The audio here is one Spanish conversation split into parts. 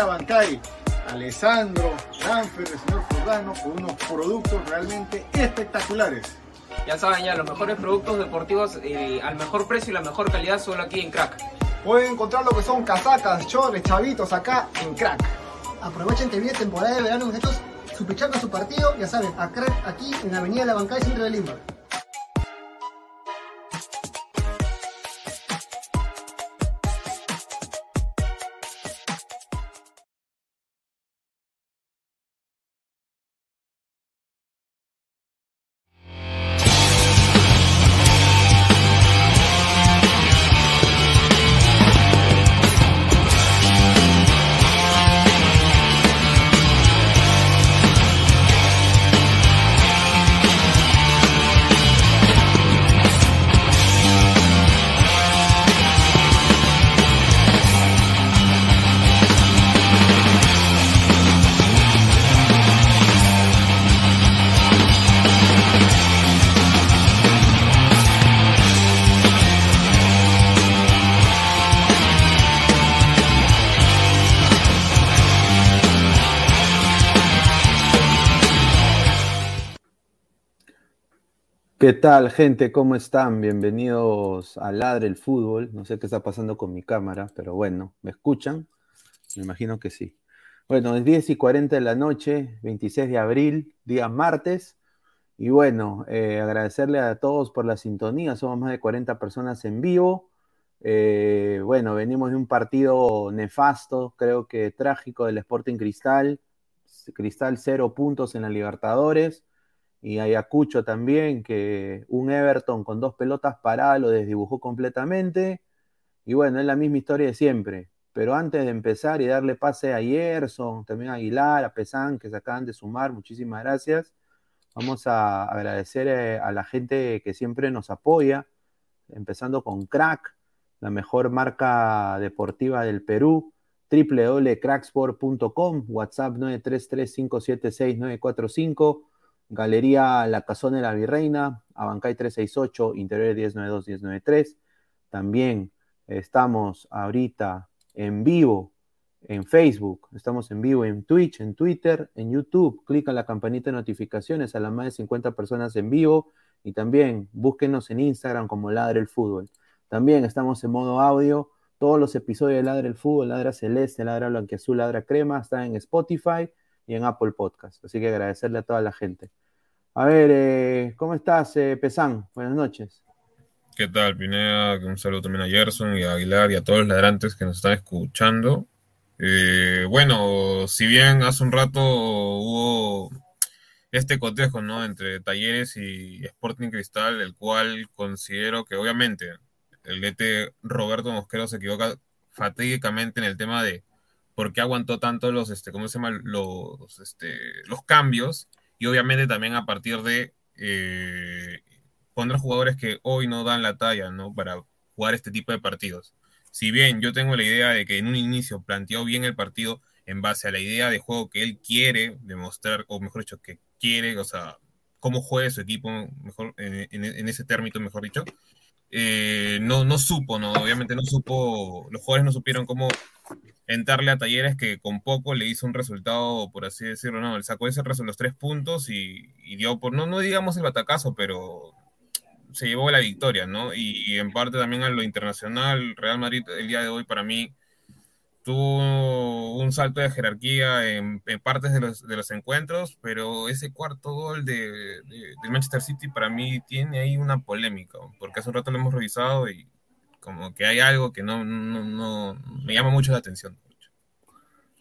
368 Avenida Bancay. Alessandro, Danfer, el señor Jordano, con unos productos realmente espectaculares. Ya saben, ya los mejores productos deportivos eh, al mejor precio y la mejor calidad solo aquí en Crack. Pueden encontrar lo que son casacas, chores, chavitos acá en Crack. Aprovechen que viene temporada de verano, muchachos, su su partido, ya saben, a Crack aquí en la Avenida La Bancay, centro de Lima. ¿Qué tal, gente? ¿Cómo están? Bienvenidos a Ladre el Fútbol. No sé qué está pasando con mi cámara, pero bueno, ¿me escuchan? Me imagino que sí. Bueno, es 10 y 40 de la noche, 26 de abril, día martes. Y bueno, eh, agradecerle a todos por la sintonía. Somos más de 40 personas en vivo. Eh, bueno, venimos de un partido nefasto, creo que trágico del Sporting Cristal. Cristal cero puntos en la Libertadores. Y Ayacucho también, que un Everton con dos pelotas paradas lo desdibujó completamente. Y bueno, es la misma historia de siempre. Pero antes de empezar y darle pase a Yerson, también a Aguilar, a Pesán, que se acaban de sumar, muchísimas gracias. Vamos a agradecer eh, a la gente que siempre nos apoya, empezando con Crack, la mejor marca deportiva del Perú, www.cracksport.com, WhatsApp 933-576-945, Galería La Casona de la Virreina, Abancay 368, Interior 1092-1093. También estamos ahorita en vivo en Facebook, estamos en vivo en Twitch, en Twitter, en YouTube. Clica en la campanita de notificaciones a las más de 50 personas en vivo y también búsquenos en Instagram como Ladre el Fútbol. También estamos en modo audio. Todos los episodios de Ladre el Fútbol, Ladra Celeste, Ladra Blanquiazul, Ladra Crema están en Spotify y en Apple Podcast. Así que agradecerle a toda la gente. A ver, eh, ¿cómo estás, eh, Pesán? Buenas noches. ¿Qué tal, Pineda? Un saludo también a Gerson y a Aguilar y a todos los ladrantes que nos están escuchando. Eh, bueno, si bien hace un rato hubo este cotejo, ¿no? Entre Talleres y Sporting Cristal, el cual considero que obviamente el DT Roberto Mosquero se equivoca fatídicamente en el tema de por qué aguantó tanto los, este, ¿cómo se llama? Los, este, los cambios y obviamente también a partir de eh, poner jugadores que hoy no dan la talla, ¿no? Para jugar este tipo de partidos. Si bien yo tengo la idea de que en un inicio planteó bien el partido en base a la idea de juego que él quiere demostrar, o mejor dicho, que quiere, o sea, cómo juega su equipo, mejor en, en ese término, mejor dicho, eh, no, no supo, ¿no? Obviamente no supo, los jugadores no supieron cómo entrarle a Talleres que con poco le hizo un resultado, por así decirlo, no, él sacó ese los tres puntos y, dio por, no, no digamos el batacazo, pero se llevó la victoria, ¿no? y, en parte también a lo internacional, Real Madrid el día de hoy para mí tuvo un salto de jerarquía en, partes de los, de los, encuentros, pero ese cuarto gol de, de, Manchester City para mí tiene ahí una polémica, porque hace un rato lo hemos revisado y como que hay algo que no, no, no me llama mucho la atención.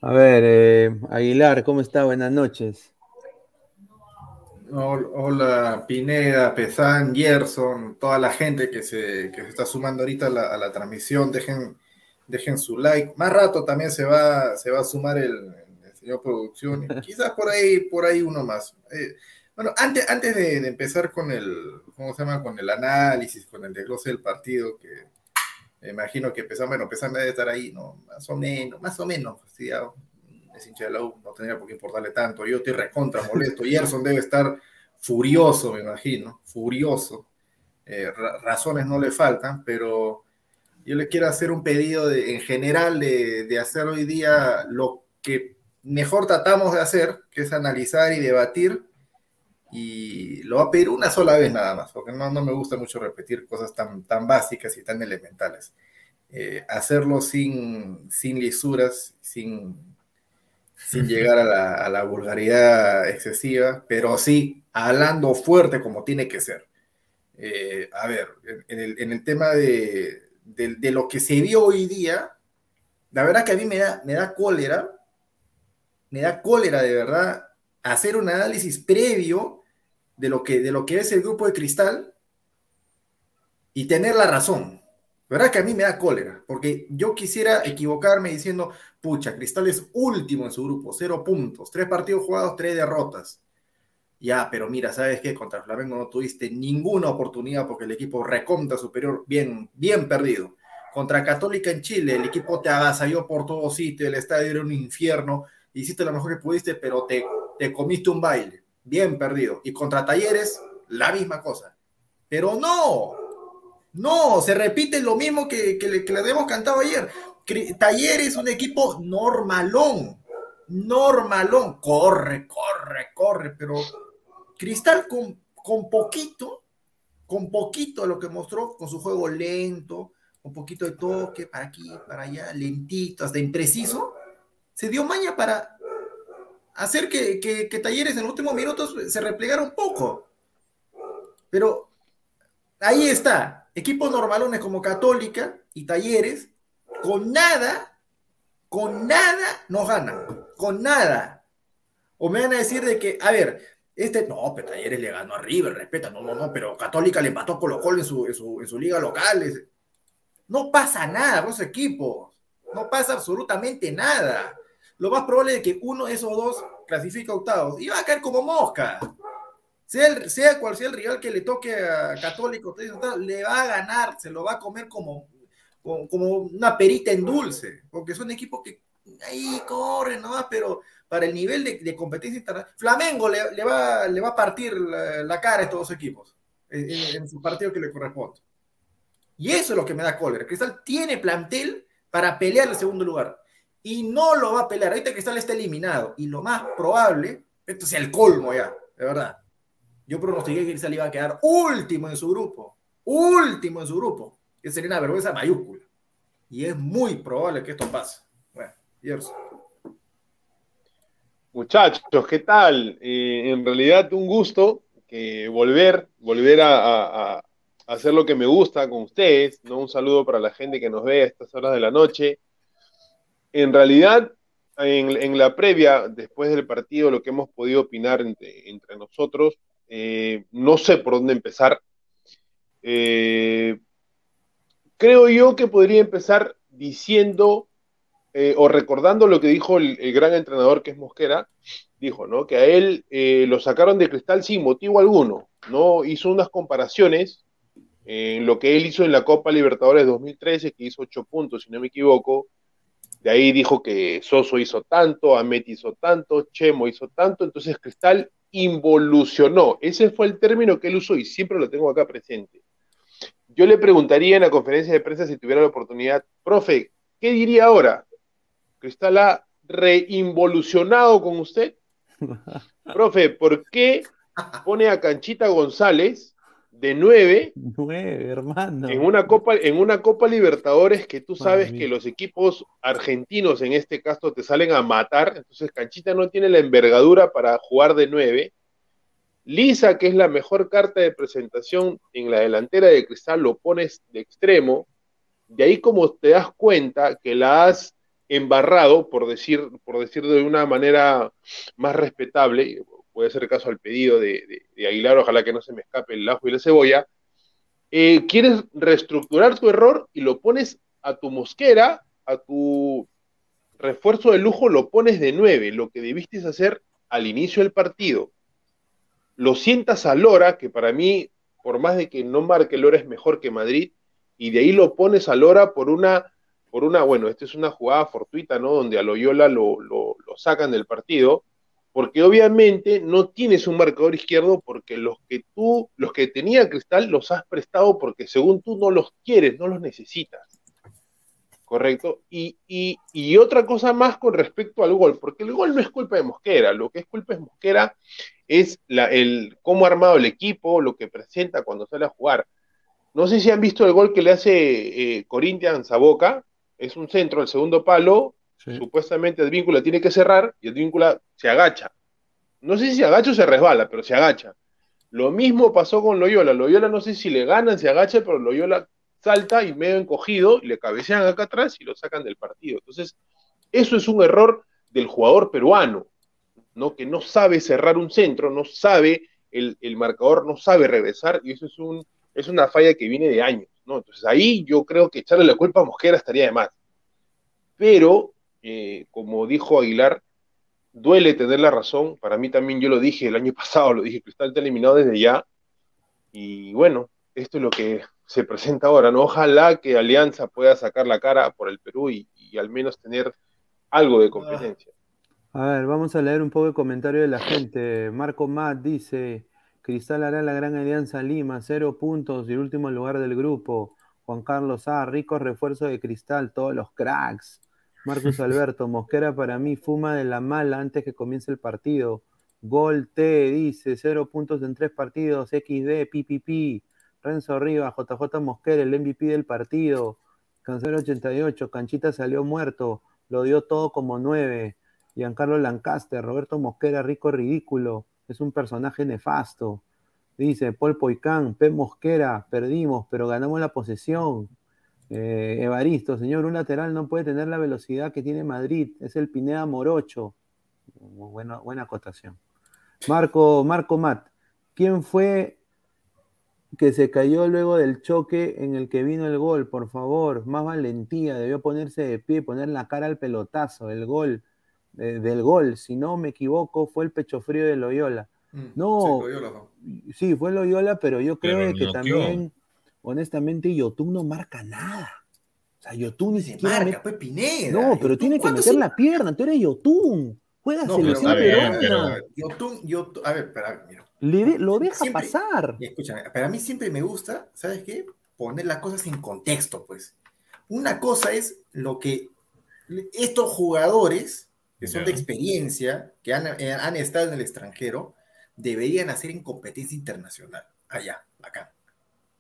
A ver, eh, Aguilar, ¿cómo está? Buenas noches. Hola, Pineda, Pesán, Gerson, toda la gente que se, que se está sumando ahorita a la, a la transmisión. Dejen dejen su like. Más rato también se va, se va a sumar el, señor producción, quizás por ahí, por ahí uno más. Eh, bueno, antes, antes de, empezar con el, ¿cómo se llama? Con el análisis, con el desglose del partido, que me imagino que empezamos, bueno, empezando a estar ahí, ¿no? Más o menos, más o menos, fastidiado. Es hincha de la U, no tendría por qué importarle tanto. Yo estoy recontra molesto. Gerson debe estar furioso, me imagino, furioso. Eh, razones no le faltan, pero yo le quiero hacer un pedido de, en general de, hacer hoy día lo que mejor tratamos de hacer, que es analizar y debatir. Y lo voy a pedir una sola vez nada más, porque no, no me gusta mucho repetir cosas tan, tan básicas y tan elementales. Eh, hacerlo sin, sin lisuras, sin, sin llegar a la, a la, vulgaridad excesiva, pero sí hablando fuerte como tiene que ser. Eh, a ver, en el, en el tema de, de, lo que se vio hoy día, la verdad que a mí me da, me da cólera, me da cólera de verdad hacer un análisis previo de lo que, de lo que es el grupo de cristal y tener la razón. Verdad que a mí me da cólera, porque yo quisiera equivocarme diciendo, pucha, Cristal es último en su grupo, cero puntos, tres partidos jugados, tres derrotas. Ya, pero mira, ¿sabes qué? Contra Flamengo no tuviste ninguna oportunidad porque el equipo reconta superior, bien, bien perdido. Contra Católica en Chile, el equipo te avasalló por todo sitio, el estadio era un infierno, hiciste lo mejor que pudiste, pero te, te comiste un baile, bien perdido. Y contra Talleres, la misma cosa. Pero no, no, se repite lo mismo que, le, que le habíamos cantado ayer. Talleres es un equipo normalón, normalón, corre, corre, corre, pero Cristal con, con poquito, con poquito lo que mostró, con su juego lento, un poquito de toque, para aquí, para allá, lentito, hasta impreciso, se dio maña para hacer que, que, Talleres en los últimos minutos se replegara un poco. Pero ahí está. equipos normalones como Católica y Talleres, con nada, con nada nos ganan, con nada. O me van a decir de que, a ver, este, no, pero Talleres le ganó a River, respeta, no, no, no, pero Católica le empató Colo Colo en su, en su, en su liga local. No pasa nada con esos equipos, no pasa absolutamente nada. Lo más probable es que uno de esos dos clasifica octavos y va a caer como mosca. Sea, sea cual sea el rival que le toque a Católico, le va a ganar, se lo va a comer como, como, una perita en dulce, porque son equipos que ahí corren ¿no? pero para el nivel de, competencia internacional, Flamengo le, va, le va a partir la, cara a estos dos equipos en, su partido que le corresponde. Y eso es lo que me da cólera. Cristal tiene plantel para pelear el segundo lugar y no lo va a pelear. Ahorita Cristal está eliminado y lo más probable, esto sea el colmo ya, de verdad yo pronostiqué que Cristal iba a quedar último en su grupo, último en su grupo, que sería una vergüenza mayúscula. Y es muy probable que esto pase. Bueno, Gerson. Muchachos, ¿qué tal? Eh, en realidad un gusto volver, volver a, hacer lo que me gusta con ustedes, ¿no? Un saludo para la gente que nos ve a estas horas de la noche. En realidad, en, la previa, después del partido, lo que hemos podido opinar entre nosotros, eh, no sé por dónde empezar. Eh, creo yo que podría empezar diciendo eh, o recordando lo que dijo el, gran entrenador que es Mosquera, dijo, ¿no? Que a él lo sacaron de cristal sin motivo alguno, ¿no? Hizo unas comparaciones en lo que él hizo en la Copa Libertadores 2013, que hizo ocho puntos, si no me equivoco. De ahí dijo que Soso hizo tanto, Amet hizo tanto, Chemo hizo tanto, entonces Cristal involucionó. Ese fue el término que él usó y siempre lo tengo acá presente. Yo le preguntaría en la conferencia de prensa si tuviera la oportunidad, profe, ¿qué diría ahora? ¿Cristal ha reinvolucionado con usted? profe, ¿por qué pone a Canchita González de nueve, hermano. En una Copa, en una Copa Libertadores que tú sabes que los equipos argentinos en este caso te salen a matar, entonces Canchita no tiene la envergadura para jugar de nueve. Lisa, que es la mejor carta de presentación en la delantera de Cristal, lo pones de extremo. De ahí como te das cuenta que la has embarrado, por decir, por decir de una manera más respetable, a hacer caso al pedido de, Aguilar, ojalá que no se me escape el ajo y la cebolla, eh, quieres reestructurar tu error y lo pones a tu mosquera, a tu refuerzo de lujo, lo pones de nueve, lo que debiste hacer al inicio del partido. Lo sientas a Lora, que para mí, por más de que no marque Lora es mejor que Madrid, y de ahí lo pones a Lora por una, por una, bueno, esta es una jugada fortuita, ¿no? Donde a Loyola lo, lo sacan del partido, porque obviamente no tienes un marcador izquierdo porque los que tú, los que tenía Cristal los has prestado porque según tú no los quieres, no los necesitas. ¿Correcto? Y, otra cosa más con respecto al gol, porque el gol no es culpa de Mosquera, lo que es culpa de Mosquera es la, el cómo ha armado el equipo, lo que presenta cuando sale a jugar. No sé si han visto el gol que le hace eh, Corinthians a Boca, es un centro, el segundo palo, Supuestamente el vínculo tiene que cerrar y el vínculo se agacha. No sé si se agacha o se resbala, pero se agacha. Lo mismo pasó con Loyola. Loyola no sé si le ganan, se agacha, pero Loyola salta y medio encogido y le cabecean acá atrás y lo sacan del partido. Entonces, eso es un error del jugador peruano, ¿no? Que no sabe cerrar un centro, no sabe, el, marcador no sabe regresar, y eso es un, es una falla que viene de años, ¿no? Entonces ahí yo creo que echarle la culpa a Mosquera estaría de más. Pero eh, como dijo Aguilar, duele tener la razón. Para mí también yo lo dije el año pasado, lo dije, Cristal está eliminado desde ya. Y bueno, esto es lo que se presenta ahora, ¿no? Ojalá que Alianza pueda sacar la cara por el Perú y, al menos tener algo de competencia. A ver, vamos a leer un poco el comentario de la gente. Marco Matt dice, Cristal hará la gran alianza Lima, cero puntos y último lugar del grupo. Juan Carlos A, rico refuerzo de Cristal, todos los cracks. Marcus Alberto, Mosquera para mí fuma de la mala antes que comience el partido. Gol T, dice, cero puntos en tres partidos, XD, PPP. Renzo Rivas, JJ Mosquera, el MVP del partido. Cancelo 88, Canchita salió muerto, lo dio todo como nueve. Giancarlo Lancaster, Roberto Mosquera, rico ridículo, es un personaje nefasto. Dice Paul Poicán, P. Mosquera, perdimos, pero ganamos la posesión. Eh, Evaristo, señor, un lateral no puede tener la velocidad que tiene Madrid, es el Pineda Morocho. Buena, buena acotación. Marco, Marco Matt, ¿quién fue que se cayó luego del choque en el que vino el gol? Por favor, más valentía, debió ponerse de pie, poner la cara al pelotazo, el gol, eh, del gol. Si no me equivoco, fue el pecho frío de Loyola. Mm, no, sí, fue Loyola, pero yo creo que también, honestamente, Yotun no marca nada. O sea, Yotun ni siquiera. Marca, pues Pineda. No, pero tiene que meter la pierna, tú eres Yotun. Juega no, selección peruana. Yotun, Yotun, a ver, espera, mira. lo deja pasar. Escúchame, pero a mí siempre me gusta, ¿sabes qué? Poner las cosas en contexto, pues. Una cosa es lo que estos jugadores, que son de experiencia, que han, eh, han estado en el extranjero, deberían hacer en competencia internacional. Allá, acá.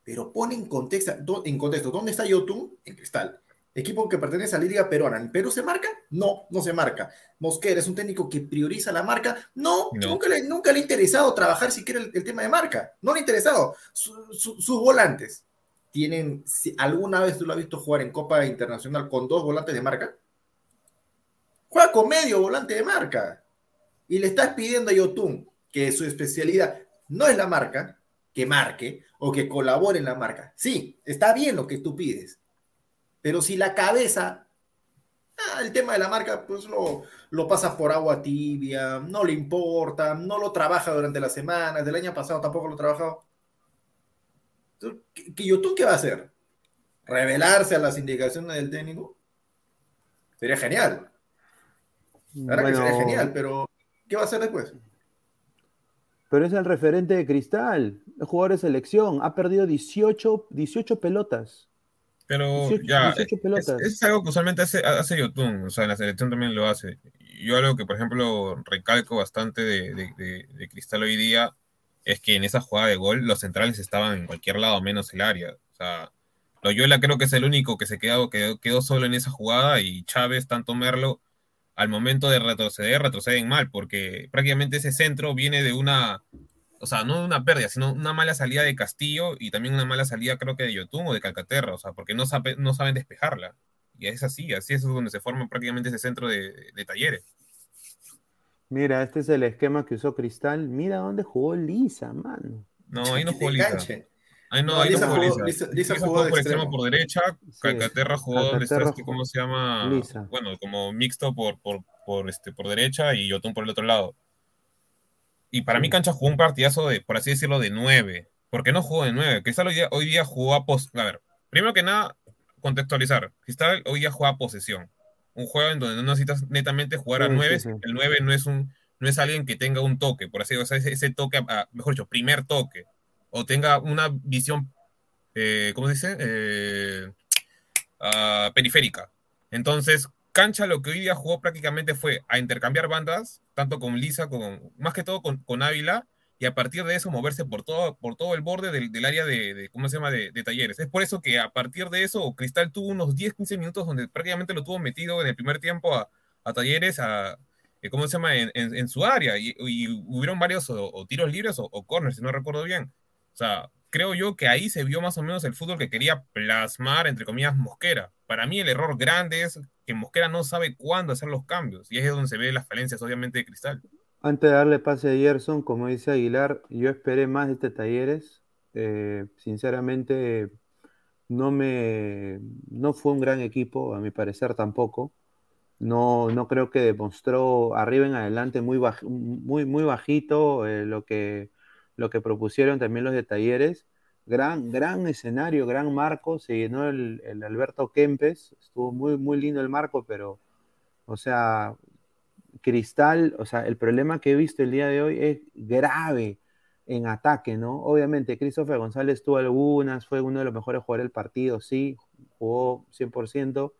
Pero pone en contexto, en contexto ¿dónde está Yotun? En Cristal. Equipo que pertenece a la Liga Peruana. ¿En Perú se marca? No, no se marca. Mosquera es un técnico que prioriza la marca. No, Nunca, le, nunca le ha interesado trabajar siquiera el, el tema de marca. No le ha interesado. sus volantes tienen, si alguna vez tú lo has visto jugar en Copa Internacional con dos volantes de marca, juega con medio volante de marca. Y le estás pidiendo a Yotun que su especialidad no es la marca, que marque o que colabore en la marca. Sí, está bien lo que tú pides, pero si la cabeza, ah, el tema de la marca, pues lo, lo pasa por agua tibia, no le importa, no lo trabaja durante la semana, del año pasado tampoco lo ha trabajado. ¿Que YouTube qué va a hacer? ¿Revelarse a las indicaciones del técnico? Sería genial. La verdad que sería genial, pero ¿qué va a hacer después? Pero es el referente de Cristal, el jugador de selección. Ha perdido 18, 18 pelotas. Pero ya, Es, algo que usualmente hace, hace Yotun, o sea, en la selección también lo hace. Yo algo que, por ejemplo, recalco bastante de, Cristal hoy día es que en esa jugada de gol los centrales estaban en cualquier lado menos el área. O sea, Loyola creo que es el único que se quedó, quedó, quedó solo en esa jugada y Chávez, tanto Merlo, al momento de retroceder, retroceden mal, porque prácticamente ese centro viene de una, o sea, no una pérdida, sino una mala salida de Castillo y también una mala salida creo que de Yotun o de Calcaterra, o sea, porque no, no saben despejarla. Y es así, así es donde se forma prácticamente ese centro de, talleres. Mira, este es el esquema que usó Cristal. Mira dónde jugó Lisa, mano. No, ahí no jugó Lisa. Ahí no, ahí no jugó Lisa. Lisa, jugó, por extremo por derecha, Calcaterra jugó donde está este, ¿cómo se llama? Bueno, como mixto por, por, por, este, por derecha y Yotun por el otro lado. Y para mí Cancha jugó un partidazo de, por así decirlo, de nueve. Porque no jugó de nueve. Cristal hoy día, hoy día jugó a pos... A ver, primero que nada, contextualizar. Cristal hoy día juega a posesión. Un juego en donde no necesitas netamente jugar a nueve. El nueve no es un no es alguien que tenga un toque, por así decirlo, ese, toque, mejor dicho, primer toque o tenga una visión, eh, ¿cómo se dice? Eh, ah, periférica. Entonces, Cancha lo que hoy día jugó prácticamente fue a intercambiar bandas, tanto con Lisa, con, más que todo con, con Ávila, y a partir de eso moverse por todo, por todo el borde del, del área de, ¿cómo se llama?, de, talleres. Es por eso que a partir de eso Cristal tuvo unos 10, 15 minutos donde prácticamente lo tuvo metido en el primer tiempo a, a talleres, a, eh, ¿cómo se llama?, en, en, su área. Y, hubieron varios o, tiros libres o, o corners, si no recuerdo bien. O sea, creo yo que ahí se vio más o menos el fútbol que quería plasmar, entre comillas, Mosquera. Para mí el error grande es que Mosquera no sabe cuándo hacer los cambios, y es donde se ve las falencias, obviamente, de Cristal. Antes de darle pase a Gerson, como dice Aguilar, yo esperé más de este Talleres. Eh, sinceramente, no me no fue un gran equipo, a mi parecer tampoco. No, no creo que demostró arriba en adelante muy, muy, muy bajito eh, lo que lo que propusieron también los de Talleres. Gran, gran escenario, gran marco, se llenó el, Alberto Kempes, estuvo muy, muy lindo el marco, pero, o sea, Cristal, o sea, el problema que he visto el día de hoy es grave en ataque, ¿no? Obviamente, Christopher González tuvo algunas, fue uno de los mejores jugadores del partido, sí, jugó 100%,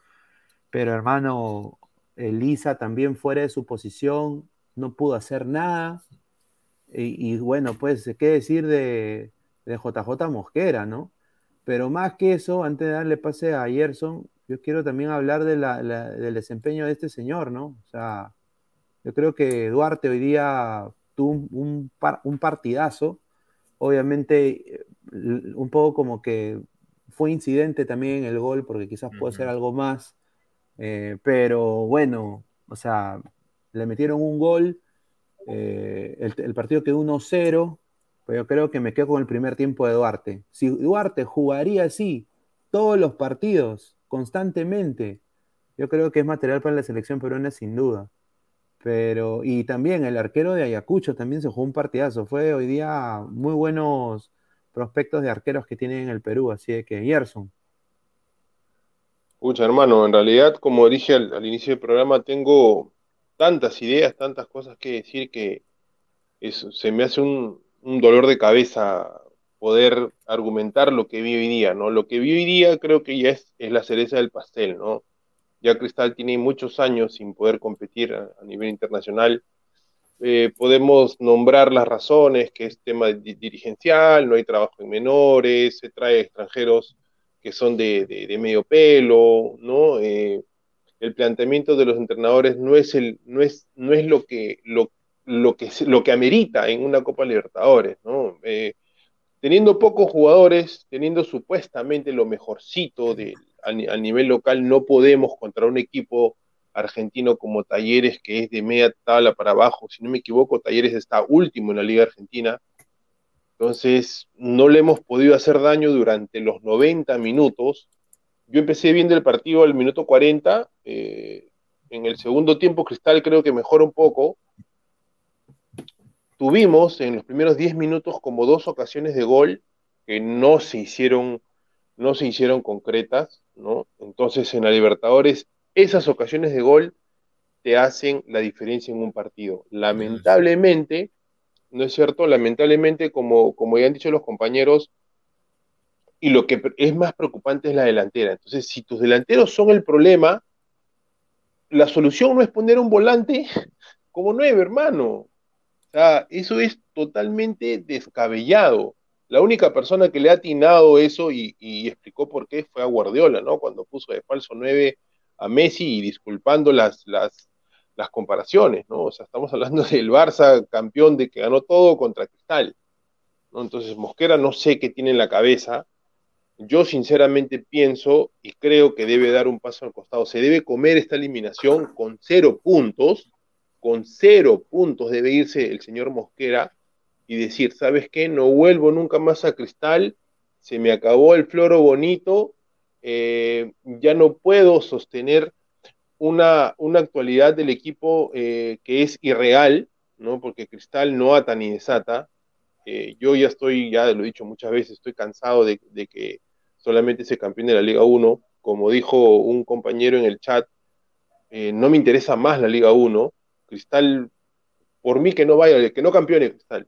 pero hermano, Elisa también fuera de su posición, no pudo hacer nada. Y, bueno, pues, ¿qué decir de, de, JJ Mosquera, no? Pero más que eso, antes de darle pase a Gerson, yo quiero también hablar de la, del desempeño de este señor, ¿no? O sea, yo creo que Duarte hoy día tuvo un, un, partidazo, obviamente un poco como que fue incidente también el gol, porque quizás puede ser algo más, eh, pero bueno, o sea, le metieron un gol, eh, el, partido quedó 1-0, pero yo creo que me quedo con el primer tiempo de Duarte. Si Duarte jugaría así todos los partidos, constantemente, yo creo que es material para la selección peruana sin duda. Pero, y también el arquero de Ayacucho también se jugó un partidazo. Fue hoy día muy buenos prospectos de arqueros que tienen en el Perú, así que Gerson. Escucha, hermano, en realidad, como dije al, inicio del programa, tengo tantas ideas, tantas cosas que decir que se me hace un, dolor de cabeza poder argumentar lo que vi hoy día, ¿no? Lo que vi hoy día creo que ya es, la cereza del pastel, ¿no? Ya Cristal tiene muchos años sin poder competir a nivel internacional eh, podemos nombrar las razones, que es tema dirigencial, no hay trabajo en menores, se trae extranjeros que son de, medio pelo, ¿no? Eh, el planteamiento de los entrenadores no es, lo, que, amerita en una Copa Libertadores. Eh, teniendo pocos jugadores, teniendo supuestamente lo mejorcito a, a nivel local, no podemos contra un equipo argentino como Talleres, que es de media tabla para abajo. Si no me equivoco, Talleres está último en la Liga Argentina. Entonces, no le hemos podido hacer daño durante los 90 minutos. Yo empecé viendo el partido al minuto 40. Eh, en el segundo tiempo, Cristal creo que mejora un poco. Tuvimos en los primeros 10 minutos como dos ocasiones de gol que no se hicieron, no se hicieron concretas, ¿no? Entonces en la Libertadores esas ocasiones de gol te hacen la diferencia en un partido. Lamentablemente, ¿no es cierto? Lamentablemente, como, como ya han dicho los compañeros, y lo que es más preocupante es la delantera. Entonces, si tus delanteros son el problema, la solución no es poner un volante como nueve, hermano. O sea, eso es totalmente descabellado. La única persona que le ha atinado eso y, explicó por qué fue a Guardiola, ¿no? Cuando puso de falso nueve a Messi y disculpando las, las, las comparaciones, ¿no? O sea, estamos hablando del Barça campeón de que ganó todo contra Cristal. Entonces, Mosquera no sé qué tiene en la cabeza. Yo sinceramente pienso y creo que debe dar un paso al costado. Se debe comer esta eliminación con cero puntos, con cero puntos debe irse el señor Mosquera y decir, ¿sabes qué? No vuelvo nunca más a Cristal, se me acabó el floro bonito, eh, ya no puedo sostener una, una actualidad del equipo eh, que es irreal, ¿no? Porque Cristal no ata ni desata. Eh, yo ya estoy, ya lo he dicho muchas veces, estoy cansado de, que solamente se campeón de la Liga 1. Como dijo un compañero en el chat, no me interesa más la Liga 1. Cristal, por mí que no vaya, que no campeone Cristal.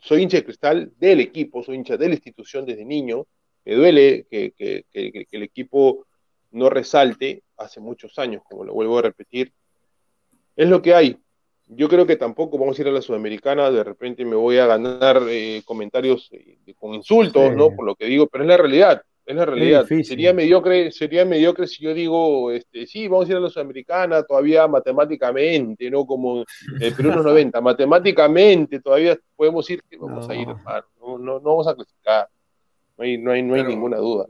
Soy hincha de Cristal del equipo, soy hincha de la institución desde niño me duele que, el equipo no resalte hace muchos años, como lo vuelvo a repetir. Es lo que hay. Yo creo que tampoco vamos a ir a la Sudamericana, de repente me voy a ganar eh, comentarios eh, con insultos, ¿no? Por lo que digo, pero es la realidad, es la realidad. Sería mediocre, sería mediocre si yo digo, este, sí, vamos a ir a la Sudamericana, todavía matemáticamente, ¿no? Como el Perú 90, matemáticamente todavía podemos ir, vamos a ir, no, no, no vamos a clasificar. No hay, no hay, no hay ninguna duda.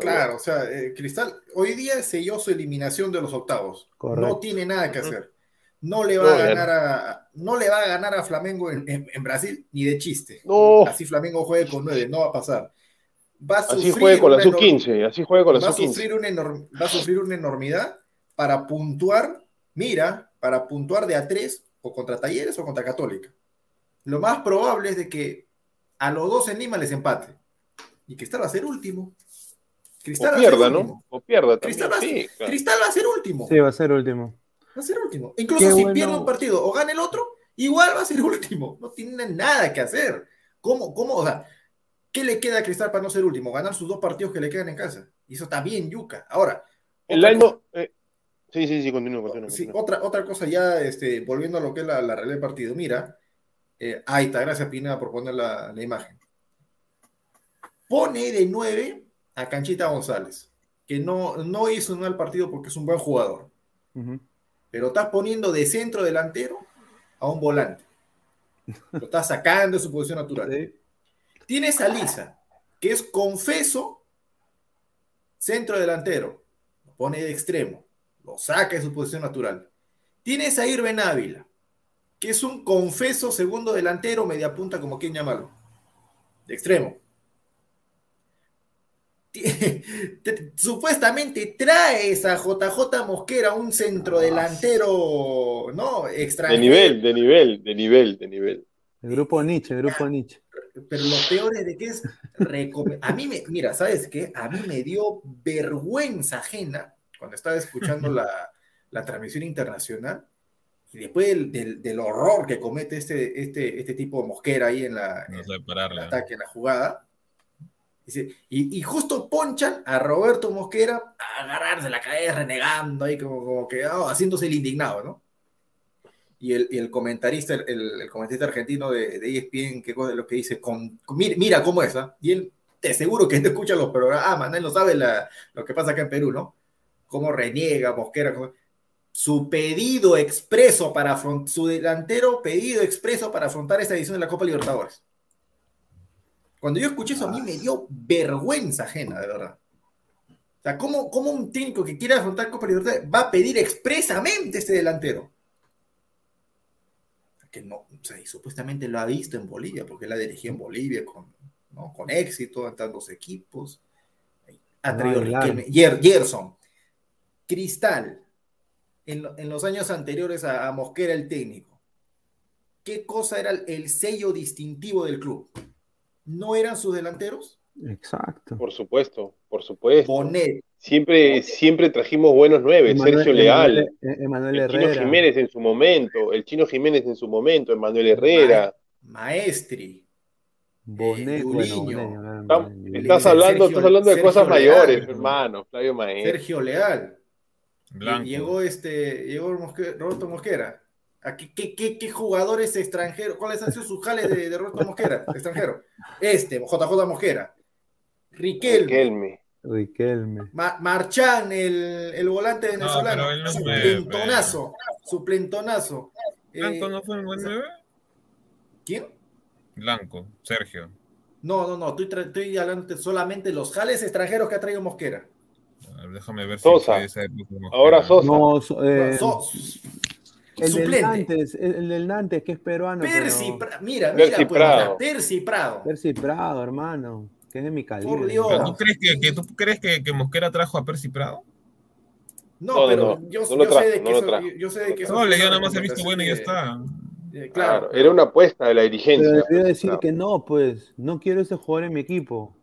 claro, o sea, eh, Cristal hoy día selló su eliminación de los octavos. No tiene nada que hacer. No le va a ganar a no le va a ganar a Flamengo en, Brasil ni de chiste. Así Flamengo juegue con nueve, no va a pasar. Va a así juegue con la sub-15, así juegue con la sub-15. Va a sufrir una enormidad para puntuar, mira, para puntuar de a tres o contra Talleres o contra Católica. Lo más probable es de que a los dos en Lima les empate y Cristal va a ser último. Cristal o pierda, ¿no? O pierda también. Cristal va, Cristal va a ser último. Sí, va a ser último. Va a ser último. Incluso si pierde un partido o gana el otro, igual va a ser último. No tiene nada que hacer. ¿Cómo, cómo, o sea, qué le queda a Cristal para no ser último? Ganar sus dos partidos que le quedan en casa. Y eso está bien, Yuca. Ahora. El año. Eh, sí, sí, sí, continúo, continúo. Sí, otra, otra cosa ya, este, volviendo a lo que es la, la realidad del partido. Mira, eh, ahí está, gracias Pina por poner la, la imagen pone de 9 a Canchita González, que no, no hizo un mal partido porque es un buen jugador. Pero estás poniendo de centro delantero a un volante. Lo estás sacando de su posición natural. Tienes a Lisa, que es confeso centro delantero, lo pone de extremo, lo saca de su posición natural. Tienes a Irben Ávila, que es un confeso segundo delantero, media punta, como quien llamarlo, de extremo. Supuestamente traes a JJ Mosquera, un centro delantero, ¿no? Extranjero. De nivel, de nivel, de nivel, de nivel. El grupo Nietzsche, el grupo Nietzsche. Pero lo peor es de que es. A mí me. Mira, ¿sabes qué? A mí me dio vergüenza ajena cuando estaba escuchando la, la transmisión internacional y después del, del, horror que comete este, este, este tipo de mosquera ahí en la en el ataque, en la jugada. Y, y, justo ponchan a Roberto Mosquera a agarrarse la cabeza, renegando ahí, como, como que oh, haciéndose el indignado, ¿no? Y el, y el comentarista, el, el, comentarista argentino de, de ESPN, que lo que dice, con, mira, cómo es, ¿ah? Y él, te aseguro que no escucha los programas, él no sabe la, lo que pasa acá en Perú, ¿no? Cómo reniega Mosquera, cómo su pedido expreso para su delantero pedido expreso para afrontar esta edición de la Copa Libertadores. Cuando yo escuché eso a mí me dio vergüenza ajena, de verdad. O sea, ¿cómo, cómo un técnico que quiera afrontar Copa Libertadores va a pedir expresamente este delantero? Que no, o sea, y supuestamente lo ha visto en Bolivia, porque él ha dirigido en Bolivia con, ¿no? con éxito, en tantos equipos. Ha traído Gerson, Cristal, en, los años anteriores a, Mosquera el técnico, ¿qué cosa era el, sello distintivo del club? ¿No eran sus delanteros? Exacto. Por supuesto, por supuesto. Bonet. Siempre, siempre trajimos buenos nueve, Sergio Leal, Emanuel el Chino Jiménez en su momento, el Chino Jiménez en su momento, Emanuel Herrera. Maestri. Bonet, estás, hablando, estás hablando de cosas mayores, hermano, Flavio Maestri. Sergio Leal. Llegó este, llegó Roberto Mosquera. qué, qué, qué, jugadores extranjeros? ¿Cuáles han sido sus jales de, Roberto Mosquera? Extranjero. Este, JJ Mosquera. Riquelme. Riquelme. Marchán, el, el, volante venezolano. No, su plentonazo. Su plentonazo. ¿Blanco no fue el buen ¿Quién? Blanco, Sergio. No, no, no, estoy, estoy hablando solamente de los jales extranjeros que ha traído Mosquera déjame ver Sosa. si Ahora Sosa. No, eh, el, del Nantes, el, del Nantes, que es peruano. Percy, mira, mira, Percy pues, Prado. Percy Prado. Percy Prado, hermano. De mi calibre. Por Dios. ¿Tú crees, que, que, ¿tú crees que, que, Mosquera trajo a Percy Prado? No, pero yo, yo, sé de que eso, yo, sé de que eso. No, le dio nada más he visto bueno y ya está. Eh, claro, era una apuesta de la dirigencia. Pero debería decir que no, pues, no quiero ese jugador en mi equipo.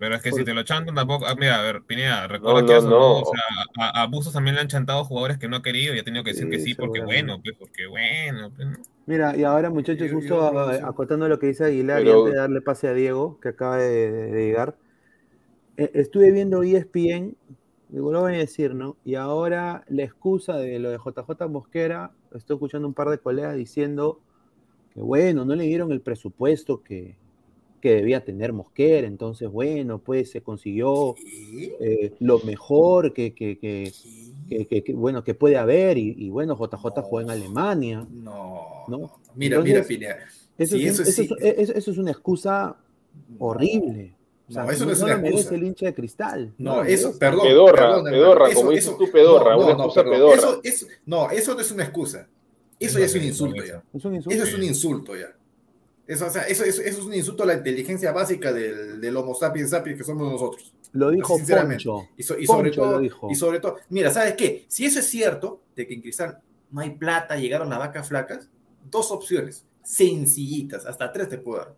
Pero es que si te lo chantan tampoco. Ah, mira, a ver, Pineda, recuerda que eso, O sea, a, Abusos también le han chantado jugadores que no ha querido y ha tenido que decir que sí, porque bueno, pues, porque bueno. Pues, mira, y ahora, muchachos, justo acotando lo que dice Aguilar y antes de darle pase a Diego, que acaba de, llegar. Eh, estuve viendo ESPN, digo, lo voy a decir, ¿no? Y ahora la excusa de lo de JJ Mosquera, estoy escuchando un par de colegas diciendo que bueno, no le dieron el presupuesto que, que debía tener Mosquera, entonces bueno, pues se consiguió eh, lo mejor que, que, que, bueno, que puede haber, y, bueno, JJ juega en Alemania. No, ¿no? mira, mira, Eso, es, eso, es, una excusa horrible. no, eso no, es una excusa. el hincha de cristal. No, eso, perdón. Pedorra, pedorra, como dices tú, pedorra, una excusa pedorra. Eso, eso, no, eso no es una excusa. Eso ya es un insulto ya. Eso es un insulto ya. Eso, o sea, eso, eso, es un insulto a la inteligencia básica del, del Homo sapiens sapiens que somos nosotros. Lo dijo sinceramente. Y, sobre todo, y sobre todo, mira, ¿sabes qué? Si eso es cierto, de que en Cristal no hay plata, llegaron las vacas flacas, dos opciones, sencillitas, hasta tres te puedo dar.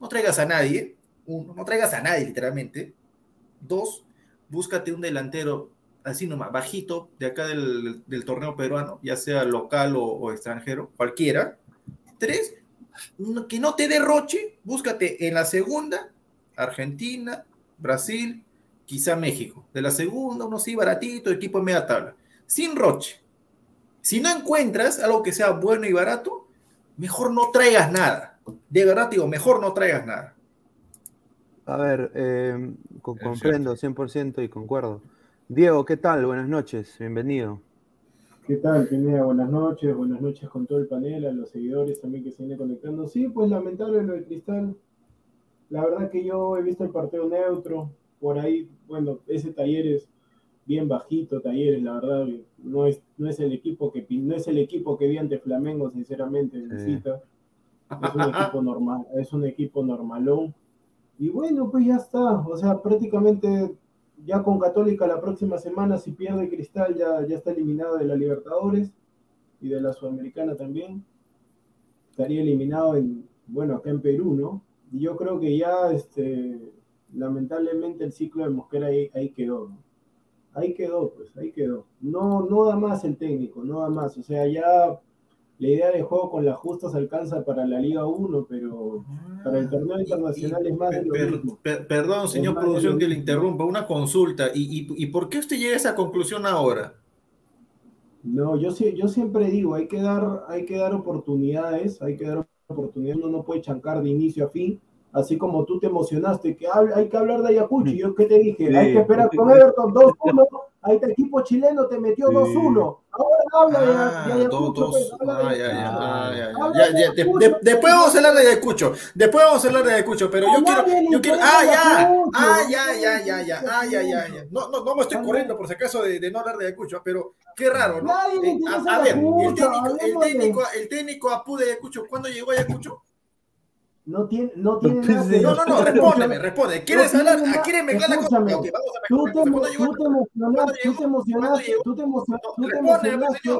No traigas a nadie, uno, no traigas a nadie literalmente. Dos, búscate un delantero así nomás, bajito, de acá del, del torneo peruano, ya sea local o, o extranjero, cualquiera. Tres, que no te derroche, búscate en la segunda, Argentina, Brasil, quizá México. De la segunda, uno sí, baratito, equipo en media tabla. Sin roche. Si no encuentras algo que sea bueno y barato, mejor no traigas nada. De verdad digo, mejor no traigas nada. A ver, eh, comprendo 100% y concuerdo. Diego, ¿qué tal? Buenas noches, bienvenido. ¿Qué tal, Pineda? Buenas noches, buenas noches con todo el panel, a los seguidores también que se vienen conectando. Sí, pues lamentable lo de Cristal. la verdad que yo he visto el partido neutro, por ahí, bueno, ese taller es bien bajito, Talleres, la verdad, no es, no es el equipo que no es el equipo que vi ante Flamengo, sinceramente, necesita. Es un equipo normal, es un equipo normalón. Y bueno, pues ya está, o sea, prácticamente ya con Católica la próxima semana, si pierde Cristal, ya, ya está eliminado de la Libertadores y de la Sudamericana también. Estaría eliminado en, bueno, acá en Perú, ¿no? Y yo creo que ya, este, lamentablemente el ciclo de Mosquera ahí, ahí quedó, ¿no? Ahí quedó, pues, ahí quedó. No, no da más el técnico, no da más. O sea, ya la idea de juego con la justa se alcanza para la Liga 1, pero para el torneo internacional es más de lo mismo. perdón, señor producción, que le interrumpa. Una consulta. ¿Y, y, por qué usted llega a esa conclusión ahora? No, yo, yo siempre digo, hay que, dar, hay que dar oportunidades, hay que dar oportunidades, uno no puede chancar de inicio a fin, así como tú te emocionaste, que hay que hablar de Ayacucho, yo qué te dije, hay que esperar con Everton 2-1, ahí el equipo chileno te metió 2-1, ahora habla de, ah, Ayacucho. Después vamos a hablar de Ayacucho, después vamos a hablar de Ayacucho, pero yo quiero, yo quiero, ah, ya, ah, ya, ya, ya, ya, ah, ya, ya, ya, no, no, no me estoy corriendo por si acaso de, no hablar de Ayacucho, pero qué raro, ¿no? Eh, a, ver, el técnico, el técnico, el técnico Apu de Ayacucho, ¿cuándo llegó a Ayacucho? No tiene, no tiene nada No, no, no, respóndeme, responde. ¿Quieres hablar? ¿A quién me la cosa? Okay, vamos a tú, te, tú te emocionaste, tú te emocionaste, tú te emocionaste, tú te emocionaste.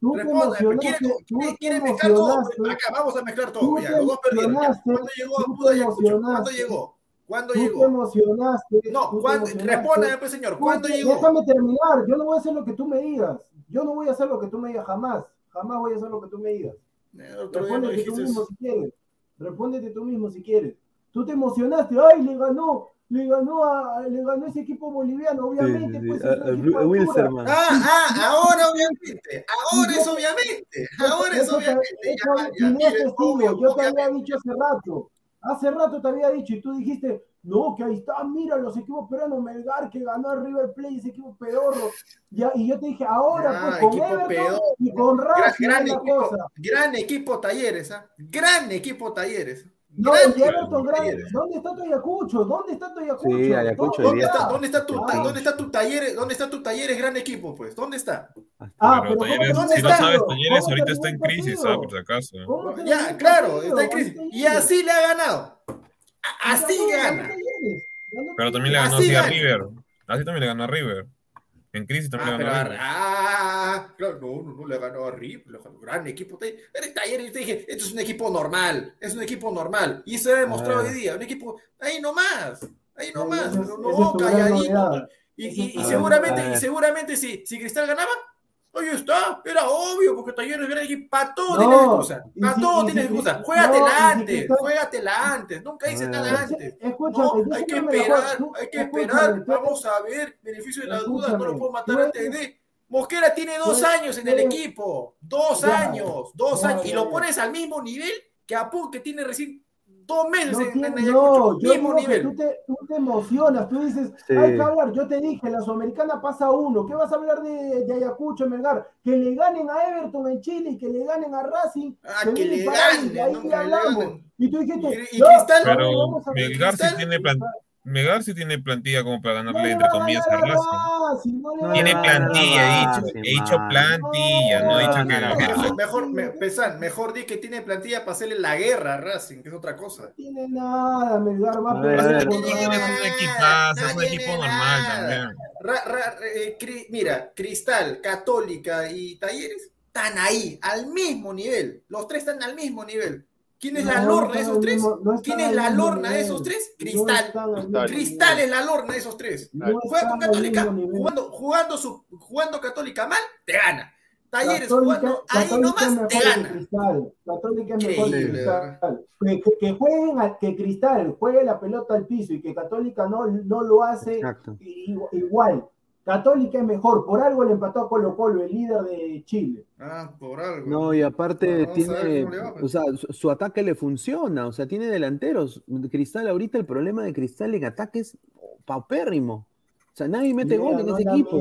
Tú te emocionaste, ¿Quiere, mezclar todo? Acá, vamos a mezclar todo. Ya, los dos perdieron. ¿Cuándo llegó Ayacucho? ¿Cuándo llegó? ¿Cuándo tú llegó? te emocionaste. No, respóndeme, pues, señor. ¿Cuándo llegó? Déjame terminar. Yo no voy a hacer lo que tú me digas. Yo no voy a hacer lo que tú me digas jamás. Jamás voy a hacer lo que tú me digas. Responde tú mismo si quieres. Respóndete tú mismo si quieres. Tú te emocionaste, ay, le ganó, le ganó a, le ganó ese equipo boliviano, obviamente. Pues, a, a, Ah, ah, ahora obviamente, ahora es obviamente, ahora es obviamente. yo te había dicho hace rato, hace rato te había dicho y tú dijiste, no, que ahí está, mira los equipos peruanos, Melgar que ganó a River Plate, ese equipo pedorro. Y yo te dije, ahora pues con Everton y con Racing gran, gran, equipo, cosa. gran equipo Talleres, ¿ah? Gran equipo Talleres. No, Everton, gran, ¿dónde está tu Ayacucho? ¿Dónde está tu Ayacucho? Sí, Ayacucho ¿Dónde, está, ¿Dónde está tu, dónde está tu Talleres? ¿Dónde está tu Talleres gran equipo, pues? ¿Dónde está? Ah, pero, talleres, ¿dónde si está? no sabes, Talleres ahorita está en crisis, ¿ah? Por si acaso. Ya, claro, está en crisis. Y así le ha ganado. Así gana. Pero también le ganó así a River. Así también le ganó a River. En crisis también ah, le ganó a River. Ah, claro, no, no, no le ganó a River. Le ganó gran equipo. Ayer te dije, esto es un equipo normal. Es un equipo normal. Y se ha demostrado ah. hoy día. Un equipo, ahí nomás. Ahí nomás. No, no, calladito. Y, y, seguramente, y seguramente si, si Cristal ganaba, Ahí está, era obvio, porque Talleres era equipo. Para todo tiene excusa. Para todo tiene excusa. Juégatela antes, juégatela antes. Nunca hice nada antes. No, hay que esperar, hay que esperar. Vamos a ver, beneficio de la duda, no lo puedo matar antes de. Mosquera tiene dos años en el equipo. Dos años, dos años. Y lo pones al mismo nivel que Apu, que tiene recién dos meses no, en, en no, mismo nivel. Tú te, tú te, emocionas, tú dices, hay que hablar, yo te dije, la Sudamericana pasa uno, ¿qué vas a hablar de, de Ayacucho, Melgar? Que le ganen a Everton en Chile y que le ganen a Racing. Ah, que, le ganen, ahí, no, hablamos. Y tú dijiste, y, y Cristal, pero Melgar sí tiene Megar sí tiene plantilla como para ganarle, entre comillas, a Racing. tiene plantilla, he dicho. He dicho plantilla, no he dicho que. Mejor, me, pesan, mejor di que tiene plantilla para hacerle la guerra a Racing, que es otra cosa. No tiene nada, Melgar va a Es un equipazo, es un equipo normal también. Eh, mira, Cristal, Católica y Talleres están ahí, al mismo nivel. Los tres están al mismo nivel. ¿Quién es la lorna de esos tres? ¿Quién es la lorna de esos tres? Cristal. Cristal es la lorna de esos tres. Juega con Católica, jugando, jugando, su, jugando Católica mal, te gana. Talleres jugando ahí nomás, te gana. Cristal. Católica es mejor que Cristal. Que, que, jueguen, que Cristal juegue la pelota al piso y que Católica no, no lo hace igual. Católica es mejor, por algo le empató a Colo Colo, el líder de Chile. Ah, por algo. No, y aparte tiene, pues. o sea, su, ataque le funciona, o sea, tiene delanteros. Cristal, ahorita el problema de Cristal en ataque es paupérrimo. O sea, nadie mete gol en ese equipo.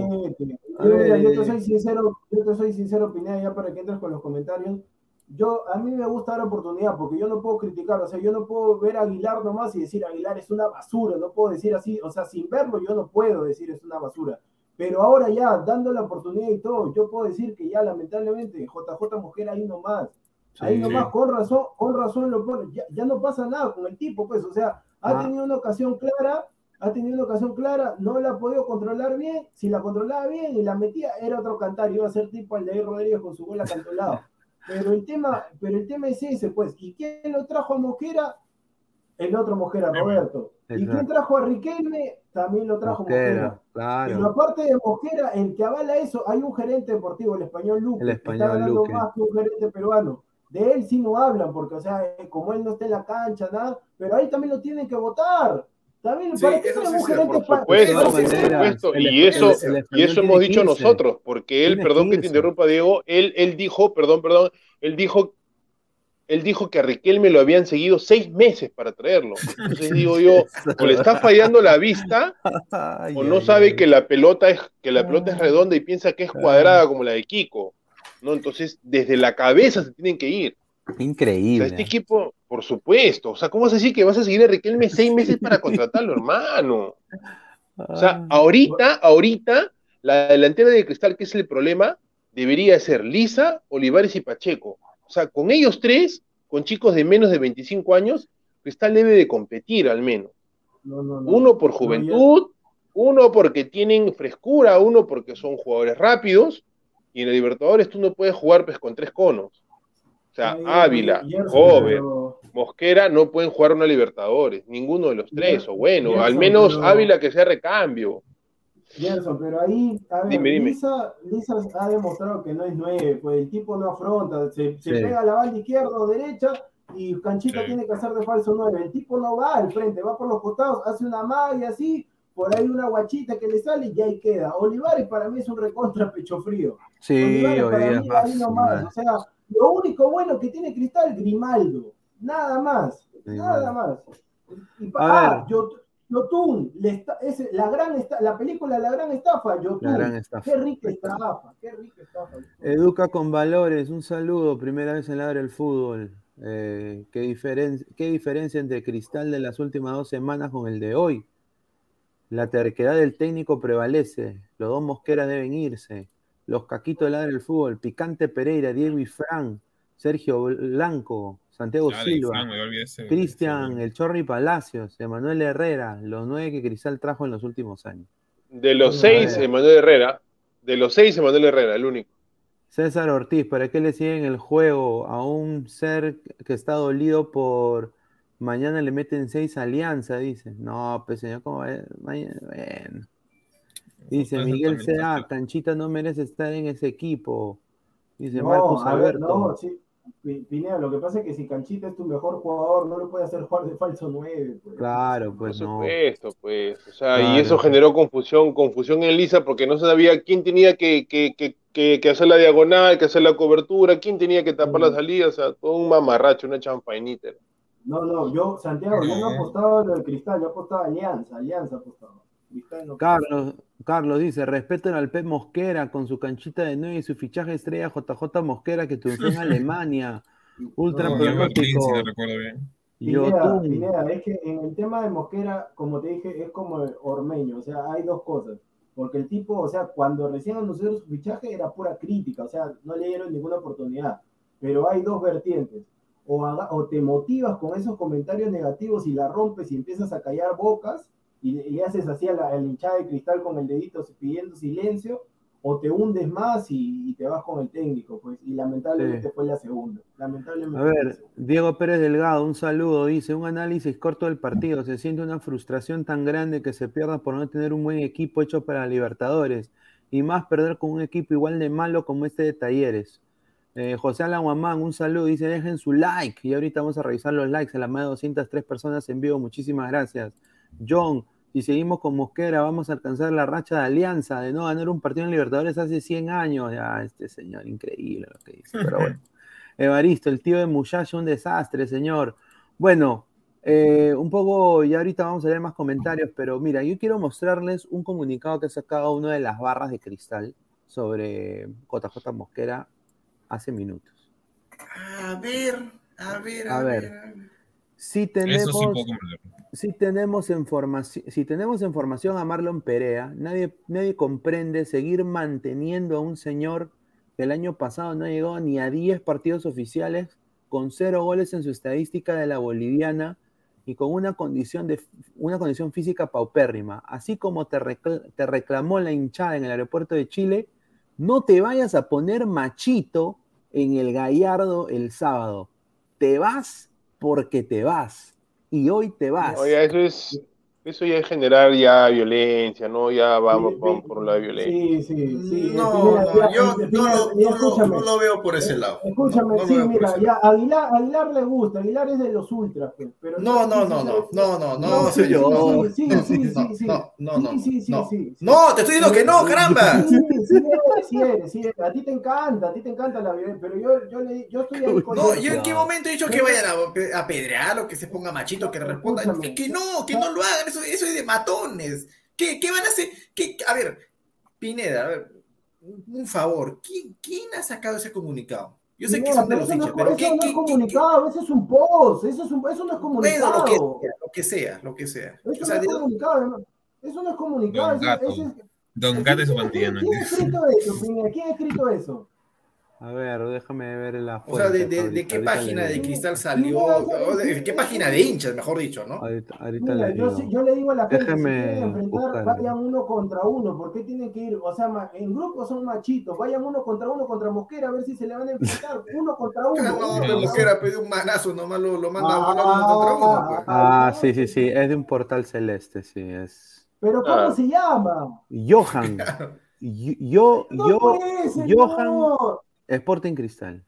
Yo, yo, te soy sincero, yo te soy sincero, Pineda, ya para que entres con los comentarios. yo, a mí me gusta dar oportunidad porque yo no puedo criticar, o sea, yo no puedo ver a Aguilar nomás y decir Aguilar es una basura, no puedo decir así, o sea, sin verlo yo no puedo decir es una basura. Pero ahora ya, dando la oportunidad y todo, yo puedo decir que ya lamentablemente JJ Mosquera ahí nomás. ahí nomás, con razón, con razón lo pone. Ya, ya, no pasa nada con el tipo, pues, o sea, ha ah. tenido una ocasión clara, ha tenido una ocasión clara, no la ha podido controlar bien. Si la controlaba bien y la metía, era otro cantar, iba a ser tipo el de Rodríguez con su gol lado Pero el tema, pero el tema es ese, pues. ¿Y quién lo trajo a Mosquera? El otro Mosquera, Roberto. ¿Y quién trajo a Riquelme? También lo trajo Mosquera. Claro. Pero aparte de Mosquera, el que avala eso, hay un gerente deportivo, el español Luque, el español que está ganando más que un gerente peruano. De él sí no hablan, porque, o sea, como él no está en la cancha, nada, pero ahí también lo tienen que votar. También, ¿para qué un gerente por supuesto, Y eso, y eso hemos dicho nosotros, porque él, perdón que te interrumpa, Diego, él, él dijo, perdón, perdón, él dijo él dijo que a Riquelme lo habían seguido seis meses para traerlo. Entonces digo yo, o le está fallando la vista, o no sabe que la pelota es, que la pelota es redonda y piensa que es cuadrada como la de Kiko. ¿no? Entonces, desde la cabeza se tienen que ir. Increíble. este equipo, por supuesto. O sea, ¿cómo vas a decir que vas a seguir a Riquelme seis meses para contratarlo, hermano? O sea, ahorita, ahorita, la delantera de Cristal, que es el problema, debería ser Lisa, Olivares y Pacheco o sea, con ellos tres, con chicos de menos de 25 años, Cristal debe de competir al menos. uno por juventud, uno porque tienen frescura, uno porque son jugadores rápidos, y en el Libertadores tú no puedes jugar pues, con tres conos. O sea, Ávila, Joven, Mosquera no pueden jugar una Libertadores, ninguno de los tres, o bueno, al menos Ávila que sea recambio. Pero ahí, a ver, Lisa, Lisa, ha demostrado que no es nueve, pues el tipo no afronta, se, se pega la banda izquierda o derecha y Canchita tiene que hacer de falso nueve. El tipo no va al frente, va por los costados, hace una magia así, por ahí una guachita que le sale y ahí queda. Olivares para mí es un recontra pecho frío. Sí, para mí, ahí nomás. O sea, lo único bueno que tiene Cristal, Grimaldo. Nada más. Nada más. Y, ah, yo, Yotun, la, gran la película La Gran Estafa, Yotun. La gran estafa. Qué rica estafa, qué rica estafa. Educa con valores, un saludo, primera vez en Ladra el Fútbol. Eh, ¿qué, diferencia entre Cristal de las últimas dos semanas con el de hoy? La terquedad del técnico prevalece, los dos mosqueras deben irse, los caquitos de Ladra el Fútbol, Picante Pereira, Diego y Fran, Sergio Blanco, Santiago Silva, Cristian El Chorri Palacios, Emanuel Herrera, los nueve que Cristal trajo en los últimos años. De los seis, Emanuel Herrera. De los seis, Emanuel Herrera, el único. César Ortiz, ¿para qué le siguen el juego a un ser que está dolido por mañana le meten seis alianza? Dice. No, pues señor, ¿cómo va? Bueno. Dice Miguel Sea, Canchita no merece estar en ese equipo. Dice Marcos Alberto. no, sí. Pineda, lo que pasa es que si Canchita es tu mejor jugador, no lo puede hacer jugar de falso 9. Pues. Claro, pues Por supuesto, pues. O sea, y eso generó confusión, confusión en Lisa porque no sabía quién tenía que, que, que, que, hacer la diagonal, que hacer la cobertura, quién tenía que tapar las salidas, o sea, todo un mamarracho, una champainita. No, no, yo, Santiago, yo no apostaba en lo del cristal, yo apostaba Alianza, Alianza apostaba. Carlos, Carlos dice, respeten al Pep Mosquera con su canchita de nueve y su fichaje estrella JJ Mosquera que triunfó en Alemania. Ultra no, pronóstico. Pineda, es que en el tema de Mosquera, como te dije, es como el Ormeño, o sea, hay dos cosas. Porque el tipo, o sea, cuando recién anunció su fichaje era pura crítica, o sea, no le dieron ninguna oportunidad. Pero hay dos vertientes. O, o te motivas con esos comentarios negativos y la rompes y empiezas a callar bocas, y, haces así a la, hinchada de cristal con el dedito pidiendo silencio, o te hundes más y, te vas con el técnico, pues, y lamentablemente fue la segunda. Lamentablemente a ver, Diego Pérez Delgado, un saludo, dice, un análisis corto del partido, se siente una frustración tan grande que se pierda por no tener un buen equipo hecho para Libertadores, y más perder con un equipo igual de malo como este de Talleres. Eh, José Alan un saludo, dice, dejen su like, y ahorita vamos a revisar los likes, a la más de 203 personas en vivo, muchísimas gracias. John, si seguimos con Mosquera, vamos a alcanzar la racha de alianza de no ganar un partido en Libertadores hace 100 años. Ya, este señor, increíble lo que dice. Pero bueno. Evaristo, el tío de Muchacho, un desastre, señor. Bueno, eh, un poco, y ahorita vamos a leer más comentarios, pero mira, yo quiero mostrarles un comunicado que ha sacado una de las barras de cristal sobre JJ Mosquera hace minutos. A ver, a ver, A ver. Si tenemos, Eso sí puedo comprender. Si tenemos, en formaci- si tenemos a Marlon Perea, nadie, nadie comprende seguir manteniendo a un señor que el año pasado no llegó ni a 10 partidos oficiales, con cero goles en su estadística de la boliviana y con una condición, de, una condición física paupérrima. Así como te, te reclamó la hinchada en el aeropuerto de Chile, no te vayas a poner machito en el Gallardo el sábado. Te vas porque te vas. Y hoy te vas. Eso ya es generar ya violencia, ¿no? Ya vamos, Sí, vamos por la violencia. Sí, sí, sí. No, Mira, yo mira, no mira, no no lo veo por ese lado. Escúchame, No sí, mira, ya. Aguilar, Aguilar le gusta, Aguilar es de los ultras, pues, pero No, yo- no, no, no, no, no, no, No, sí, señor. sí, sí, No, sí, no, sí, sí. no, no, no, Sí, sí, sí, no. sí, sí. No, te estoy diciendo que no, caramba. Sí, sí sí sí. A ti te encanta, a ti te encanta la violencia, pero yo, yo, le, yo estoy ahí con No, yo en qué momento he dicho que vayan a, a pedrear o que se ponga machito, que responda. Que no, que no lo hagan, eso, eso es de matones. ¿Qué, qué van a hacer? ¿Qué- a ver, Pineda, a ver, un favor, ¿quién, quién ha sacado ese comunicado? Yo sé que Mira, son de los no hinchas, es- pero eso ¿qué, no es qué- comunicado, eso es un post, eso, es un, eso no es Bueno, lo que comunicado. sea, lo que sea, lo que sea. Eso O sea, no es comunicado, ¿no? eso no es comunicado. Don eso- Gato. eso es- Don Gato y su. ¿Quién ha escrito eso, A ver, déjame ver la O sea, ¿de, fuente, de- ahorita- de qué página de cristal salió? O de- ¿Qué página de hinchas, mejor dicho, no? Ahorita, ahorita Mira, le digo. yo le digo a la gente, Déjeme si quieren enfrentar, vayan uno contra uno, ¿por qué tienen que ir? O sea, en grupo son machitos, vayan uno contra uno contra Mosquera a ver si se le van a enfrentar, uno contra uno. Ah, no, uno. Mosquera pidió un manazo, nomás lo, lo manda a Ah, volar uno contra uno. pues. Ah, sí, sí, sí, es de un portal celeste, sí, es. Pero ¿cómo Ah. se llama? Johan. Yo, yo, No yo- puede, señor. Johan Sporting Cristal.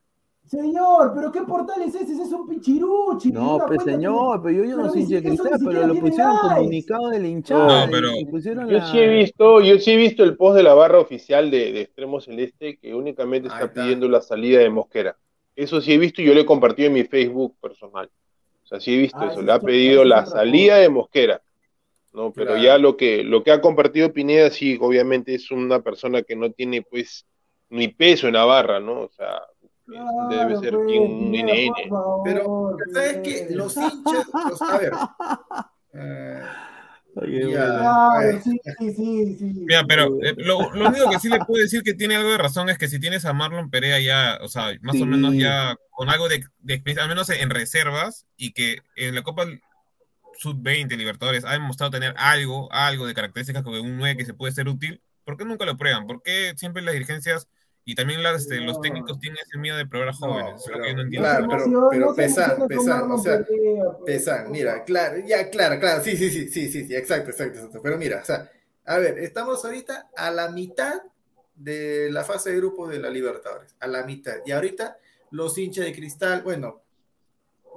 Señor, pero ¿qué portal es ese? Ese es un pichiruchi. No, pues que- señor, pero yo, yo no soy hincha de cristal, pero lo pusieron likes. comunicado de la hinchada. No, pero- Yo la- sí he visto, yo sí he visto el post de la barra oficial de, de Extremo Celeste que únicamente está está. pidiendo la salida de Mosquera. Eso sí he visto y yo lo he compartido en mi Facebook personal. O sea, sí he visto Ah, eso. Le ha pedido la salida de Mosquera. No, pero Claro. ya lo que, lo que ha compartido Pineda, sí, obviamente es una persona que no tiene pues ni peso en la barra, ¿no? O sea, debe ser pues, un Pineda, NN. favor, Pero, ¿sabes qué? Los hinchas, los- a ver. eh, Ya. sí, sí, sí. Mira, pero eh, lo, lo único que sí le puedo decir que tiene algo de razón es que si tienes a Marlon Perea ya, o sea, más Sí. o menos ya con algo de, de experiencia, al menos en reservas, y que en la Copa Sub-20 Libertadores ha demostrado tener algo, algo de características como un 9 que se puede ser útil, ¿por qué nunca lo prueban? ¿Por qué siempre las dirigencias y también las, este, los No. técnicos tienen ese miedo de probar a jóvenes? Eso es lo que yo no pero- entiendo. Claro, No pero- pero no Pesan, Pesan, o sea, pues. Pesan, mira, claro, ya, claro, claro, sí, sí, sí, sí, sí, sí, exacto, exacto, exacto. Pero mira, o sea, a ver, estamos ahorita a la mitad de la fase de grupos de la Libertadores, a la mitad. Y ahorita los hinchas de cristal, bueno,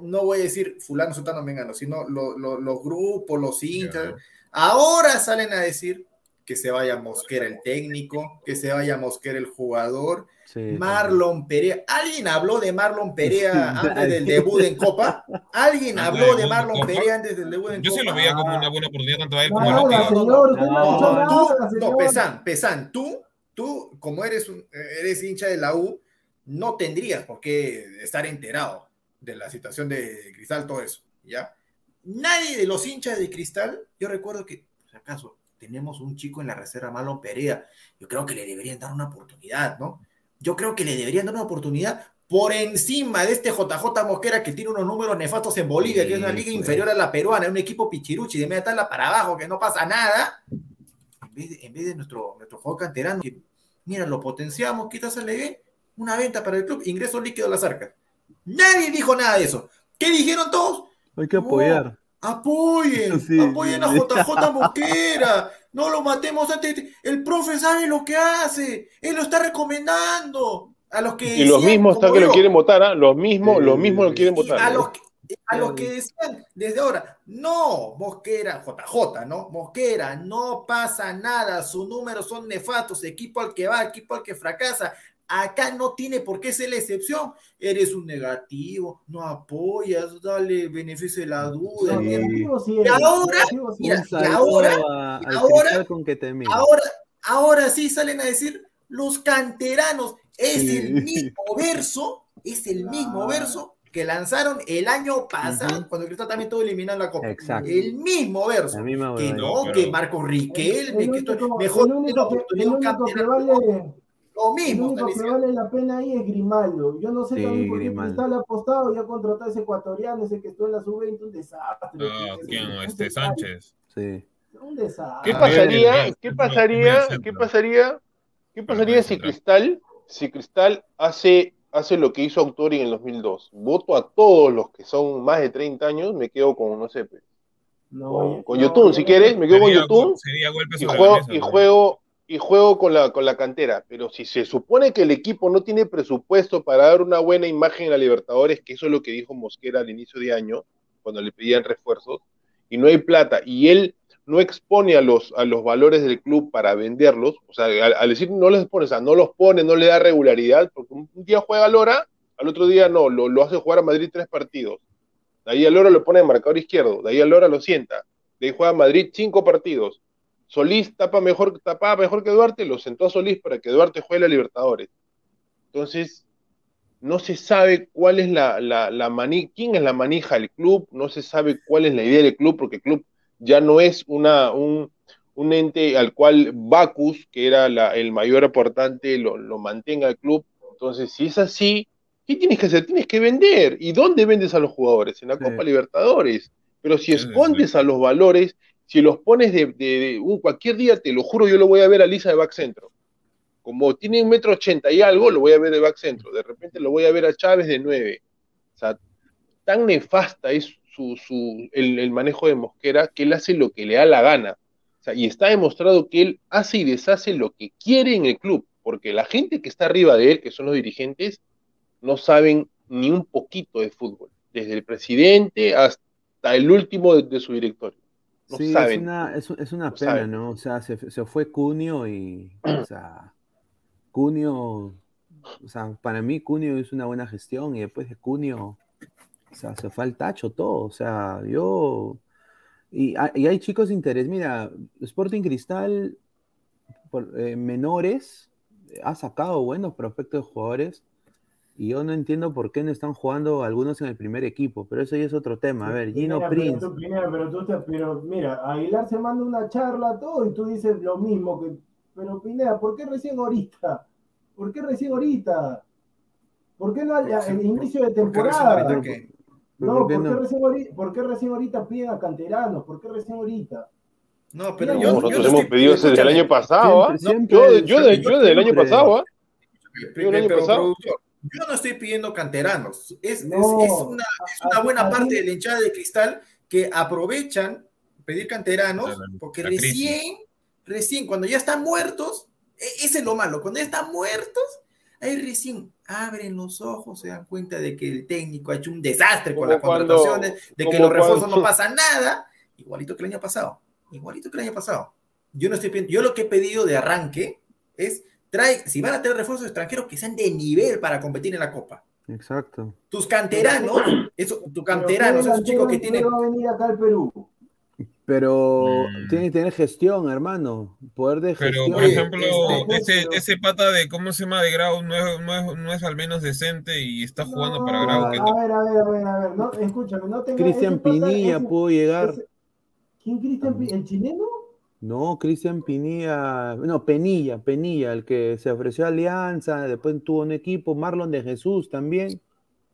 no voy a decir fulano, sultano, mengano, sino lo- lo- los grupos, los hinchas, Ya. ahora salen a decir que se vaya Mosquera el técnico, que se vaya Mosquera el jugador, Sí, Marlon Perea. ¿Alguien habló de Marlon Perea antes del debut en Copa? ¿Alguien habló de Marlon. Perea antes del debut en Yo Copa? sí lo veía como una buena oportunidad tanto a él como a señor, usted no tú, no, Pesan, Pesan, tú, tú, como eres, un- eres hincha de la U, no tendrías por qué estar enterado de la situación de Cristal, todo eso, ¿ya? Nadie de los hinchas de Cristal, yo recuerdo que, por acaso, tenemos un chico en la reserva, Marlon Perea, yo creo que le deberían dar una oportunidad, ¿no? Yo creo que le deberían dar una oportunidad por encima de este JJ Mosquera que tiene unos números nefastos en Bolivia, que es una liga pues. inferior a la peruana, un equipo pichiruchi de media tabla para abajo, que no pasa nada en vez de, en vez de nuestro, nuestro juego canterano, que mira, lo potenciamos, quizás sale bien, una venta para el club, ingreso líquido a las arcas. Nadie dijo nada de eso. ¿Qué dijeron todos? Hay que apoyar. Apoyen, Sí, apoyen a. JJ Mosquera, no lo matemos antes. El profe sabe lo que hace, él lo está recomendando. A los que Y los mismos están que lo quieren votar, ¿ah? Los mismos, Sí. los mismos lo quieren votar. a ¿no? los que, a los que decían desde ahora, no, Mosquera, JJ, ¿no? Mosquera, no pasa nada, sus números son nefastos, equipo al que va, equipo al que fracasa. Acá no tiene por qué ser la excepción. Eres un negativo, no apoyas, dale beneficio de la duda. Sí. Negativo sí Y ahora, mira, y ahora- a- y al ahora- cristal con que te mira. Ahora, ahora sí salen a decir los canteranos. Es Sí. el mismo verso es el mismo verso que lanzaron el año pasado, cuando Cristal también estuvo eliminado la Copa. Exacto. El mismo verso. Que no, que Marco Riquelme, El que esto único- mejor el único que- el que vale- Lo El mismo, único están que vale la pena ahí es Grimaldo. Yo no sé Sí, también por qué Grimaldo. Cristal ha apostado y ha contratado a ese ecuatoriano, ese que estuvo en la sub-20, un desastre. Ah, ¿quién? Este Sánchez. Sí. Un desastre. ¿Qué pasaría? ¿Qué pasaría? ¿Qué pasaría? ¿Qué pasaría si. Cristal, si Cristal hace, hace lo que hizo Autori en el 2002? Voto a todos los que son más de 30 años, me quedo con, no sé, No, con, oye, con no, Yotun, yo si quieres, me quedo con Sería, gol- sería golpe y juego, la mesa. y juego, y juego con la, con la cantera. Pero si se supone que el equipo no tiene presupuesto para dar una buena imagen en la Libertadores, que eso es lo que dijo Mosquera al inicio de año, cuando le pedían refuerzos, y no hay plata, y él no expone a los, a los valores del club para venderlos, o sea, al, decir no los pone, o sea, no los pone, no le da regularidad, porque un, día juega a Lora, al otro día no, lo, lo hace jugar a Madrid tres partidos. De ahí a Lora lo pone de marcador izquierdo, de ahí a Lora lo sienta, de ahí juega a Madrid cinco partidos. Solís tapa mejor, tapaba mejor que Duarte, lo sentó a Solís para que Duarte juegue la Libertadores. Entonces, no se sabe cuál es la, la, la mani- quién es la manija del club, no se sabe cuál es la idea del club, porque el club ya no es una, un, un ente al cual Bacus, que era la- el mayor aportante, lo, lo mantenga el club. Entonces, si es así, ¿qué tienes que hacer? Tienes que vender. ¿Y dónde vendes a los jugadores? En la Sí. Copa Libertadores. Pero si escondes a los valores, si los pones de, cualquier día, te lo juro, yo lo voy a ver a Lisa de back centro. Como tiene un metro ochenta y algo, lo voy a ver de back centro. De repente lo voy a ver a Chávez de nueve. O sea, tan nefasta es su, el, manejo de Mosquera que él hace lo que le da la gana. O sea, y está demostrado que él hace y deshace lo que quiere en el club, porque la gente que está arriba de él, que son los dirigentes, no saben ni un poquito de fútbol, desde el presidente hasta el último de su directorio. No sí, saben. es una, es, es una No pena, saben. ¿no? O sea, se, se fue Cunio y, o sea, Cunio, o sea, para mí Cunio hizo una buena gestión y después de Cunio, o sea, se fue al tacho todo, o sea, yo, y, hay- y hay chicos de interés, mira, Sporting Cristal, por, eh, menores, ha sacado buenos prospectos de jugadores. Y yo no entiendo por qué no están jugando algunos en el primer equipo, pero eso ya es otro tema. A ver, Gino Pineda, Prince. Pero tú, Pineda, pero tú te- pero mira, Aguilar se manda una charla, todo, y tú dices lo mismo que. Pero Pineda, ¿por qué recién ahorita? ¿Por qué recién ahorita? ¿Por qué no al, inicio de temporada? No, ¿Por ¿por qué no? recién ahorita, ¿por qué recién ahorita piden a canteranos? ¿Por qué recién ahorita? No, pero No, yo, yo nosotros no hemos estoy- pedido desde el año pasado, ¿ah? Siempre- Yo, siempre- yo, de- yo desde el año siempre- pasado, ¿ah? Pero, el año pasado. productor, yo no estoy pidiendo canteranos. Es, es- No, es una, es una a- buena parte de la hinchada de cristal que aprovechan pedir canteranos porque recién, recién, cuando ya están muertos, e- ese es lo malo, cuando ya están muertos, ahí recién abren los ojos, se dan cuenta de que el técnico ha hecho un desastre con las contrataciones, de que los refuerzos cuando- no pasa nada, igualito que el año pasado, igualito que el año pasado. Yo no estoy pidiendo, yo lo que he pedido de arranque es trae, si van a tener refuerzos extranjeros que sean de nivel para competir en la Copa. Exacto. Tus canteranos, eso, tu canteranos, Pero esos chicos que ¿qué tienen. va a venir acá al Perú? Pero Mm. tiene que tener gestión, hermano. Poder de Pero, gestión. por Oye, ejemplo, este- ese, ese pata de, ¿cómo se llama? De Grau no es, no es, no es al menos decente y está jugando No, para Grau. A ver, a ver, a ver, a ver. No, escúchame, no tenga Cristian Pinilla pudo llegar. ese- ¿Quién Cristian Pinilla? ¿El chileno? No, Cristian Pinilla, no, Penilla, Penilla, el que se ofreció a Alianza, después tuvo un equipo, Marlon de Jesús también.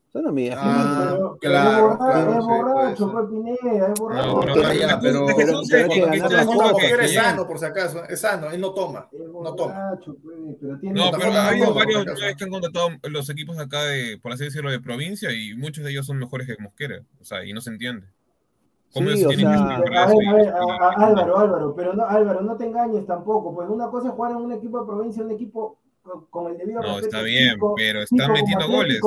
Eso no me Ah, claro, es borracho, claro, borracho, fue Pineda, es borracho. No, pero, Pero- es- sano, por si acaso, es sano, él no toma. No toma. pues, No, pero ha habido varios que han contratado los equipos acá de, por así decirlo, de provincia y muchos de ellos son mejores que Mosquera. O sea, y no se entiende. ¿Cómo Sí, o sea, A ver, a ver, a- a- Álvaro, Álvaro, pero no, Álvaro, no te engañes tampoco, pues una cosa es jugar en un equipo de provincia, un equipo con, el debido No, está bien, chico- pero chico está como metiendo goles.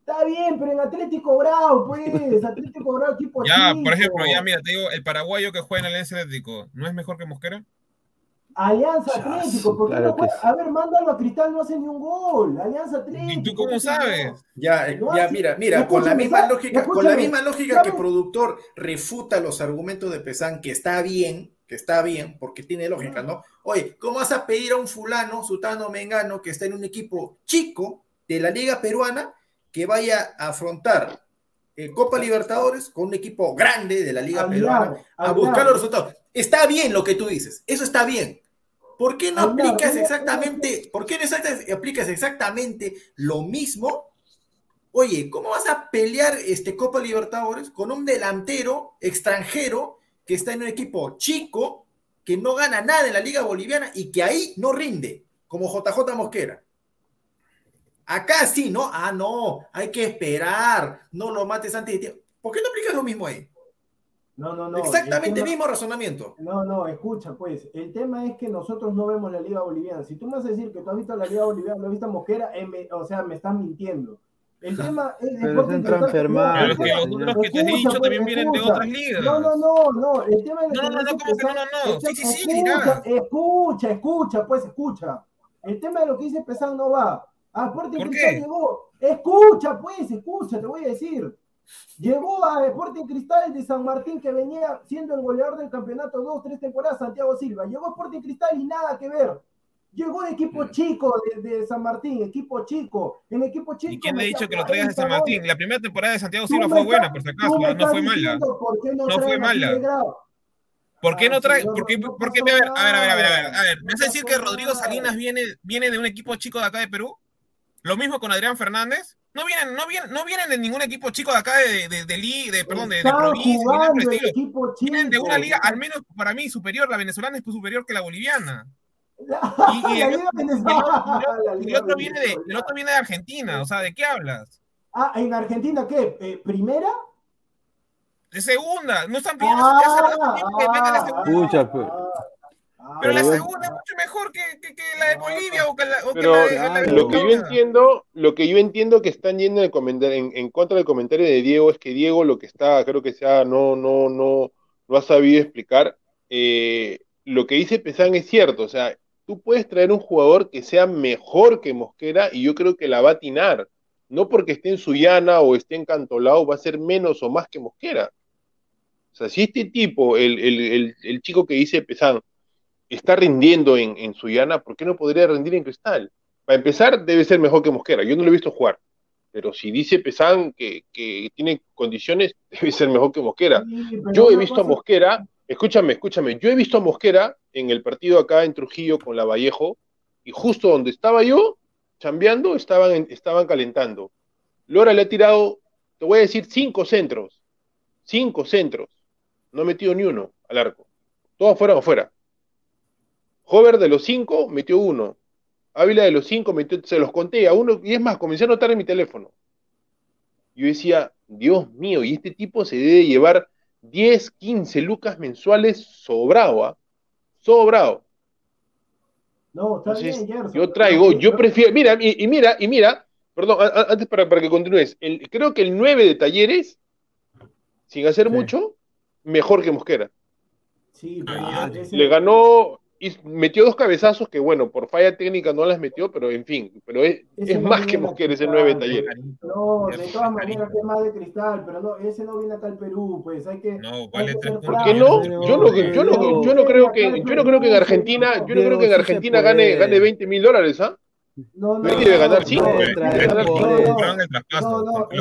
Está bien, pero en Atlético Grau, pues, Atlético Grau, equipo Ya, chico. por ejemplo, ya mira, te digo, el paraguayo que juega en el Atlético, ¿no es mejor que Mosquera? Alianza Chazo, Atlético, ¿por qué claro no sí. A ver, mándalo a Cristal, no hace ni un gol. Alianza Atlético. ¿Y tú cómo sabes? Ya, No, ya, mira, mira, con la misma ¿sabes? lógica, con la misma lógica que productor refuta los argumentos de Pesán, que está bien, que está bien, porque tiene lógica, ¿no? Oye, ¿cómo vas a pedir a un fulano, Sutano Mengano, que está en un equipo chico de la Liga Peruana, que vaya a afrontar eh, Copa Libertadores con un equipo grande de la Liga Peruana a buscar los resultados. Está bien lo que tú dices, eso está bien. ¿Por qué no aplicas exactamente, por qué no aplicas exactamente lo mismo? Oye, ¿cómo vas a pelear este Copa Libertadores con un delantero extranjero que está en un equipo chico, que no gana nada en la Liga Boliviana y que ahí no rinde, como JJ Mosquera? Acá sí, ¿no? Ah, no, hay que esperar, no lo mates antes de tiempo. ¿Por qué no aplicas lo mismo ahí? No, no, no. Exactamente el, mismo razonamiento. No, no, escucha, pues. El tema es que nosotros no vemos la Liga Boliviana. Si tú me vas a decir que tú has visto la Liga Boliviana, lo has visto Mosquera, eh, o sea, me estás mintiendo. El tema es. Pero es enfermado. Pero es que los números que te he dicho pues, también vienen de otras ligas. No, no, no, no. El tema es. No, no, no, no, ¿cómo que no, no, no? Sí, sí, sí, escucha, escucha, escucha, pues, escucha. El tema de lo que dice Pesán no va. A Sporting Cristal llegó. Escucha, pues, escucha, te voy a decir. Llegó a Sporting Cristal de San Martín, que venía siendo el goleador del campeonato dos, tres temporadas, Santiago Silva. Llegó a Sporting Cristal y nada que ver. Llegó de equipo chico de, San Martín, equipo chico. En equipo chico. ¿Y quién le ha dicho que lo traigas de San Martín? La primera temporada de Santiago Silva fue buena, por si acaso, no fue mala. No, fue mala. ¿Por qué no trae? ¿Por qué, por qué, a, ver, a ver, a ver, a ver, a ver, ¿Me vas a decir que Rodrigo Salinas viene, viene de un equipo chico de acá de Perú? Lo mismo con Adrián Fernández. No vienen, no vienen, no vienen de ningún equipo chico de acá de, de, de, de perdón, de, de provincia, Vienen de una liga, al menos para mí, superior. La venezolana es superior que la boliviana. Y, el, otro viene de, el otro viene de Argentina, o sea, ¿de qué hablas? Ah, ¿en Argentina qué? Eh, ¿Primera? De segunda, no están pidiendo ah, ah, la segunda. Pucha, pues. Pero, la segunda es mucho mejor que, la de Bolivia o que la, pero, la, de, lo que yo entiendo, lo que yo entiendo que están yendo de en, en, contra del comentario de Diego es que Diego lo que está, creo que sea, no, no, no, no ha sabido explicar. Eh, lo que dice Pesán es cierto, o sea, tú puedes traer un jugador que sea mejor que Mosquera y yo creo que la va a atinar. No porque esté en Suyana o esté en Cantolao va a ser menos o más que Mosquera. O sea, si este tipo, el, el, el chico que dice Pesán, está rindiendo en, en Suyana, ¿por qué no podría rendir en Cristal? Para empezar, debe ser mejor que Mosquera. Yo no lo he visto jugar. Pero si dice Pesán que, tiene condiciones, debe ser mejor que Mosquera. yo he visto a Mosquera, escúchame, escúchame, yo he visto a Mosquera en el partido acá en Trujillo con la Vallejo, y justo donde estaba yo, chambeando, estaban, estaban calentando. Lora le ha tirado, te voy a decir, cinco centros. Cinco centros. No ha metido ni uno al arco. Todos fueron afuera. Hover de los cinco metió uno. Ávila de los cinco metió, se los conté a uno, y es más, comencé a notar en mi teléfono. Yo decía, Dios mío, y este tipo se debe llevar 10, 15 lucas mensuales sobrado, ¿ah? Sobrado. No, está bien, Yo traigo, yo prefiero, mira, y, mira, y mira, perdón, antes para, para que continúes, creo que el 9 de talleres, sin hacer mucho, mejor que Mosquera. Sí, ah, Le ganó, y metió dos cabezazos que, bueno, por falla técnica no las metió, pero en fin, pero es, es más que Mosquera ese nueve talleres. No, de todas maneras que es más de cristal, pero no, ese no viene acá al Perú, pues hay que. No, vale ¿Por qué no? Yo no, yo no, yo no creo que, yo no creo que en Argentina, yo no creo que en Argentina gane, gane 20 mil dólares, ¿ah? No, no, debe ganar 5. Lo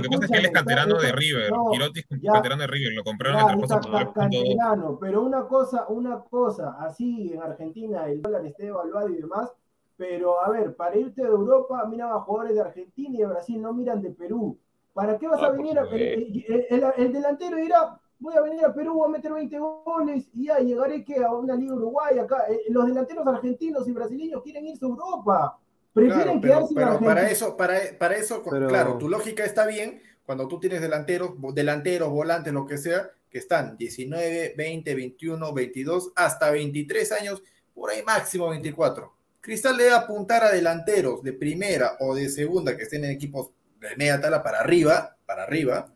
que pasa es que él es canterano de River. Girotti es canterano de River. Lo compraron en el traspaso canterano, Pero una cosa, una cosa, así en Argentina el dólar esté evaluado y demás. Pero a ver, para irte de Europa, mira a jugadores de Argentina y de Brasil, no miran de Perú. ¿Para qué vas a venir? A, el, delantero dirá, voy a venir a Perú, voy a meter 20 goles y ya llegaré que a una liga Uruguay acá. Eh, los delanteros argentinos y brasileños quieren irse a Europa. Prefieren claro, pero, para eso, para, para eso claro, tu lógica está bien cuando tú tienes delanteros, delanteros, volantes, lo que sea, que están 19, 20, 21, 22, hasta 23 años, por ahí máximo 24. Cristal debe apuntar a delanteros de primera o de segunda que estén en equipos de media tala para arriba, para arriba,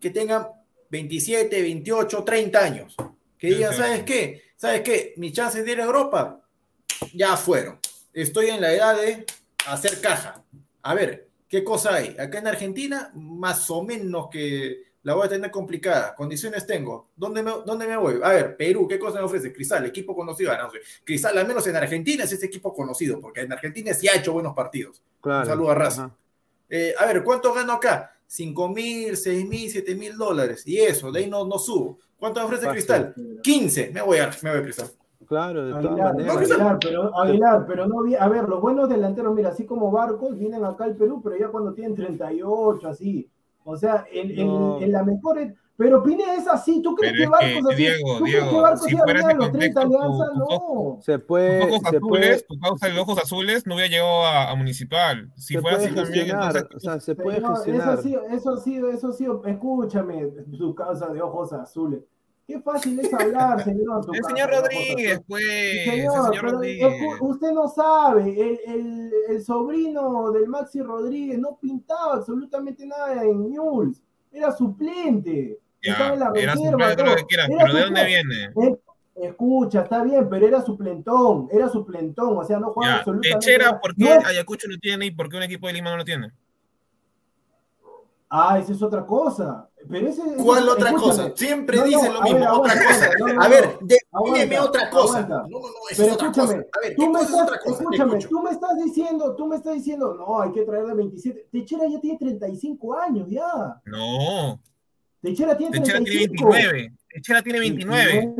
que tengan 27, 28, 30 años. Que digan, ¿sabes qué? ¿Sabes qué? Mis chances de ir a Europa ya fueron estoy en la edad de hacer caja. A ver, ¿qué cosa hay? Acá en Argentina, más o menos que la voy a tener complicada. Condiciones tengo. ¿Dónde me, dónde me voy? A ver, Perú, ¿qué cosa me ofrece? Cristal, equipo conocido. Ah, no, Cristal, al menos en Argentina es ese equipo conocido, porque en Argentina sí ha hecho buenos partidos. Un saludo a Raza. Eh, a ver, ¿cuánto gano acá? 5 mil, 6 mil, 7 mil dólares. Y eso, de ahí no, no subo. ¿Cuánto me ofrece Cristal? 15. Me voy a, me voy a Cristal. Claro, de todas Aguilar, maneras. Aguilar, pero, Aguilar, pero no vi, a ver, los buenos delanteros, mira, así como Barcos, vienen acá al Perú, pero ya cuando tienen 38, así. O sea, en, en- No. en la mejor. Pero Pineda es así, ¿tú crees Pero que es Barcos que, así? Diego, ¿Tú crees que Diego, Barcos si iba a fuera ese los 30 contexto, Alianza? tu- tu- No. Se Tus puede, ojos se puede, azules, tu causa de ojos azules no hubiera llegado a, a Municipal. Si se fuera puede así también, gestionar, entonces o sea, se puede Señor, eso gestionar. ha sido, eso ha sido, eso ha sido, escúchame, su causa de ojos azules. Qué fácil es hablar, señor. el señor Rodríguez, pues, el Señor, Rodríguez. usted no sabe, el, el- el sobrino del Maxi Rodríguez no pintaba absolutamente nada en News, era suplente, estaba en la era reserva, suplente, lo que quieras, ¿de dónde viene? Eh, Escucha, está bien, pero era suplentón, era suplentón, o sea, no jugaba Ya, absolutamente nada. ¿por qué Ayacucho no tiene y por qué un equipo de Lima no lo tiene? Ah, esa es otra cosa. Pero ese, ¿Cuál otra escúchame. cosa? Siempre No, no, dicen lo mismo, ver, otra cosa. no, no, a ver, defíneme otra cosa. aguanta. No, no, no, esa Pero es otra escúchame, cosa. A ver, tú ¿qué me es estás, otra cosa? Escúchame, escucho. tú me estás diciendo, tú me estás diciendo, no, hay que traerle 27. Techera ya tiene 35 años, ya. No, Techera tiene Techera tiene 35. 29. Techera tiene 29.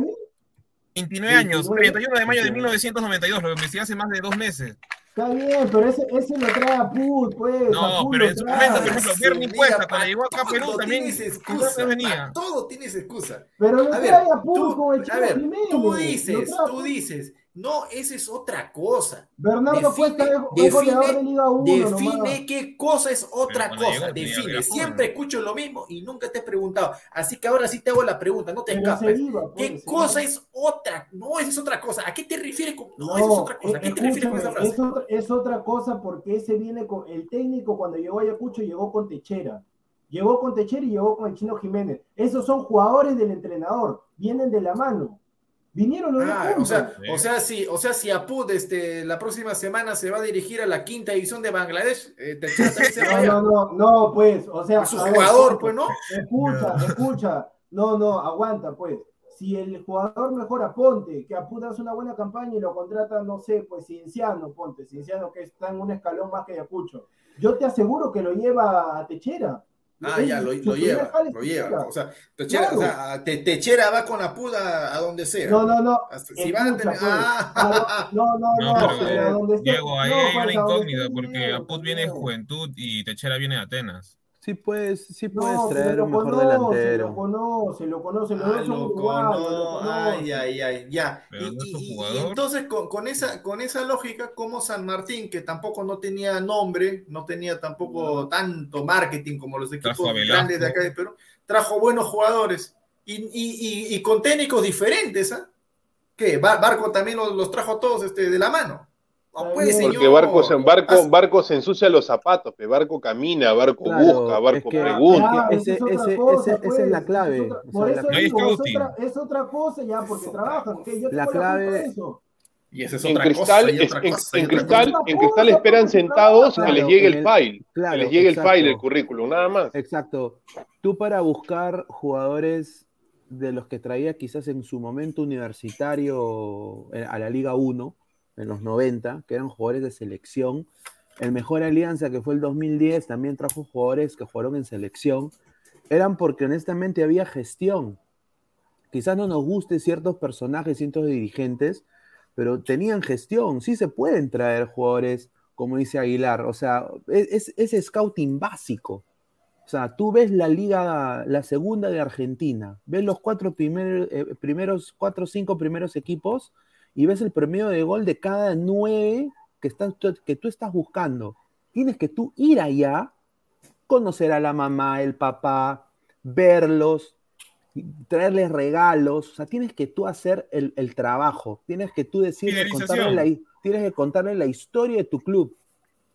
29 años, 29. 31 de mayo de 1992, lo investigué hace más de dos meses. Está bien, pero ese, ese lo trae a Put, pues. a No, Put pero en su momento, por ejemplo, Bernie Cuesta, cuando llegó acá a Perú, todo también tienes excusa, venía. todo tienes excusa. Pero lo A ver, trae a Put tú, con el a Chino ver, Jiménez. tú dices, a tú dices, no, esa es otra cosa. Bernardo Define- Cuesta es, es goleador de define, Liga 1 define nomás. qué cosa es otra cosa. llegó Define. Siempre escucho lo mismo y nunca te he preguntado. Así que ahora sí te hago la pregunta, no te Pero escapes. iba, pues, ¿Qué se cosa iba. es otra? No, esa es otra cosa. ¿A qué te refieres con.? No, No, esa es otra cosa. ¿A qué te refieres con esa frase? es otra, es otra cosa porque ese viene con el técnico cuando llegó a Ayacucho llegó con Techera. Llegó con Techera y llegó con el Chino Jiménez. Esos son jugadores del entrenador, vienen de la mano. Vinieron los dos Ah, o juntos. sea, o sea, si, o sea, si Apud este, la próxima semana se va a dirigir a la quinta división de Bangladesh, eh, se va no, no, no, no, pues, o sea, su a ver, jugador, pues, ¿no? Escucha, escucha. No, no, aguanta, pues. Si el jugador mejora, ponte, que Apud hace una buena campaña y lo contrata, no sé, pues Cienciano, ponte, Cienciano que está en un escalón más que Ayacucho. Yo te aseguro que lo lleva a Techera. Ah, ya, lo, lleva, lo lleva. Techera. O sea, Techera, Claro. o sea, Te- Techera va con Apud a, a donde sea. No, no, no. Hasta- si van a tener- pues. Ah, no, no, No, no, esté- Diego, ahí no, hay pues, una incógnita, porque Apud viene de. Juventud y Techera viene de Atenas. Sí puedes, sí puedes No, traer lo un mejor conoce, Lo delantero. conoce, lo conoce, Ah, lo uruguayos, lo cono- conoce. Ay, ay, ay, ya. Pero Y, no entonces, con, con esa, con esa lógica, como San Martín, que tampoco no tenía nombre, no tenía tampoco tanto marketing como los equipos grandes de acá de Perú, trajo buenos jugadores y, y- y- y con técnicos diferentes, ¿ah? ¿Qué? Bar- Barco también los, los trajo todos este, de la mano. No Está puede, bien. señor. Porque Barco, se- barco, barco se ensucia los zapatos, pe, Barco camina, Barco Claro, busca, Barco es que- pregunta. Ese- esa es otra ese- cosa, ese- esa es pues, la clave. es otra- O por sea, eso la- digo, No hay es otra, es otra cosa ya, porque que yo La la clave- eso. Y esa es En otra cristal, cosa. y es- otra en, cosa, en cristal, cosa. en cristal esperan sentados que Claro, les llegue en el el- file, claro, que les llegue el exacto. file, el currículum, nada más. Exacto. Tú para buscar jugadores de los que traía quizás en su momento universitario eh, a la Liga 1, en los 90, que eran jugadores de selección, el mejor alianza que fue el 2010 también trajo jugadores que jugaron en selección, eran porque honestamente había gestión. Quizás no nos guste ciertos personajes, ciertos dirigentes, pero tenían gestión. Sí se pueden traer jugadores, como dice Aguilar. O sea, es, es, es scouting básico. O sea, tú ves la liga, la segunda de Argentina, ves los cuatro primer- eh, primeros, cuatro o cinco primeros equipos y ves el promedio de gol de cada nueve que, estás, que tú estás buscando. Tienes que tú ir allá, conocer a la mamá, el papá, verlos, traerles regalos. O sea, tienes que tú hacer el, el trabajo. Tienes que tú contarle la, tienes que contarle la historia de tu club.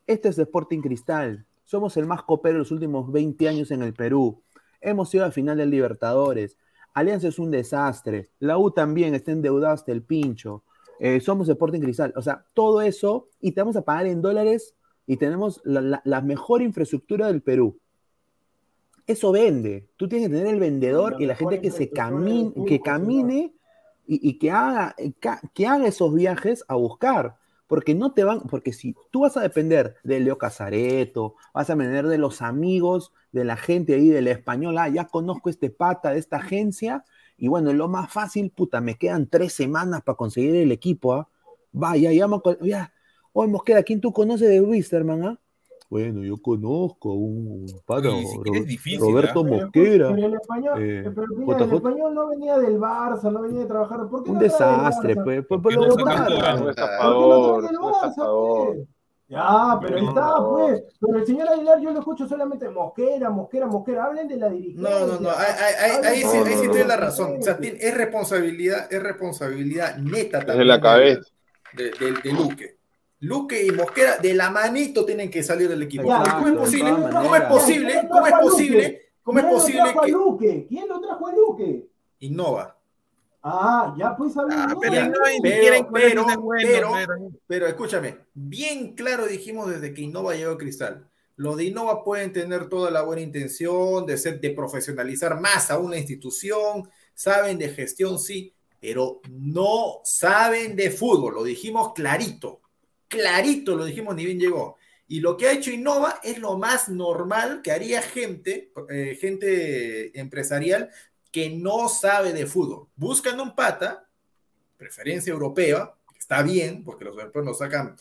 Este es Sporting Cristal. Somos el más copero de los últimos 20 años en el Perú. Hemos ido a final del Libertadores. Alianza es un desastre. La U también está endeudada hasta el pincho. Eh, somos Sporting Cristal. O sea, todo eso y te vamos a pagar en dólares y tenemos la, la- la mejor infraestructura del Perú. Eso vende. Tú tienes que tener el vendedor La y la gente que se camine, que camine y, y que, haga, ca- que haga esos viajes a buscar. porque no te van, porque si tú vas a depender de Leo Casareto, vas a depender de los amigos, de la gente ahí, del español, ah, ya conozco este pata de esta agencia, y bueno, lo más fácil, puta, me quedan tres semanas para conseguir el equipo, ¿ah? Vaya, ya, ya. Oye, Mosquera, ¿quién tú conoces de Wisterman, ah? Bueno, yo conozco a un pata, Roberto Mosquera. Pero, el español, eh, pero mira, el español no venía del Barça, no venía de trabajar. ¿Por qué un no desastre, pues. pues, pues lo votaron. Ya, pero ahí está, pues. Pero el señor Aguilar yo lo escucho solamente Mosquera, Mosquera, Mosquera. Hablen de la dirigencia. No, no, no. Ahí, ahí, ahí, sí, ahí sí tienes la razón. O sea, es responsabilidad, es responsabilidad neta también. En la cabeza. De, de, de Luque. Luque y Mosquera de la manito tienen que salir del equipo. Exacto, ¿Cómo es posible? de ¿Cómo es posible? ¿Quién lo ¿Cómo es posible? ¿Cómo es ¿Quién lo posible? ¿Quién lo trajo a Luque? innova? Ah, ya pues Ah, pero bueno, pero, pero- pero escúchame, bien claro dijimos desde que Innova llegó a Cristal. Los de Innova pueden tener toda la buena intención de ser, de profesionalizar más a una institución, saben de gestión, sí, pero no saben de fútbol. Lo dijimos clarito, clarito lo dijimos, ni bien llegó. Y lo que ha hecho Innova es lo más normal que haría gente, eh, gente empresarial que no sabe de fútbol. Buscan un pata, preferencia europea, está bien, porque los europeos nos sacan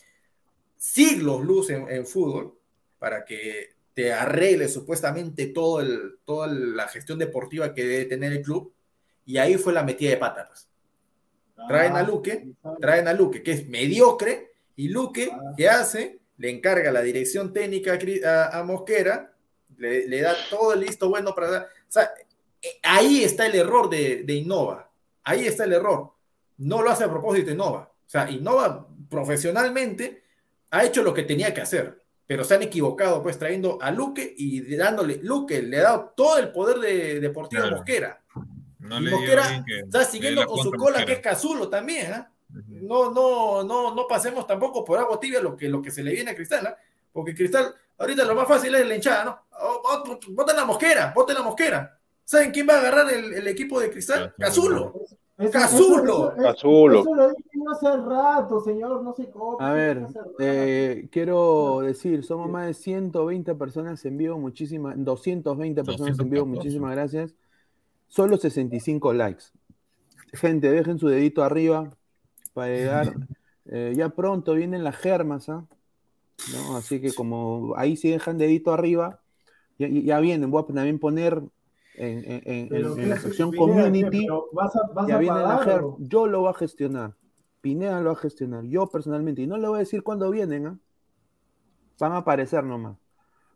siglos luz en, en fútbol, para que te arregle supuestamente todo el, toda la gestión deportiva que debe tener el club. Y ahí fue la metida de pata. pues. Traen a Luque, traen a Luque, que es mediocre, y Luque, ¿qué hace? Le encarga la dirección técnica a Mosquera, le, le da todo el listo bueno para dar. O sea, ahí está el error de, de Innova. Ahí está el error. No lo hace a propósito Innova. O sea, Innova profesionalmente ha hecho lo que tenía que hacer, pero se han equivocado, pues trayendo a Luque y dándole, Luque le ha dado todo el poder de Deportivo Claro. a Mosquera. No Y le Mosquera está siguiendo con su cola, Mosquera. que es Cazulo también. Ujú. No, no, no, no pasemos tampoco por agua tibia lo que, lo que se le viene a Cristal, ¿ah? porque Cristal, ahorita lo más fácil es la hinchada, ¿no? Oh, oh, Voten la mosquera, voten la mosquera. ¿Saben quién va a agarrar el, el equipo de Cristal? Cazulo. Cazulo. Eso- Cazulo. eso- lo dije yo hace rato, señor, no sé cómo. A ver, eh, quiero decir, somos más de 120 personas en vivo, muchísimas, 220 personas en vivo, 214. muchísimas gracias. Solo 65 likes. Gente, dejen su dedito arriba para llegar. Eh, ya pronto vienen las germas, ¿ah? ¿No? Así que como ahí si dejan dedito arriba, ya, ya vienen. Voy a también poner en, en- en- Pero, en la ¿qué- sección community. ¿Vas a, vas Ya a viene la pagar, o? Yo lo voy a gestionar. Pineda lo va a gestionar. Yo personalmente. Y no le voy a decir cuándo vienen. ¿ah? Van a aparecer nomás.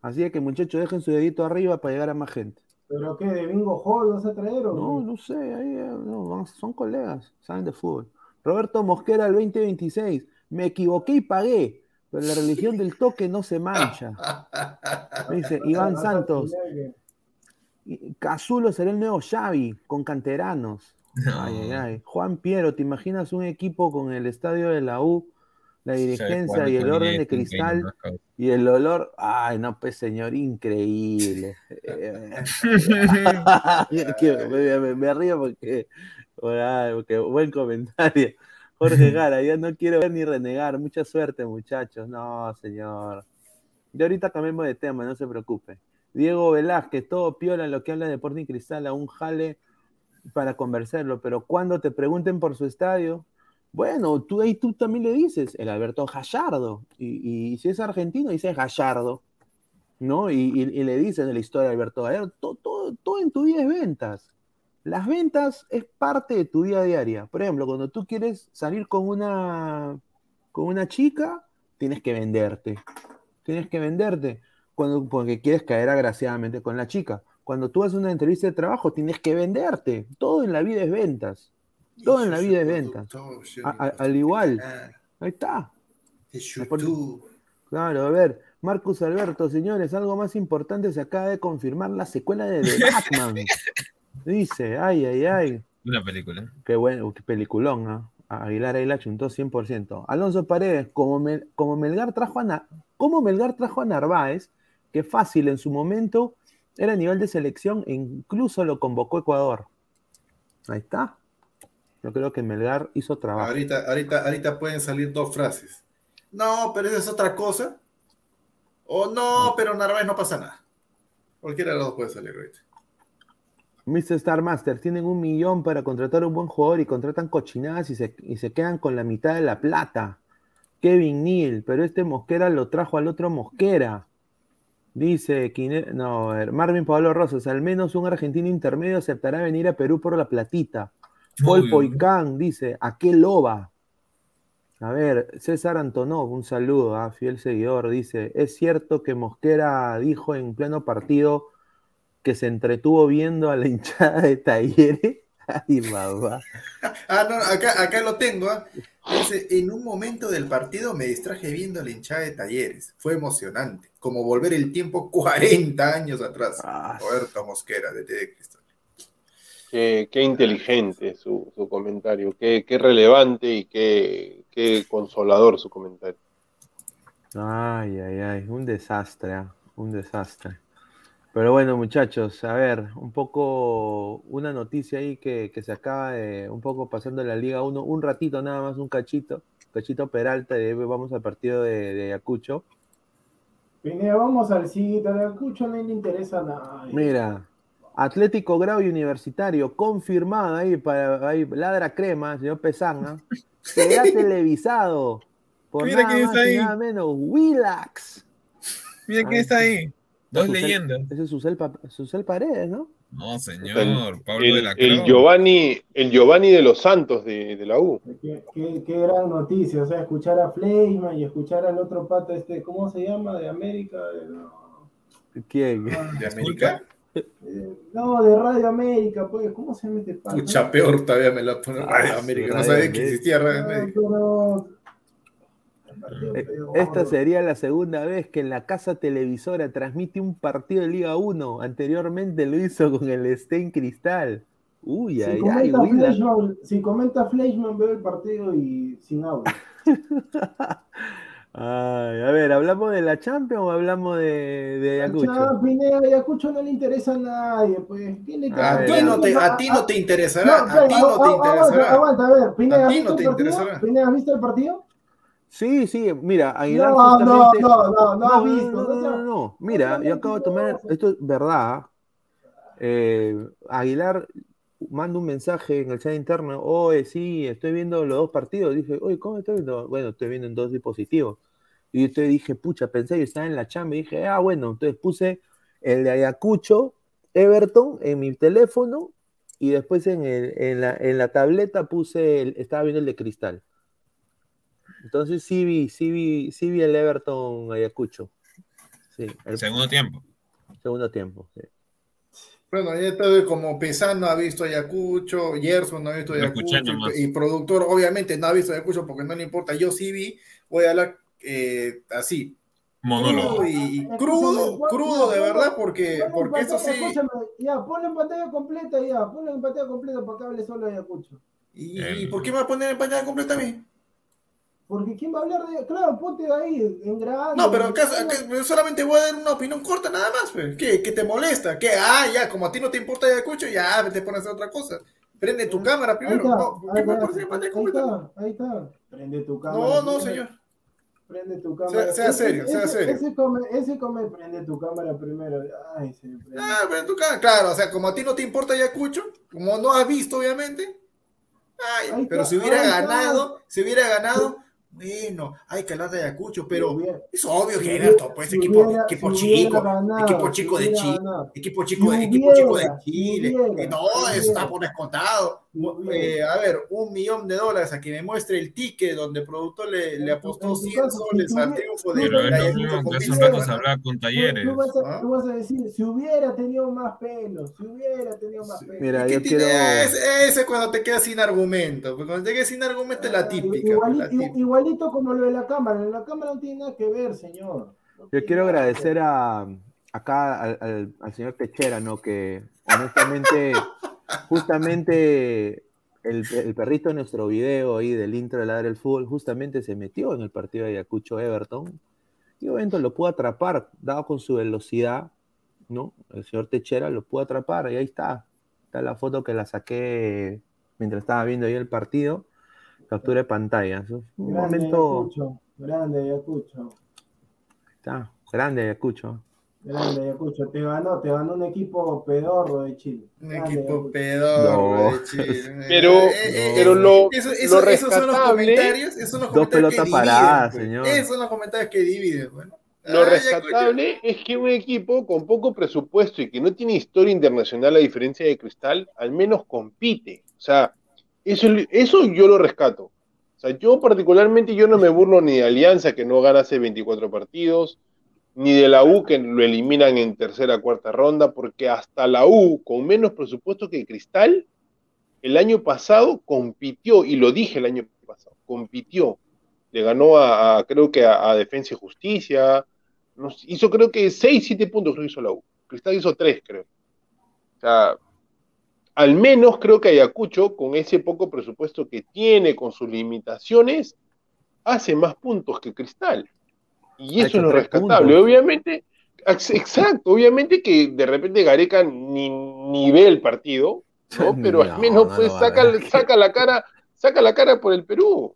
Así que muchachos, dejen su dedito arriba para llegar a más gente. ¿Pero qué? ¿De Bingo Hall vas a traer o No, qué? no sé. ahí, eh, no, son colegas. Saben de fútbol. Roberto Mosquera el 2026. Me equivoqué y pagué. Pero la religión del toque no se mancha. Dice Iván Santos. Cazulo será el nuevo Xavi con canteranos. Ay, ay, ay. Juan Piero, ¿te imaginas un equipo con el estadio de la U, la dirigencia y el orden de cristal y el olor? Ay, no, pues señor, increíble. Eh, que me, me- me río porque, porque buen comentario. Jorge Gara, yo no quiero ver ni renegar. Mucha suerte, muchachos. No, señor. Y ahorita cambiemos de tema, no se preocupe. Diego Velázquez, todo piola en lo que habla de Sporting Cristal, a un jale para conversarlo, pero cuando te pregunten por su estadio, bueno, tú ahí tú también le dices, el Alberto Gallardo, y, y si es argentino, dices Gallardo, ¿no? Y, y- y le dices de la historia de Alberto Gallardo, todo, todo, todo en tu vida es ventas. Las ventas es parte de tu vida diaria. Por ejemplo, cuando tú quieres salir con una, con una chica, tienes que venderte. Tienes que venderte cuando, porque quieres caer agraciadamente con la chica. Cuando tú haces una entrevista de trabajo, tienes que venderte. Todo en la vida es ventas. Todo en la vida es ventas. A- a- al igual. Ahí está. Claro, a ver. Marcus Alberto, señores, algo más importante se acaba de confirmar la secuela de The Batman. Dice, ay, ay, ay. Una película. Qué bueno, qué peliculón, ¿ah? Aguilar ahí la chuntó 100%. Alonso Paredes, como, Mel- como Melgar trajo a Na- como Melgar trajo a Narváez, que fácil en su momento era a nivel de selección e incluso lo convocó Ecuador. Ahí está. Yo creo que Melgar hizo trabajo. Ahorita, ahorita, ahorita pueden salir dos frases. No, pero esa es otra cosa. O no, pero Narváez no pasa nada. Cualquiera de los dos puede salir ahorita. Mr. Star Master, tienen un millón para contratar a un buen jugador y contratan cochinadas y se, y se quedan con la mitad de la plata. Kevin Neal, pero este Mosquera lo trajo al otro Mosquera. Dice, no, a Marvin Pablo Rosas, al menos un argentino intermedio aceptará venir a Perú por la platita. Paul. Poicán dice, ¿a qué loba? A ver, César Antonov, un saludo, ah, fiel seguidor, dice, ¿es cierto que Mosquera dijo en pleno partido que se entretuvo viendo a la hinchada de Talleres? Ay, mamá. Ah, no, acá, acá lo tengo. ¿ah? Dice, en un momento del partido me distraje viendo la hinchada de talleres. Fue emocionante. Como volver el tiempo 40 años atrás. Ah, Roberto Mosquera, de TV Cristal. Qué, qué inteligente su, su comentario, qué, qué relevante y qué, qué consolador su comentario. Ay, ay, ay, un desastre, ah, un desastre. Pero bueno, muchachos, a ver, un poco, una noticia ahí que, que se acaba de, un poco pasando en la Liga 1, un ratito nada más, un cachito, cachito Peralta, y de ahí vamos al partido de, de Ayacucho. Pineda, vamos al sitio, a Cucho no le interesa nada. Mira, Atlético Grau y Universitario, confirmado ahí para ahí, ladra crema, señor Pesanga, será televisado por Mira nada quién más está y ahí. nada menos, Willax. Mira quién Ah, está ahí. Dos Susel- leyendas. Ese es Susel, Susel Paredes, ¿no? No, señor. Pablo de El, la el Cruz. Giovanni, el Giovanni de los Santos de, de la U. Qué, qué- qué gran noticia, o sea, escuchar a Fleischmann y escuchar al otro pata, este, ¿cómo se llama? De América. de- no, ¿Quién? ¿De América? eh, no, de Radio América, pues, ¿cómo se llama este pata? Pucha, peor todavía me la pone Ah, Radio América. No sabía que existía Radio No, América. pero- Esta sería la segunda vez que en la casa televisora transmite un partido de Liga 1. Anteriormente lo hizo con el Stein Cristal. Uy, Si ay, ay. Fleischmann, si comenta Fleischmann, veo el partido y sin audio. Ay, a ver, ¿hablamos de la Champions o hablamos de, de Ayacucho? Chao, Pineda, Ayacucho no le interesa a nadie, pues. Tiene que- A ti no te, a ti no te interesará. No, A ti no te interesará. Aguanta, a ver, Pineda, A ¿has ti visto no te el partido? Sí, sí, mira, Aguilar No, no, justamente... no, no, no has no, visto. no, no no, no, no. Mira, yo acabo de tomar, esto es verdad. Eh, Aguilar manda un mensaje en el chat interno, oye, sí, estoy viendo los dos partidos. Dije, oye, ¿cómo estoy viendo? Bueno, estoy viendo en dos dispositivos. Y yo te dije, pucha, pensé que estaba en la chamba. Y dije, ah, bueno, entonces puse el de Ayacucho, Everton, en mi teléfono. Y después en, el- en la, en la tableta puse, el- estaba viendo el de Cristal. Entonces sí vi, sí vi, sí vi el Everton Ayacucho. Sí, el Segundo tiempo. segundo tiempo. sí. Bueno, ya estoy como Pesano ha visto Ayacucho, Gerson no ha visto Ayacucho, y, y productor obviamente no ha visto Ayacucho porque no le importa. Yo sí vi, voy a hablar eh, así, Monólogo. crudo y Escúchame, crudo, Juan, crudo de verdad, porque, porque eso sí. ya, ponlo en pantalla completa, ya, ponlo en pantalla completa para que hable solo Ayacucho. ¿Y, El- y por qué me va a poner en pantalla completa a mí? Porque ¿quién va a hablar de.? Claro, ponte ahí, en grande. No, pero acá, acá solamente voy a dar una opinión corta nada más, pues. ¿Qué? ¿Qué te molesta? ¿Qué? Ah, ya, como a ti no te importa Ayacucho, ya te pones a hacer otra cosa. Prende tu cámara Ahí primero. está, No, ¿por ahí está, pantalla ahí está, ahí está. Prende tu cámara. No, no, prende- señor. Prende tu cámara. sea serio, sea ese, serio. Ese come, ese come, prende tu cámara primero. Ay, se prende. Ah, en tu cámara, claro, o sea, como a ti no te importa Ayacucho, como no has visto, obviamente. Ay, Ahí pero está, si hubiera ganado, si hubiera ganado, bueno, hay que hablar de Ayacucho, pero hubiera- es obvio que hubiera- Everton, pues equipo, hubiera- equipo chico, ganado, equipo chico de Chile, equipo chico de, Si equipo chico de Chile, no, está por descontado. Eh, a ver, un millón de dólares a que me muestre el ticket donde el productor le, le apostó En tu 100 caso, si soles al triunfo de Pero es hace un rato se hablaba con talleres. tú vas a, ¿Ah? tú vas a decir, si hubiera tenido más pelo, si hubiera tenido más pelo. Mira, ¿Y yo quiero. Ese, ese cuando te quedas sin argumento. Porque cuando te quedas sin argumento es la Ah, típica. iguali- la típica. igualito como lo de la cámara. En la cámara no tiene nada que ver, señor. No Yo quiero agradecer a acá al, al- al señor Techera, ¿no? Que honestamente, justamente el, el perrito de nuestro video ahí del intro de Ladra el Fútbol, justamente se metió en el partido de Ayacucho Everton. Y obviamente lo pudo atrapar, dado con su velocidad, ¿no? El señor Techera lo pudo atrapar, y ahí está. Está la foto que la saqué mientras estaba viendo ahí el partido. Captura de pantalla. Es Un Grande, momento. Ayacucho. Grande Ayacucho. Está, grande Ayacucho. Grande Ayacucho. Te ganó, te ganó un equipo pedorro de Chile. Un Grande, equipo Ayacucho. pedorro No. de Chile. Pero- Eh, eh, pero eso- lo- eso- lo eso- esos son los comentarios, esos son los Dos comentarios que pelotas paradas, dividen, señor. pues. Esos son los comentarios que dividen, bueno. Lo Ay, rescatable es que un equipo con poco presupuesto y que no tiene historia internacional a diferencia de Cristal, al menos compite. O sea, eso, eso yo lo rescato. O sea, yo particularmente yo no me burlo ni de Alianza que no gana hace 24 partidos, ni de la U que lo eliminan en tercera cuarta ronda, porque hasta la U con menos presupuesto que Cristal el año pasado compitió y lo dije el año pasado, compitió. Le ganó a, creo que a, Defensa y Justicia, hizo creo que 6, 7 puntos que hizo la U. Cristal hizo 3, creo. O sea, al menos creo que Ayacucho, con ese poco presupuesto que tiene, con sus limitaciones, hace más puntos que Cristal. Y eso hecho es rescatable. puntos. Obviamente, ex- exacto, obviamente que de repente Gareca ni, ni ve el partido, ¿no? Pero No, al menos no pues saca, saca la cara, saca la cara por el Perú.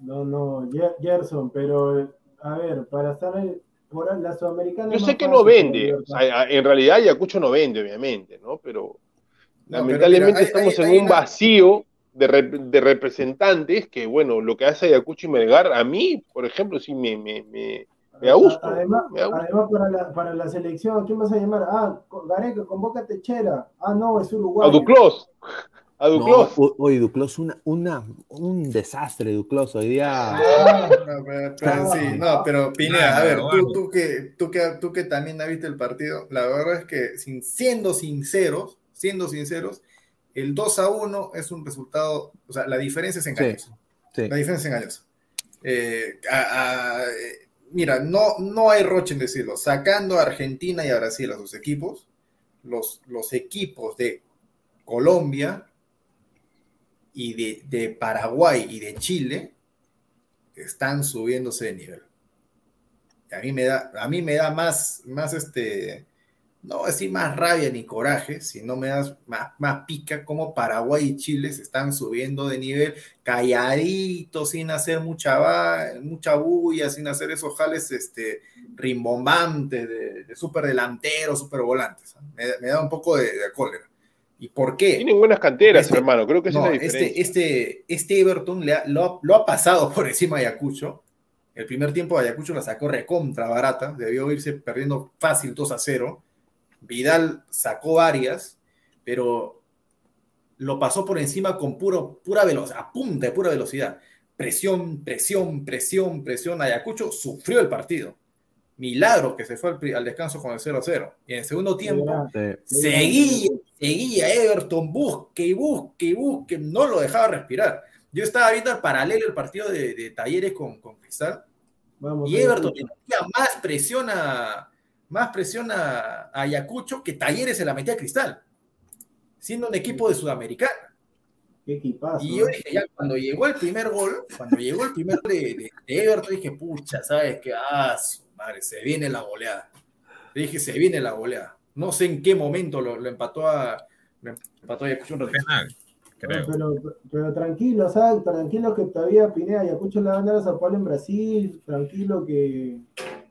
No, no, Ger- Gerson, pero a ver, para estar por la Sudamericana. Yo sé que no vende, o sea, en realidad Ayacucho no vende, obviamente, ¿no? Pero No, lamentablemente pero mira, hay- estamos hay- en hay un una- vacío de, rep- de representantes que, bueno, lo que hace Ayacucho y Melgar, a mí, por ejemplo, sí me, me, me, me gusto. Además, me además para, la, para la selección, ¿a quién vas a llamar? Ah, Gareca, convoca a Techera. Ah, no, es Uruguay. A Duclos, a No, Duclos. o- oye, Duclos, una, una, un desastre, Duclos. Hoy día. Ah, No, pero, pero sí, no, pero Pineda, a ver, tú, tú, que, tú, que, tú que también has visto el partido, la verdad es que sin, siendo sinceros, siendo sinceros, el 2 a 1 es un resultado, o sea, la diferencia es engañosa. Sí. La diferencia es engañosa. Eh, a- a- mira, no, no hay roche en decirlo. Sacando a Argentina y a Brasil a sus equipos, los, los equipos de Colombia y de, de Paraguay y de Chile están subiéndose de nivel. A mí me da, a mí me da más, más este, no voy a decir más rabia ni coraje, sino me da más, más pica como Paraguay y Chile se están subiendo de nivel calladitos, sin hacer mucha, va- mucha bulla, sin hacer esos jales este, rimbombantes de, de super delanteros, super volantes. Me, me da un poco de, de cólera. ¿Y por qué? Tienen buenas canteras, Este- hermano, creo que esa No, es la diferencia. este, este, este Everton le ha- lo, ha- lo ha pasado por encima de Ayacucho. El primer tiempo de Ayacucho la sacó recontra barata, debió irse perdiendo fácil 2 a 0. Vidal sacó varias, pero lo pasó por encima con puro, pura velocidad, a punta de pura velocidad. Presión, presión, presión, presión. Ayacucho sufrió el partido. Milagro que se fue al, al descanso con el 0 a 0. Y en el segundo tiempo, seguía, seguía Everton, busque y busque y busque, no lo dejaba respirar. Yo estaba viendo el paralelo el partido de, de Talleres con, con Cristal vamos y Everton le metía más presión a más presión a, a Ayacucho que Talleres se la metía a Cristal, siendo un equipo de Sudamericana. Qué equipazo. Y yo dije, ya, cuando llegó el primer gol, cuando llegó el primer de, de- de Everton, dije, pucha, ¿sabes qué? Ah, su madre, se viene la goleada. Dije, se viene la goleada. No sé en qué momento lo, lo empató a lo empató a Ayacucho un ratito. Creo. Pero, pero tranquilo, ¿sabes? Tranquilo que todavía Pineda Ayacucho le va a ganar a Sao Paulo en Brasil. Tranquilo que,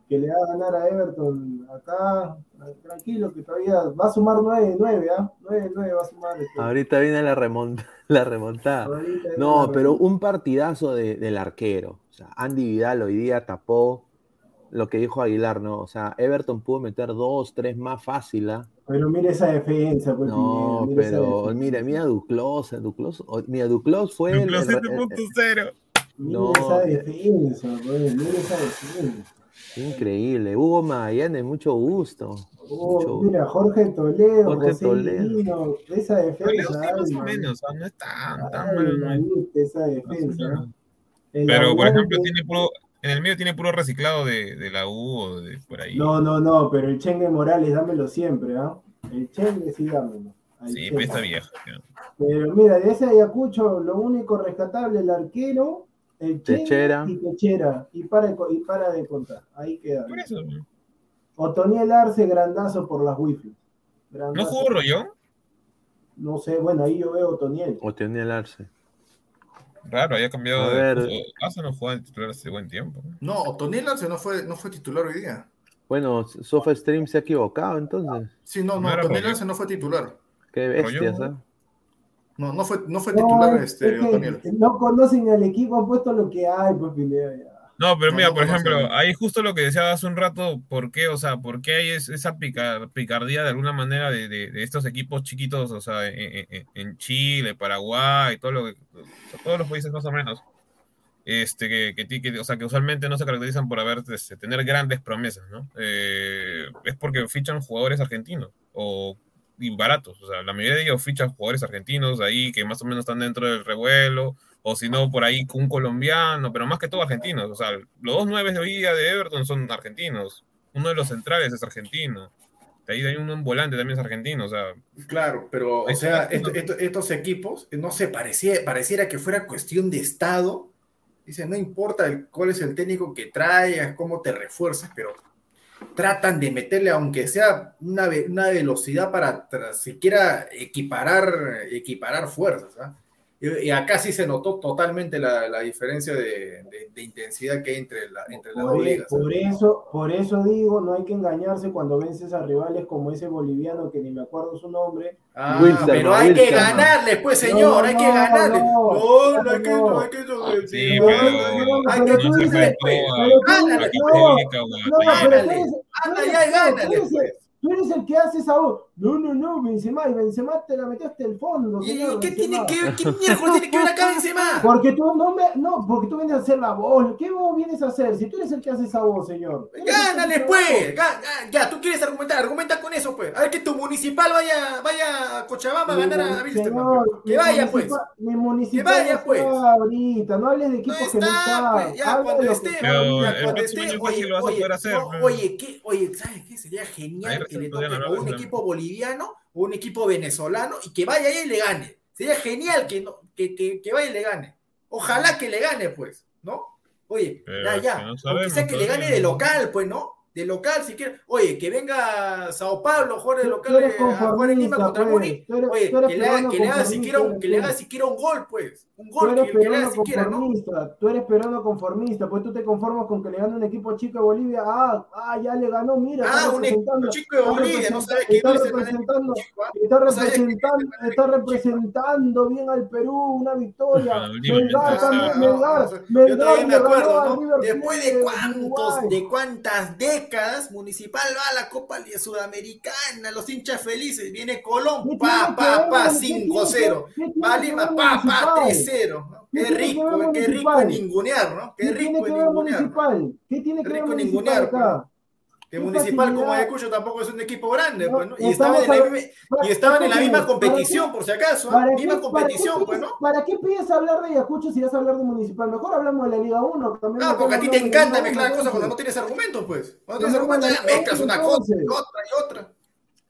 que le va a ganar a Everton acá. Tranquilo que todavía va a sumar 9 9, ¿ah? 9 9 va a sumar. este. Ahorita viene la, remont la remontada. No, la pero remontada. un partidazo de- del arquero. O sea, Andy Vidal hoy día tapó lo que dijo Aguilar, ¿no? O sea, Everton pudo meter dos, tres más fácil, ¿ah? Pero mira esa defensa, pues. No, mira esa pero defensa. mira, mira Duclos, Duclos, mira, Duclos fue el, Duclos el- el- 7.0. Mira no, esa eh. defensa, pues. Mira esa defensa. Increíble. Hugo Magallanes, mucho gusto. Oh, Mucho- mira, Jorge Toledo, Jorge José Toledo. Lino, esa defensa. ay, más o menos, no es tan, tan. El Pero, por ejemplo, tiene puro, en el medio tiene puro reciclado de, de la U o de por ahí. No, no, no, pero el Chengue Morales, dámelo siempre, ¿ah? El Chengue sí, dámelo. al sí, pues está vieja. ya. Pero mira, de ese Ayacucho, lo único rescatable, el arquero, el Techera. y Techera. Y para, de y para de contar. Ahí queda. Por eso, ¿no? Otoniel Arce, grandazo por las wifi. ¿No jugó Rollón? No sé, bueno, ahí yo veo Otoniel. O tenía el Arce. Raro, había cambiado. A de- ver. o- Asa no jugaba de titular hace buen tiempo. ¿no? Otoniel Arce no fue, no fue titular hoy día. Bueno, SofaStream se ha equivocado entonces. Sí, no, No Otoniel. Arce no fue titular. Qué bestias, Royo. No, no fue, no fue No, titular es este, que Otoniel. no conocen al equipo, han puesto lo que hay, pues Pineda, ya. No, pero No, mira, no por ejemplo, ahí justo lo que decía hace un rato, ¿por qué? O sea, ¿por qué hay es- esa pica- picardía de alguna manera de, de- de estos equipos chiquitos, o sea, en, en- en Chile, Paraguay, todo lo que, o sea, todos los países más o menos, este, que, que- o sea, que usualmente no se caracterizan por haber, este, tener grandes promesas, ¿no? Eh, es porque fichan jugadores argentinos o y baratos, o sea, la mayoría de ellos fichan jugadores argentinos ahí que más o menos están dentro del revuelo, o si no, por ahí con un colombiano, pero más que todo argentinos. O sea, los dos nueve de hoy día de Everton son argentinos. Uno de los centrales es argentino. De ahí hay uno en volante también es argentino. O sea, Claro, pero, o sea, esto- esto- estos equipos, no sé, parecía, pareciera que fuera cuestión de Estado. Dice, no importa el- cuál es el técnico que traigas, cómo te refuerzas, pero tratan de meterle, aunque sea una, una velocidad para siquiera equiparar, equiparar fuerzas. ¿ah? Y, y acá sí se notó totalmente la, la diferencia de, de- de intensidad que hay entre, la, entre las dos Por, e- ligas. por eso, por eso digo, no hay que engañarse cuando vences a rivales como ese boliviano que ni me acuerdo su nombre. Ah, pero hay que ganarle, pues, señor, No, hay que no, ganarle. no, No, no hay que, no. no hay que, no, Sí, pero- no, hay pero que tú no dices- pero No, pero Gánale. no, el- pues. tú eres el que hace esa voz. No, no, no, Benzema, y Benzema te la metió hasta el fondo. ¿Y señor qué tiene que ver, qué miércoles tiene que ver acá Benzema? Porque tú no me, no, porque tú vienes a hacer la voz. ¿Qué voz vienes a hacer? Si tú eres el que hace esa voz, señor. Gánale, pues. Ya, tú quieres argumentar, argumenta con eso, pues. A ver que tu municipal vaya, vaya a Cochabamba a ganar a mi Que vaya, pues. Mi municipal Que vaya, pues. está ahorita, no hables de No equipos que no está, están. pues. Ya, Habla cuando esté, que Pero está ya, cuando esté, oye, lo vas a oye, poder hacer, no, oye, ¿qué? Oye, ¿sabes qué? Sería genial que le toque a un equipo boliviano o un equipo venezolano y que vaya ahí y le gane. Sería genial que, no, que, que, que vaya y le gane. Ojalá que le gane, pues, ¿no? Oye, Pero ya, ya. que no Aunque sabemos sea que le gane de local, pues, ¿no? De local, si quiere. Oye, que venga Sao Paulo, jugar de local eh, a jugar en Lima contra pues. Muni. Oye, que le, haga, peruano que, le haga siquiera un, le haga pues. Un gol tú eres que peruano conformista, ¿no? tú eres peruano conformista, pues tú te conformas con que le gane un equipo chico de Bolivia. Ah, ah ya le ganó, mira. Ah, un equipo chico de Bolivia, no sabes que ¿ah? está no representando, está representando, está representando bien al Perú, una victoria. Melgar también, ah, Melgar, Melgar me acuerdo, ¿no? Después de cuántos, de cuántas décadas, Municipal va a la Copa Sudamericana, los hinchas felices, viene Colón, pa, pa, pa, 5-0. Vale, pa, pa, 3 sincero, ¿no? Qué rico, qué rico en ningunear, ¿no? Qué, rico en ningunear. ¿Qué pues. tiene que ver municipal acá? Que Municipal como Ayacucho tampoco es un equipo grande, pues, ¿no? Y estaban en la, misma, y estaban en la misma competición, por si acaso, ¿eh? misma competición, pues, ¿no? ¿Para qué pides hablar de Ayacucho si vas a hablar de Municipal? Mejor hablamos de la Liga 1. También ah, no, porque a ti te encanta mezclar cosas cuando no tienes argumentos, pues. Cuando no tienes argumentos, mezclas una cosa y otra y otra.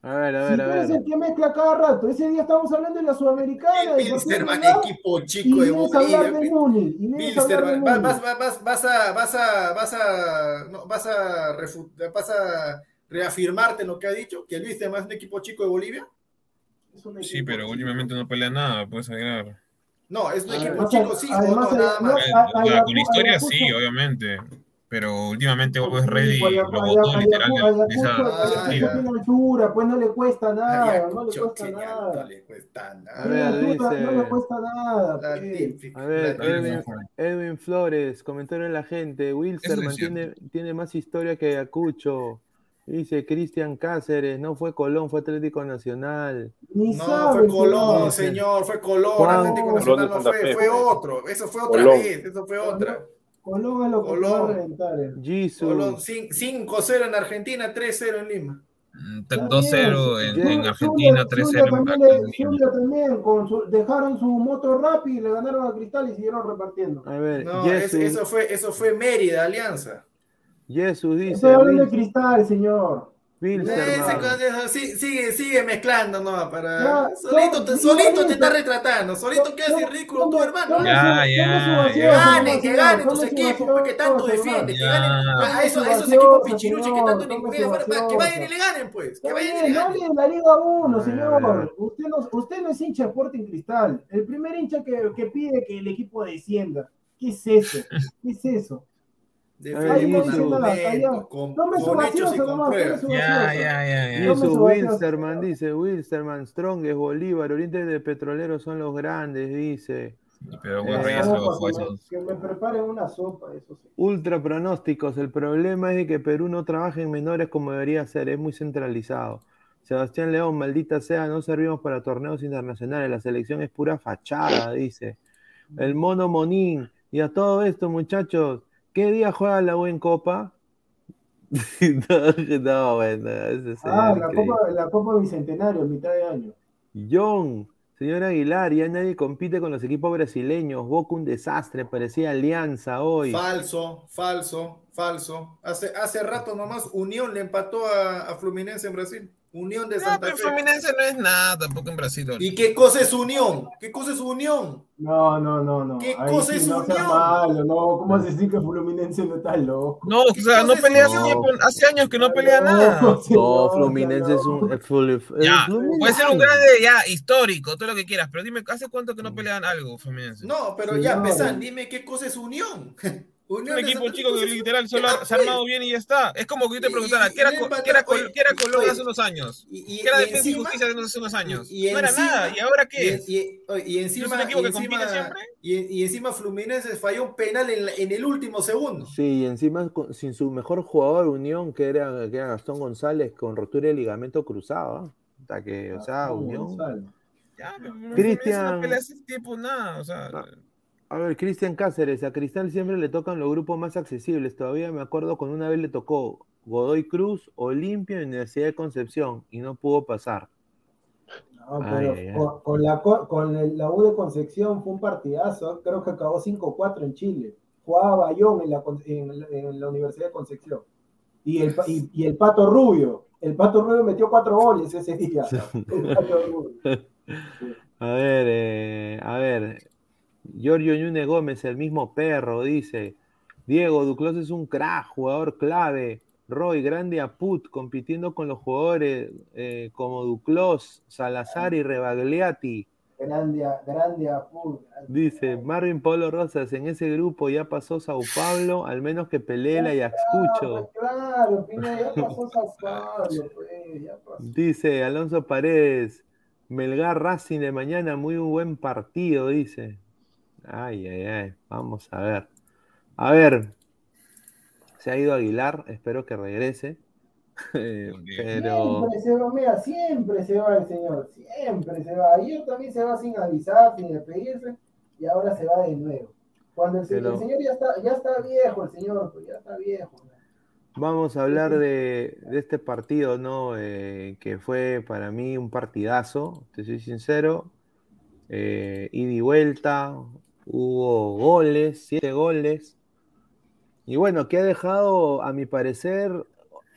A ver, a Si ver, tú a ver. el que mezcla cada rato. Ese día estamos hablando de la Sudamericana. Melgar, equipo Y chico de Bolivia. Vas, vas, vas, vas, vas a, vas a, vas a, no, vas a, refu- vas a reafirmarte en lo que ha dicho, que el Wilstermann es un equipo chico de Bolivia. Es Sí, equipo pero chico. últimamente no pelea nada, puedes agregar. No, es un equipo Además, chico, sí, o además, no, nada más. Con historia sí, obviamente. Pero últimamente Bob Ready Ayacu- lo botó literal de, esa altura, pues no le cuesta nada. No le cuesta nada. no le cuesta nada. A ver, dice- No le cuesta nada. La pues. típica, A ver, Edwin, Flores, comentario en la gente. Wilstermann cierto. tiene, tiene más historia que Ayacucho. Dice Cristian Cáceres, no fue Colón, fue Atlético Nacional. Ni No, sabe, fue Colón, señor. señor, fue Colón, Juan- Atlético Nacional no fue, fue fue. otro, eso fue otra Colón. vez, eso fue otra. Colón es lo que Colón. va a reventar. eh. Jisoo, Colón cin- 5-0 en Argentina, 3-0 en Lima. Mm, Está 2-0 en, bien. en Zulia- Argentina, Zulia 3-0 en en Lima. También con su- dejaron su moto rápido y le ganaron a Cristal y siguieron repartiendo. a ver, No, es- Jesús, eso fue, eso fue Mérida, Alianza. Jesús dice, Estoy hablando de Cristal, señor. Sí, sigue, sigue mezclando, no, para. solito, te, solito te está retratando, solito quedas ridículo tu hermano. Ya, ya, Que ganen, que ganen tus equipos, porque tanto defienden, que ganen a esos, a esos equipos pichiruches que tanto ningunean, que vayan y le ganen, pues, que vayan y le ganen. la Liga 1, señor. Usted no, usted no es hincha de Sporting Cristal. El primer hincha que, que pide que el equipo descienda. ¿Qué es eso? ¿Qué es eso? Ya, ya, ya. Y eso Wilsterman dice, Wilsterman, Strong es Bolívar, Oriente de Petrolero son los grandes, dice. Pero eh, que me preparen una sopa, eso sí. Ultra pronósticos. El problema es que Perú no trabaja en menores como debería ser, es muy centralizado. Sebastián León, maldita sea, no servimos para torneos internacionales, la selección es pura fachada, dice. El mono Monín, y a todo esto, muchachos, ¿Qué día juega la U en Copa? no, bueno, Ah, la Copa, la Copa Bicentenario, mitad de año. John, señor Aguilar, ya nadie compite con los equipos brasileños. Boca un desastre, parecía alianza hoy. Falso, falso, falso. Hace, hace rato nomás Unión le empató a, a Fluminense en Brasil. Unión de Santa no, Fe. Fluminense no es nada tampoco en Brasil. ¿Y qué cosa es Unión? ¿Qué cosa es Unión? No, no, no, no. ¿Qué cosa es no Unión? Malo, no, ¿cómo a decir que Fluminense no está loco? No, o sea, no pelea hace, tiempo, hace años que no pelea nada. No, Fluminense es un. ya, puede ser un grande ya histórico, todo lo que quieras, pero dime, ¿hace cuánto que no pelean algo, Fluminense? No, pero ya, Pesan, dime qué cosa es Unión. un equipo chico que literal solo se ha armado bien y ya está. Es como que yo te preguntara, ¿qué era, ¿qué era, ¿qué era Colón hace unos años? ¿Qué era Defensa y Justicia hace unos años? no era nada, ¿y ahora qué? Y, encima, ¿Es un equipo que compite siempre? Y, encima Fluminense falló un penal en, en, el último segundo. Sí, y encima sin su mejor jugador, Unión, que era, que era Gastón González, con rotura de ligamento cruzado. ¿eh? que, o sea, Unión. Cristian. No hace tiempo nada, o sea. A ver, Cristian Cáceres, a Cristal siempre le tocan los grupos más accesibles. Todavía me acuerdo cuando una vez le tocó Godoy Cruz, Olimpia Universidad de Concepción y no pudo pasar. No, pero Con, la, con la U de Concepción fue un partidazo. Creo que acabó 5-4 en Chile. Jugaba Bayón en la, en, la Universidad de Concepción. Y el, y, el Pato Rubio. El Pato Rubio metió cuatro goles ese día. A ver, eh, a ver, Giorgio Ñune Gómez, el mismo perro, dice. Diego, Duclos es un crack, jugador clave. Roy, grande a Put, compitiendo con los jugadores eh, como Duclos, Salazar y Rebagliati. Grande, grande a Put. Dice Marvin Polo Rosas, en ese grupo ya pasó Sao Paulo, al menos que Pelela y Axcucho. Claro, ya pasó Sao Paulo, pues, ya pasó. Dice Alonso Paredes, Melgar Racing de mañana, muy buen partido, dice. Ay, ay, ay. Vamos a ver. A ver. Se ha ido Aguilar. Espero que regrese. pero... Siempre se va, mira, siempre se va el señor. Siempre se va. Ayer también se va sin avisar, sin despedirse. Y ahora se va de nuevo. Cuando el, señor ya está, ya está viejo, el señor, pues ya está viejo. Vamos a hablar de, de este partido, ¿no? Eh, que fue para mí un partidazo, te soy sincero. Eh, ida y vuelta, hubo goles, siete goles. Y bueno, que ha dejado, a mi parecer,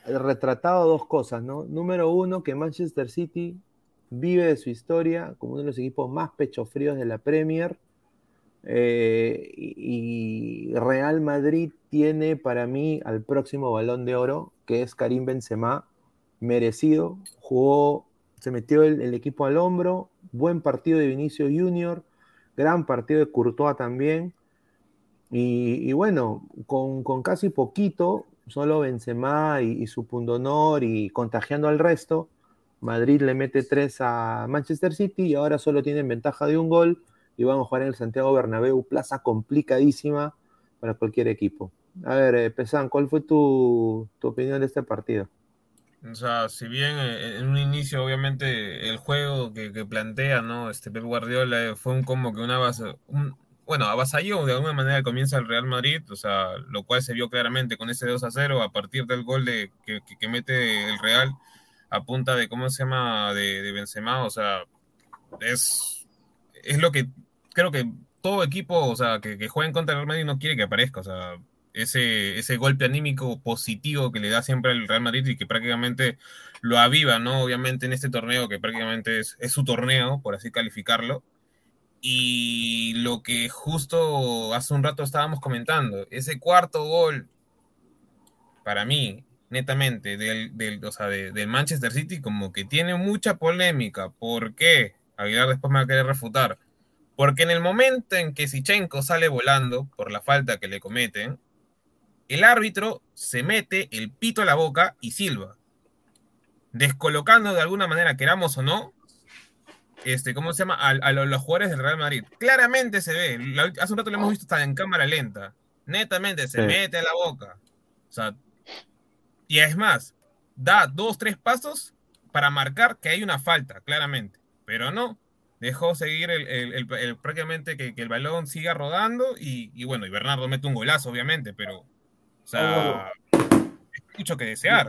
retratado dos cosas, ¿no? Número uno, que Manchester City vive de su historia como uno de los equipos más pechofríos de la Premier. Eh, y, Real Madrid tiene para mí al próximo balón de oro, que es Karim Benzema, merecido. Jugó, se metió el, equipo al hombro, buen partido de Vinicio Junior gran partido de Courtois también. Y, bueno, con, casi poquito, solo Benzema y, y su pundonor y contagiando al resto, Madrid le mete tres a Manchester City y ahora solo tienen ventaja de un gol y van a jugar en el Santiago Bernabéu, plaza complicadísima para cualquier equipo. A ver, eh, Pesan, ¿cuál fue tu, tu opinión de este partido? O sea, si bien eh, en un inicio, obviamente, el juego que, plantea, ¿no? Este Pep Guardiola fue un como que una base, un, bueno, avasalló de alguna manera comienza el Real Madrid, o sea, lo cual se vio claramente con ese 2 a 0 a partir del gol de, que, que mete el Real a punta de, ¿cómo se llama?, de, de Benzema, o sea, es, es lo que creo que todo equipo, o sea, que, que juega en contra del Real Madrid no quiere que aparezca, o sea, ese, ese golpe anímico positivo que le da siempre al Real Madrid y que prácticamente lo aviva, ¿no? Obviamente en este torneo, que prácticamente es, es su torneo, por así calificarlo. Y lo que justo hace un rato estábamos comentando, ese cuarto gol, para mí, netamente, del, del, o sea, de, del Manchester City, como que tiene mucha polémica. ¿Por qué? Aguilar después me va a querer refutar. Porque en el momento en que Sichenko sale volando por la falta que le cometen, el árbitro se mete el pito a la boca y silba, descolocando de alguna manera, queramos o no, este, ¿cómo se llama? A, los, jugadores del Real Madrid. Claramente se ve, hace un rato lo hemos visto hasta en cámara lenta, netamente se mete a la boca. O sea, y es más, da dos, tres pasos para marcar que hay una falta, claramente, pero no, dejó seguir el, prácticamente que, el balón siga rodando y, y bueno, y Bernardo mete un golazo, obviamente, pero o sea, es mucho que desear.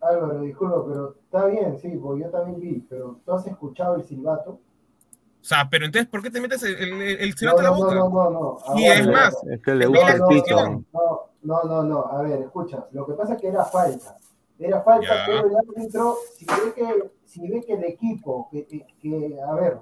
Álvaro, disculpa, pero está bien, sí, porque yo también vi, pero ¿tú has escuchado el silbato? O sea, pero entonces, ¿por qué te metes el, el, silbato no, no, la boca? No, no, no, no. Y es más, es que le gusta el pito. No, no, no, no, a ver, escucha, lo que pasa es que era falta. Era falta, ya. pero el árbitro, si ve que, si ve que el equipo, que, que, a ver,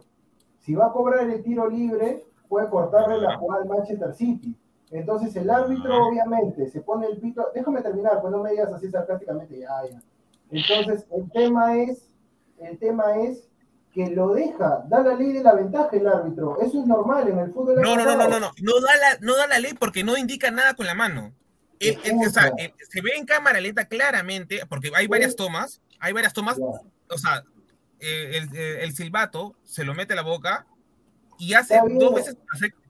si va a cobrar el tiro libre, puede cortarle la jugada al Manchester City. Entonces el árbitro obviamente se pone el pito, déjame terminar, pues no me digas así sarcásticamente, ya, ya. Entonces el tema es, el tema es que lo deja, da la ley de la ventaja el árbitro, eso es normal en el fútbol. No, no, no, no, no, no, no da la, no da la ley porque no indica nada con la mano. El, el, o sea, el, se ve en cámara lenta claramente, porque hay varias tomas, hay varias tomas, o sea, el, silbato se lo mete a la boca y hace dos veces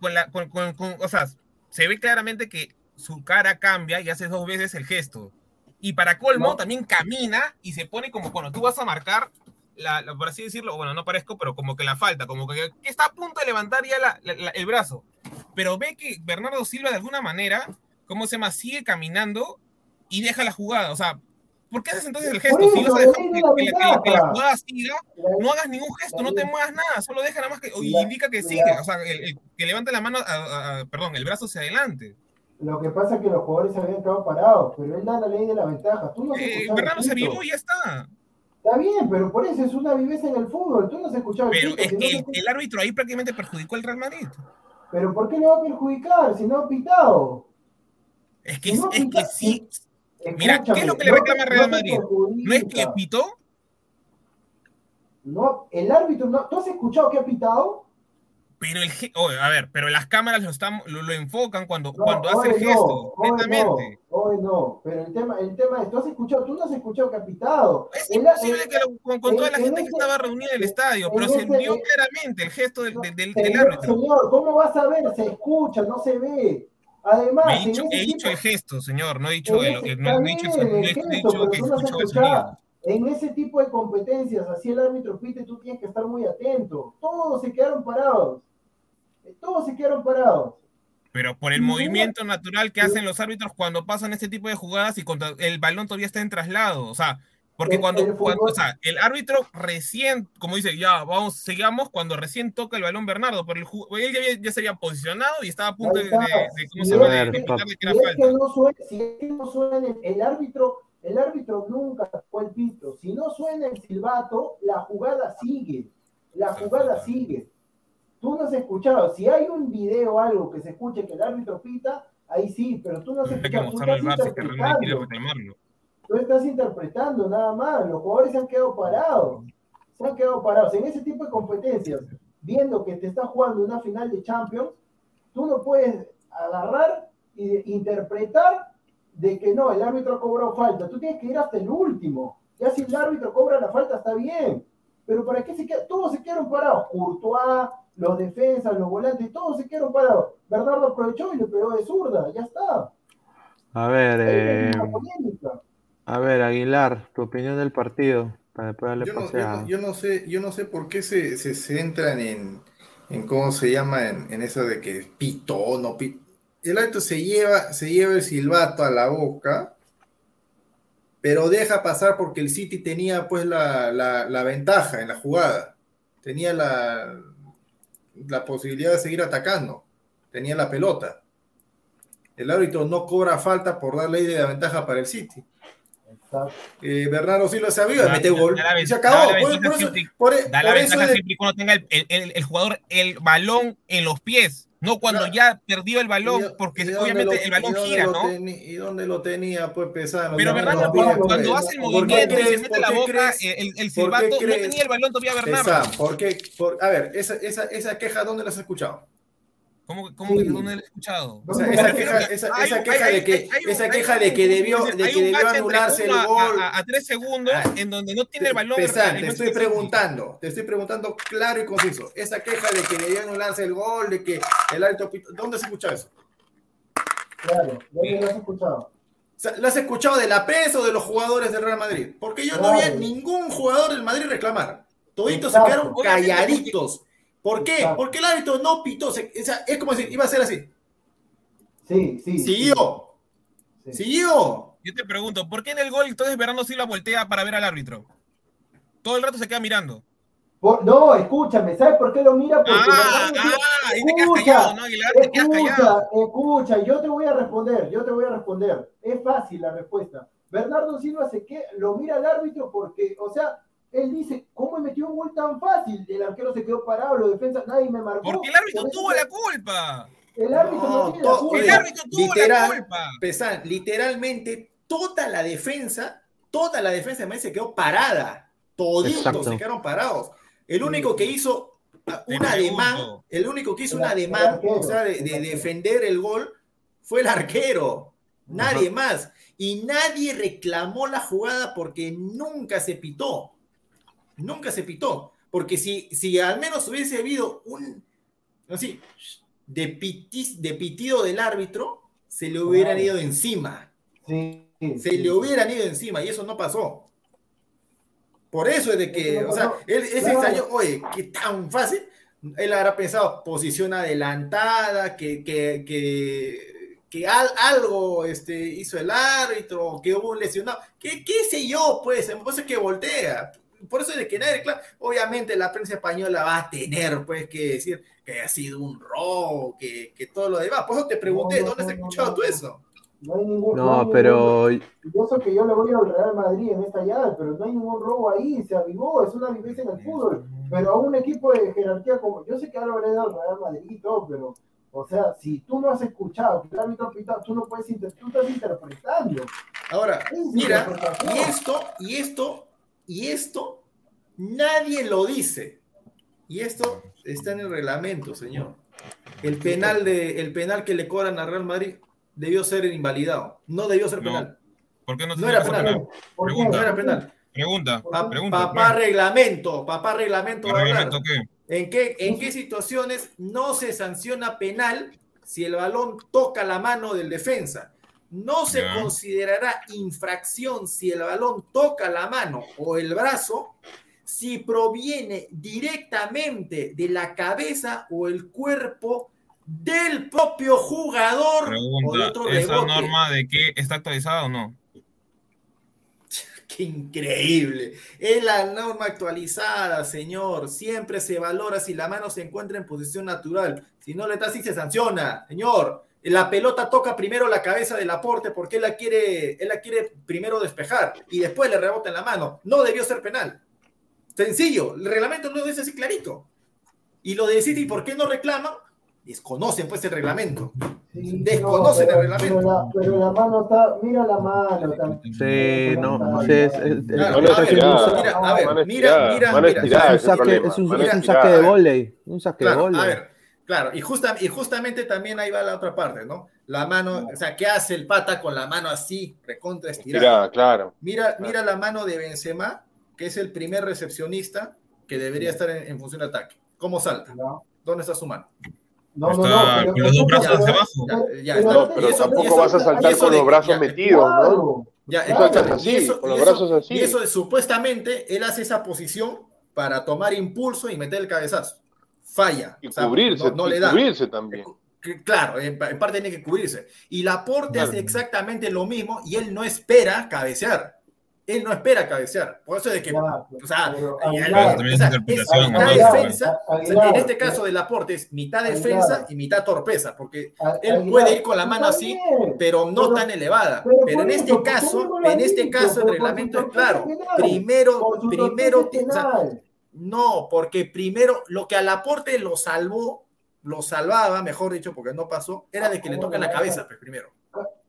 con la, con, con, con, o sea, se ve claramente que su cara cambia y hace dos veces el gesto. Y para colmo, no. también camina y se pone como cuando tú vas a marcar, la, la, por así decirlo, bueno, no parezco, pero como que la falta, como que, que está a punto de levantar ya la, la, el brazo. Pero ve que Bernardo Silva de alguna manera, ¿cómo se llama? Sigue caminando y deja la jugada. O sea, ¿por qué haces entonces el gesto? si vas a dejar que, que, que, la jugada siga, no hagas ningún gesto, no te muevas nada, solo deja nada más que, y indica que sigue, o sea, el, el, que levante la mano, a, a, perdón, el brazo hacia adelante. Lo que pasa es que los jugadores se habían quedado parados, pero él da la ley de la ventaja. Tú no eh, Bernardo se vivó y ya está. Está bien, pero por eso es una viveza en el fútbol. Tú no has escuchado Pero el es si que no el, árbitro ahí prácticamente perjudicó al Real Madrid. Pero ¿por qué le va a perjudicar si no ha pitado? Es que, si no es, pita, es que sí. Mira, ¿qué es lo que le reclama al Real Madrid? ¿No es que pitó? No, el árbitro no. ¿Tú has escuchado que ha pitado? Pero el oh, a ver, pero las cámaras lo, están, lo, lo enfocan cuando, no, cuando hace el gesto, no, netamente. No, hoy no, pero el tema, el tema es, tú has escuchado, tú no has escuchado que ha pitado. Es el, imposible el, que lo, con, con, toda la gente ese, que estaba reunida en el estadio, pero ese, se vio claramente el gesto del, del, del, del árbitro. Señor, ¿cómo vas a ver? Se escucha, no se ve. Además, he dicho, he dicho el gesto, señor, no he dicho el, el, no, he dicho, no he dicho que escuchó el sonido. En ese tipo de competencias, así el árbitro pite, tú tienes que estar muy atento. Todos se quedaron parados. Todos se quedaron parados. Pero por el movimiento natural que hacen los árbitros cuando pasan este tipo de jugadas y el balón todavía está en traslado. O sea, porque cuando, el, cuando o sea, el árbitro recién, como dice, ya, vamos, sigamos, cuando recién toca el balón Bernardo, pero el, él ya, ya se había posicionado y estaba a punto de, que. Que que el, el árbitro, el árbitro nunca fue el pito. Si no suena el silbato, la jugada sigue. La jugada sigue. Tú no has escuchado. Si hay un video o algo que se escuche que el árbitro pita, ahí sí, pero tú no has escuchado. Tú estás, interpretando. Tú estás interpretando nada más. Los jugadores se han quedado parados. Se han quedado parados. En ese tipo de competencias, viendo que te está jugando una final de Champions, tú no puedes agarrar e interpretar de que no, el árbitro cobró falta. Tú tienes que ir hasta el último. Ya si el árbitro cobra la falta, está bien. Pero ¿para qué se quedan? Todos se quedaron parados. Courtois, los defensas, los volantes, todos se quedaron parados. Bernardo aprovechó y le pegó de zurda, ya está. A ver, eh, a ver, Aguilar, tu opinión del partido. Para después darle yo, no, yo, no, yo, no, sé, yo no sé por qué se, se centran en, en cómo se llama, en, en, eso de que pitó, no pitó. El árbitro se lleva, se lleva el silbato a la boca, pero deja pasar porque el City tenía pues la, la, la ventaja en la jugada. Tenía la, la posibilidad de seguir atacando. Tenía la pelota. el árbitro no cobra falta por dar ley de la ventaja para el City. Eh, Bernardo Silva sabía, mete gol. y se acabó. Por, por eso, por, da la ventaja de- siempre cuando tenga el, el- el- el jugador el balón en los pies, no cuando ya perdió el balón, porque ¿Y dónde obviamente lo- el balón gira, lo ¿no? teni- ¿Y dónde lo tenía? Pues pesado. Pero Bernardo, cuando, cuando hace el movimiento y se mete la boca, eh, el, el silbato, no tenía el balón todavía Bernardo. ¿Por a ver, esa, esa, esa queja, ¿dónde la has escuchado? ¿Cómo, cómo que dónde lo he escuchado? O sea, Me esa queja, que esa, hay esa un- queja hay- de que, hay- hay un- esa queja de que debió, de que debió anularse el a- gol. A, a tres segundos, en donde no tiene el balón. Pesán, el- te estoy preguntando, te estoy preguntando claro y conciso. Esa queja de que debió anularse el gol, de que el alto pito, ¿dónde se escucha eso? Claro, ¿dónde lo has escuchado? O sea, ¿Lo has escuchado de la prensa o de los jugadores del Real Madrid? Porque yo no vi a ningún jugador del Madrid reclamar. Toditos Exacto. se quedaron Obviamente, calladitos. ¿Por qué? Exacto. Porque el árbitro no pitó. se- o sea, es como decir, iba a ser así. Sí, sí. Siguió. Sí. Siguió. Yo te pregunto, ¿por qué en el gol entonces Bernardo Silva voltea para ver al árbitro? Todo el rato se queda mirando. Por- no, escúchame, ¿sabes por qué lo mira? Porque Ah, Silva- ah, ahí te quedas callado, ¿no, Aguilar? Te quedas escucha, callado. escucha, yo te voy a responder, yo te voy a responder. Es fácil la respuesta. Bernardo Silva se que lo mira al árbitro porque, o sea, él dice, ¿cómo me metió un gol tan fácil? El arquero se quedó parado, los defensas, nadie me marcó. Porque el árbitro tuvo la culpa. El árbitro no, No, tiene la culpa. El árbitro tuvo la literal, culpa. Pesán, literalmente toda la defensa, toda la defensa de Madrid se quedó parada. Toditos Exacto. se quedaron parados. El único que hizo Te un ademán, el único que hizo un ademán, o sea, de, de defender el gol, fue el arquero. Nadie más. Y nadie reclamó la jugada porque nunca se pitó. Nunca se pitó. Porque si, si al menos hubiese habido un así, de, pitis- de pitido del árbitro, se le hubieran ido encima. Sí, sí, Se le hubieran ido encima y eso no pasó. Por eso es de que, no o sea, él, ese Claro. extraño, oye, qué tan fácil. Él habrá pensado posición adelantada, que, que, que, que al- algo este, hizo el árbitro, que hubo un lesionado. ¿Qué, qué sé yo? Pues, por eso es que voltea. Por eso es de que nadie reclama. Obviamente la prensa española va a tener pues que decir que ha sido un robo, que, que todo lo demás. Por eso te pregunté, No, no, ¿dónde has no, no, escuchado no, tú no. eso? No hay ningún No, hay pero ningún- Yo sé que yo le voy al Real Madrid en esta llave, pero no hay ningún robo ahí, se avivó, es una vivencia en el fútbol. Pero a un equipo de jerarquía como, yo sé que ahora le al Real Madrid y todo, pero, o sea, si tú no has escuchado que el árbitro ha pitado, tú no puedes, inter- tú estás interpretando. Ahora, mira, y esto, y esto, y esto, nadie lo dice. Y esto está en el reglamento, señor. El penal, de, el penal que le cobran a Real Madrid debió ser invalidado. No debió ser No. penal. ¿Por qué no, No se era penal. penal? ¿Por qué? Pregunta. No era penal. Pregunta, Pa- pregunta. papá claro. reglamento, papá reglamento. va a hablar. ¿Reglamento qué? ¿En qué, ¿En qué situaciones no se sanciona penal si el balón toca la mano del defensa? No se considerará infracción si el balón toca la mano o el brazo si proviene directamente de la cabeza o el cuerpo del propio jugador o Pregunta, otro ¿esa rebote. norma de qué está actualizada o no? Qué increíble. Es la norma actualizada, señor. Siempre se valora si la mano se encuentra en posición natural. Si no le está así, se sanciona, señor. La pelota toca primero la cabeza del aporte porque él la quiere, él la quiere primero despejar y después le rebota en la mano. No debió ser penal. Sencillo. El reglamento lo dice así clarito. Y lo de City, ¿por qué no reclaman? Desconocen pues el reglamento. Desconocen no, el reglamento. Pero la, pero la mano está, mira la mano. Sí, no, Claro, a ver, mira, a ver, mano mira, mira, es un saque, problema, es un, mano es un estirada. saque de volei, un saque de volei. a ver, claro, y, justa- y justamente también ahí va la otra parte, ¿no? La mano, o sea, ¿qué hace el pata con la mano así, recontra estirada? Estirada, claro. Mira, mira la mano de Benzema, que es el primer recepcionista que debería estar en, en función de ataque. ¿Cómo salta? No, ¿Dónde está su mano? no, no, Está no, con los dos brazos hacia abajo. Ya, ya pero- está. No, pero eso- tampoco eso- vas a saltar con de- los brazos ya, metidos, ¿no? Ya, escúchame, así, eso- con los eso- brazos así. Y eso supuestamente él hace esa posición para tomar impulso y meter el cabezazo. Falla. Y O sea, cubrirse, no, no y le da. cubrirse también. Que- Claro, en, pa- en parte tiene que cubrirse. Y Laporte Claro. hace exactamente lo mismo y él no espera cabecear. él no espera cabecear. Por eso es de que, o sea, pero, y- Aguilar, o sea, es mitad Aguilar, defensa, Aguilar, en este caso eh, del aporte es mitad Aguilar. defensa y mitad torpeza, porque A- él puede ir con la mano así, pero no pero- tan elevada. pero Pero en eso, este caso, en este caso el reglamento es claro. Primero, primero, no, porque primero lo que al aporte lo salvó, lo salvaba, mejor dicho, porque no pasó, era de que le toca la cabeza, pues primero.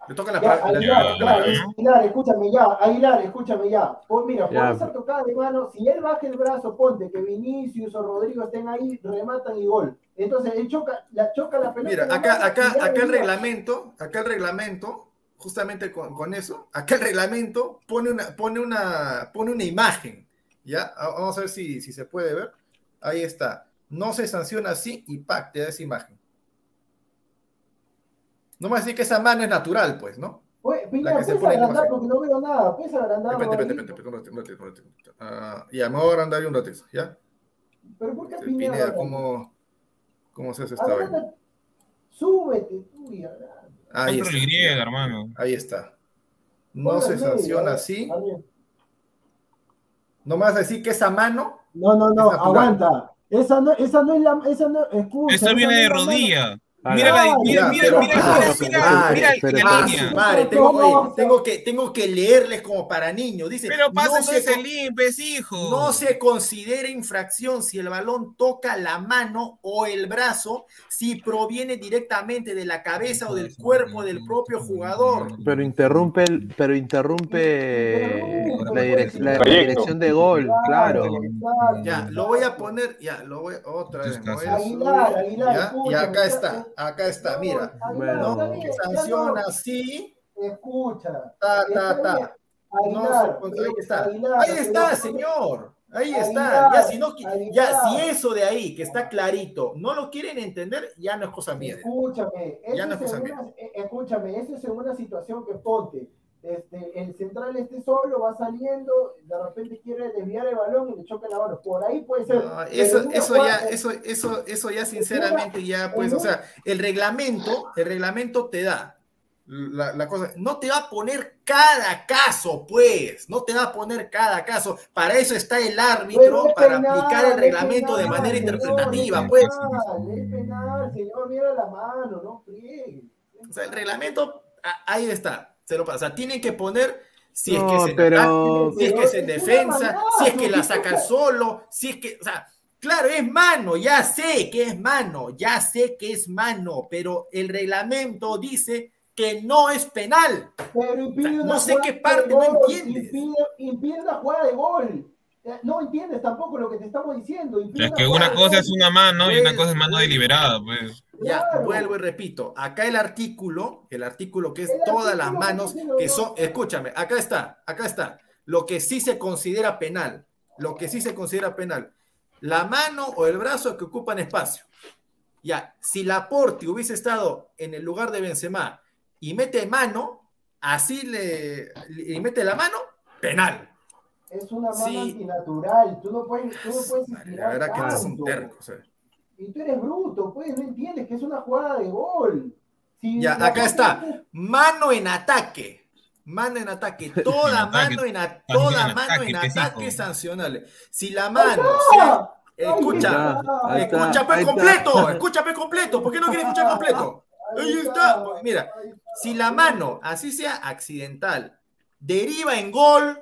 Le toca la Ya, cabeza. Aguilar, escúchame ya, Aguilar, escúchame ya. Pues mira, por esa tocada de mano, si él baja el brazo, ponte que Vinicius o Rodrigo estén ahí, rematan y gol. Entonces él choca, la choca la pelota. Mira, la acá, mano acá, acá el reglamento, acá el reglamento, justamente con, con eso, acá el reglamento pone una, pone una, pone una imagen, ¿ya? Vamos a ver si, si se puede ver. Ahí está. No se sanciona así y ¡pac! te da esa imagen. No me va a decir que esa mano es natural, pues, ¿no? Oye, Piña, que se puedes agrandar porque no veo nada, puedes agrandar. Espérate, espérate, espérate, espérate, un ratito, un ratito, un ratito. Ya, me voy a agrandar un ratito, ¿ya? Pero ¿por qué Este, Piña? Pineda? ¿cómo, ¿cómo se hace esta vaina? Agranda, súbete tú y agranda. Ahí está. Y, hermano. Ahí está. No se sanciona ver, así. No me vas a decir que esa mano No, no, no, Es aguanta. Esa no, esa no es la, esa no, escucha. Esa viene no de rodilla. Mira, mira, mira, pero- mira, mira, pero- mira, pero- mira, pero- la línea. su madre, No, tengo, no, que, tengo que leerles como para niños. Dice, Pero no pasa se, ese limpes, hijo. no se considera infracción si el balón toca la mano o el brazo, si proviene directamente de la cabeza o del cuerpo del propio jugador. Pero interrumpe, el- pero interrumpe la, direc- la Proyecto. dirección de gol, claro. Ya, lo voy a poner, ya, lo voy otra vez. Aguilar, subir, Aguilar, ya, y acá está, acá está, mira. Bueno. Sanciona así, Escucha. ta, ta, ta. No ahí está. Aguilar, Ahí está, señor. Ahí Aguilar, está. Ya si, no, qui- ya Aguilar. si eso de ahí, que está clarito, no lo quieren entender, ya no es cosa mía. Escúchame, Ya no es cosa una- eh, escúchame, eso es en una situación que ponte. Este, el central esté solo, va saliendo, de repente quiere desviar el balón y le choca la mano. Por ahí puede ser. No, pero eso, eso ya, eso, eso, eso ya sinceramente ya, pues, o sea, el reglamento, el reglamento te da la, la cosa, no te va a poner cada caso, pues, no te va a poner cada caso. Para eso está el árbitro, es para aplicar el reglamento de penal, manera señor, interpretativa, es pues. penal, Es penal, señor, mira la mano, no friegue. O sea, el reglamento, ahí está, se lo pasa. Tienen que poner si es que pero- ataque, si es que es en defensa, si es que la sacan solo, si es que, o sea, claro, es mano, ya sé que es mano, ya sé que es mano, pero el reglamento dice que no es penal. Pero impide O sea, no sé qué parte no entiendes. Impide, impide una jugada de gol. No entiendes tampoco lo que te estamos diciendo. Es que una cosa es una mano y una cosa es mano pues. deliberada, pues. Ya, Claro. vuelvo y repito, acá el artículo, el artículo que es El todas las manos que son, escúchame, acá está, acá está, lo que sí se considera penal, lo que sí se considera penal, la mano o el brazo que ocupan espacio. Ya, si Laporte hubiese estado en el lugar de Benzema y mete mano, así le, y mete la mano, penal. Es una mano Sí. antinatural. Tú no puedes, tú no puedes La verdad que o sea. Y tú eres bruto, pues no entiendes que es una jugada de gol. Si Ya, acá está. es- Mano en ataque. Mano en ataque. Toda En ataque. mano en, a- toda en mano ataque, en ataque es sancionable. Si la ¡Ahí mano, si- escucha, está, ahí está, escucha pues ahí está. completo, escucha pues completo. ¿Por qué no quieres escuchar completo? Ahí está. Mira, si la mano, así sea accidental, deriva en gol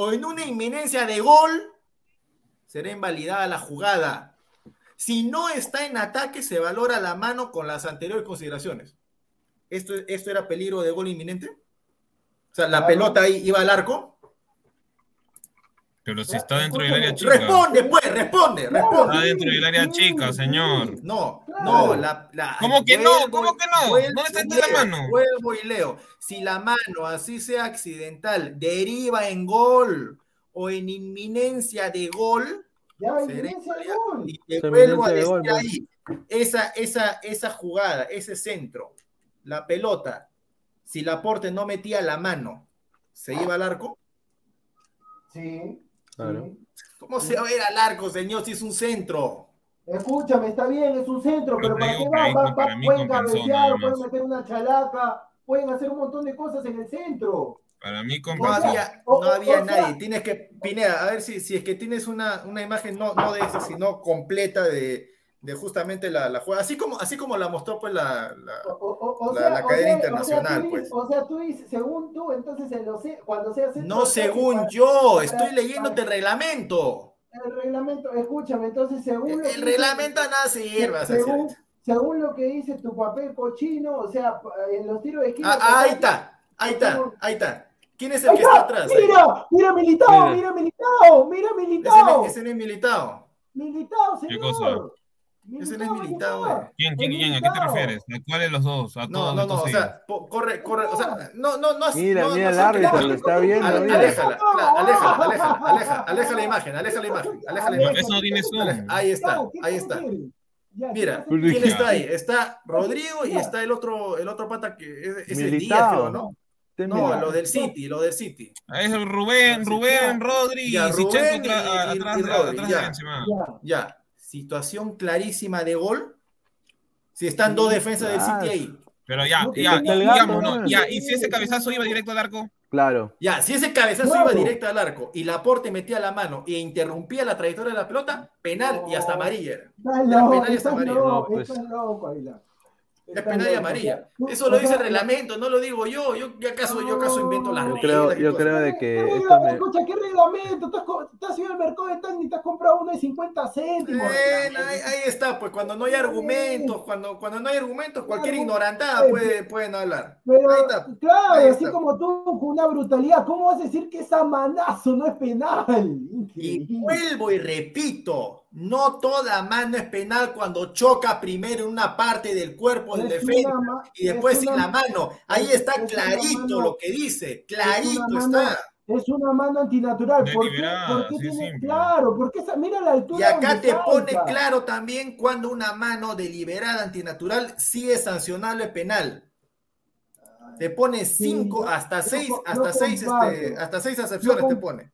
o en una inminencia de gol, será invalidada la jugada. Si no está en ataque, se valora la mano con las anteriores consideraciones. ¿Esto, esto era peligro de gol inminente? O sea, la Claro. pelota ahí iba al arco. Pero si está dentro del área chica. Responde, pues, responde, responde. Está dentro del área chica, señor. No, no, la, la- ¿Cómo que no? vuelvo ¿Cómo y- que no? vuelvo ¿Dónde está entonces la leo, mano? Vuelvo y leo. Si la mano, así sea accidental, deriva en gol o en inminencia de gol, Ya, inminencia de gol. Y te Esa vuelvo a decir gol, ahí, esa, esa, esa jugada, ese centro, la pelota, si Laporte no metía la mano, ¿se iba al arco? Sí. Claro. ¿Cómo se va a ir al arco, señor, si es un centro? Escúchame, está bien, es un centro, Pero ¿para qué va? con- pueden cabecear, pueden meter una chalaca, pueden hacer un montón de cosas en el centro. Para mí no había, no había nadie. Tienes que, Pineda, a ver si, si es que tienes una, una imagen no, no de esa, sino completa de, de justamente la, la jugada, así como, así como la mostró pues la, la, o, la, sea, la o cadena sea, internacional. o sea, tú pues. dices, o sea, tú dices, según tú, entonces en los, cuando se hace... No según yo, estoy leyéndote el reglamento. El reglamento, escúchame, entonces según... El, el dice- reglamento a nada sirve. según, según lo que dice tu papel cochino, o sea, en los tiros de esquina... Ah, ahí está, ahí está, ahí está. ¿Quién es el que está atrás? ahí? Mira, mira Militao, Mira. mira Militao, mira es- ese no es militado. Militao, ¿Qué señor. Ese no es militado, güey. ¿Quién, quién, quién? ¿A qué te refieres? ¿A cuál de los dos? ¿A No, todos no, los no, dos o sea, corre, corre, o sea, no, no, no. Mira, no, mira no el árbitro, lo la- está viendo, Ale- mira. Aléjala, aléjala, aléjala, aléjala, aleja la imagen, aleja la imagen, aleja la No, imagen. eso no tiene zoom. Aleja- Ahí está, Ya, ¿qué ahí está. Mira, ¿qué más ¿quién está ahí? Está Rodrigo y está el otro, el otro pata que es, es el Díaz, Militao. creo, ¿no? No, mira. lo del City, lo del City. Es Rubén, Rubén, Rodri Ya, y Rubén y- y- atrás, y Rodri, atrás ya. de. Ya. Situación clarísima de gol. Si están dos defensas del City ahí. Pero ya, No, ya, digamos, ¿no? Ya, y si ese cabezazo iba directo al arco, Claro. Ya, si ese cabezazo Claro. iba directo al arco y Laporte metía la mano e interrumpía la trayectoria de la pelota, penal y hasta amarilla. penal y hasta amarilla. loco, No, pues. estás loco, Aguilar. Es penal y amarilla. Eso lo dice el reglamento, no lo digo yo. Yo acaso, yo acaso invento las Yo reglas. creo, y yo cosas. creo de ¿Qué que esto me... Escucha, ¿qué reglamento? Te has, co- te has ido al mercado de Tacni y te has comprado uno de 50 céntimos. Bueno, ahí, ahí está, pues cuando no hay argumentos, cuando, cuando no hay argumentos, cualquier Claro. ignorantada Eh, puede, pueden hablar. Pero, Ahí está. claro, ahí así como tú, con una brutalidad, ¿cómo vas a decir que es a manazo, no es penal? Y vuelvo y repito, no toda mano es penal cuando choca primero en una parte del cuerpo del defensa una y después una- la mano. Ahí es- está es clarito mano- lo que dice, es clarito mano- está. Es una mano antinatural. ¿Por qué? Deliberada, ¿Por qué sí, tiene- simple. Claro, porque esa, mira la altura. Y acá te pone claro también cuando una mano deliberada antinatural sí es sancionable penal. Te pone cinco, hasta yo seis, co- yo hasta seis, comparto. este, hasta seis acepciones te pone.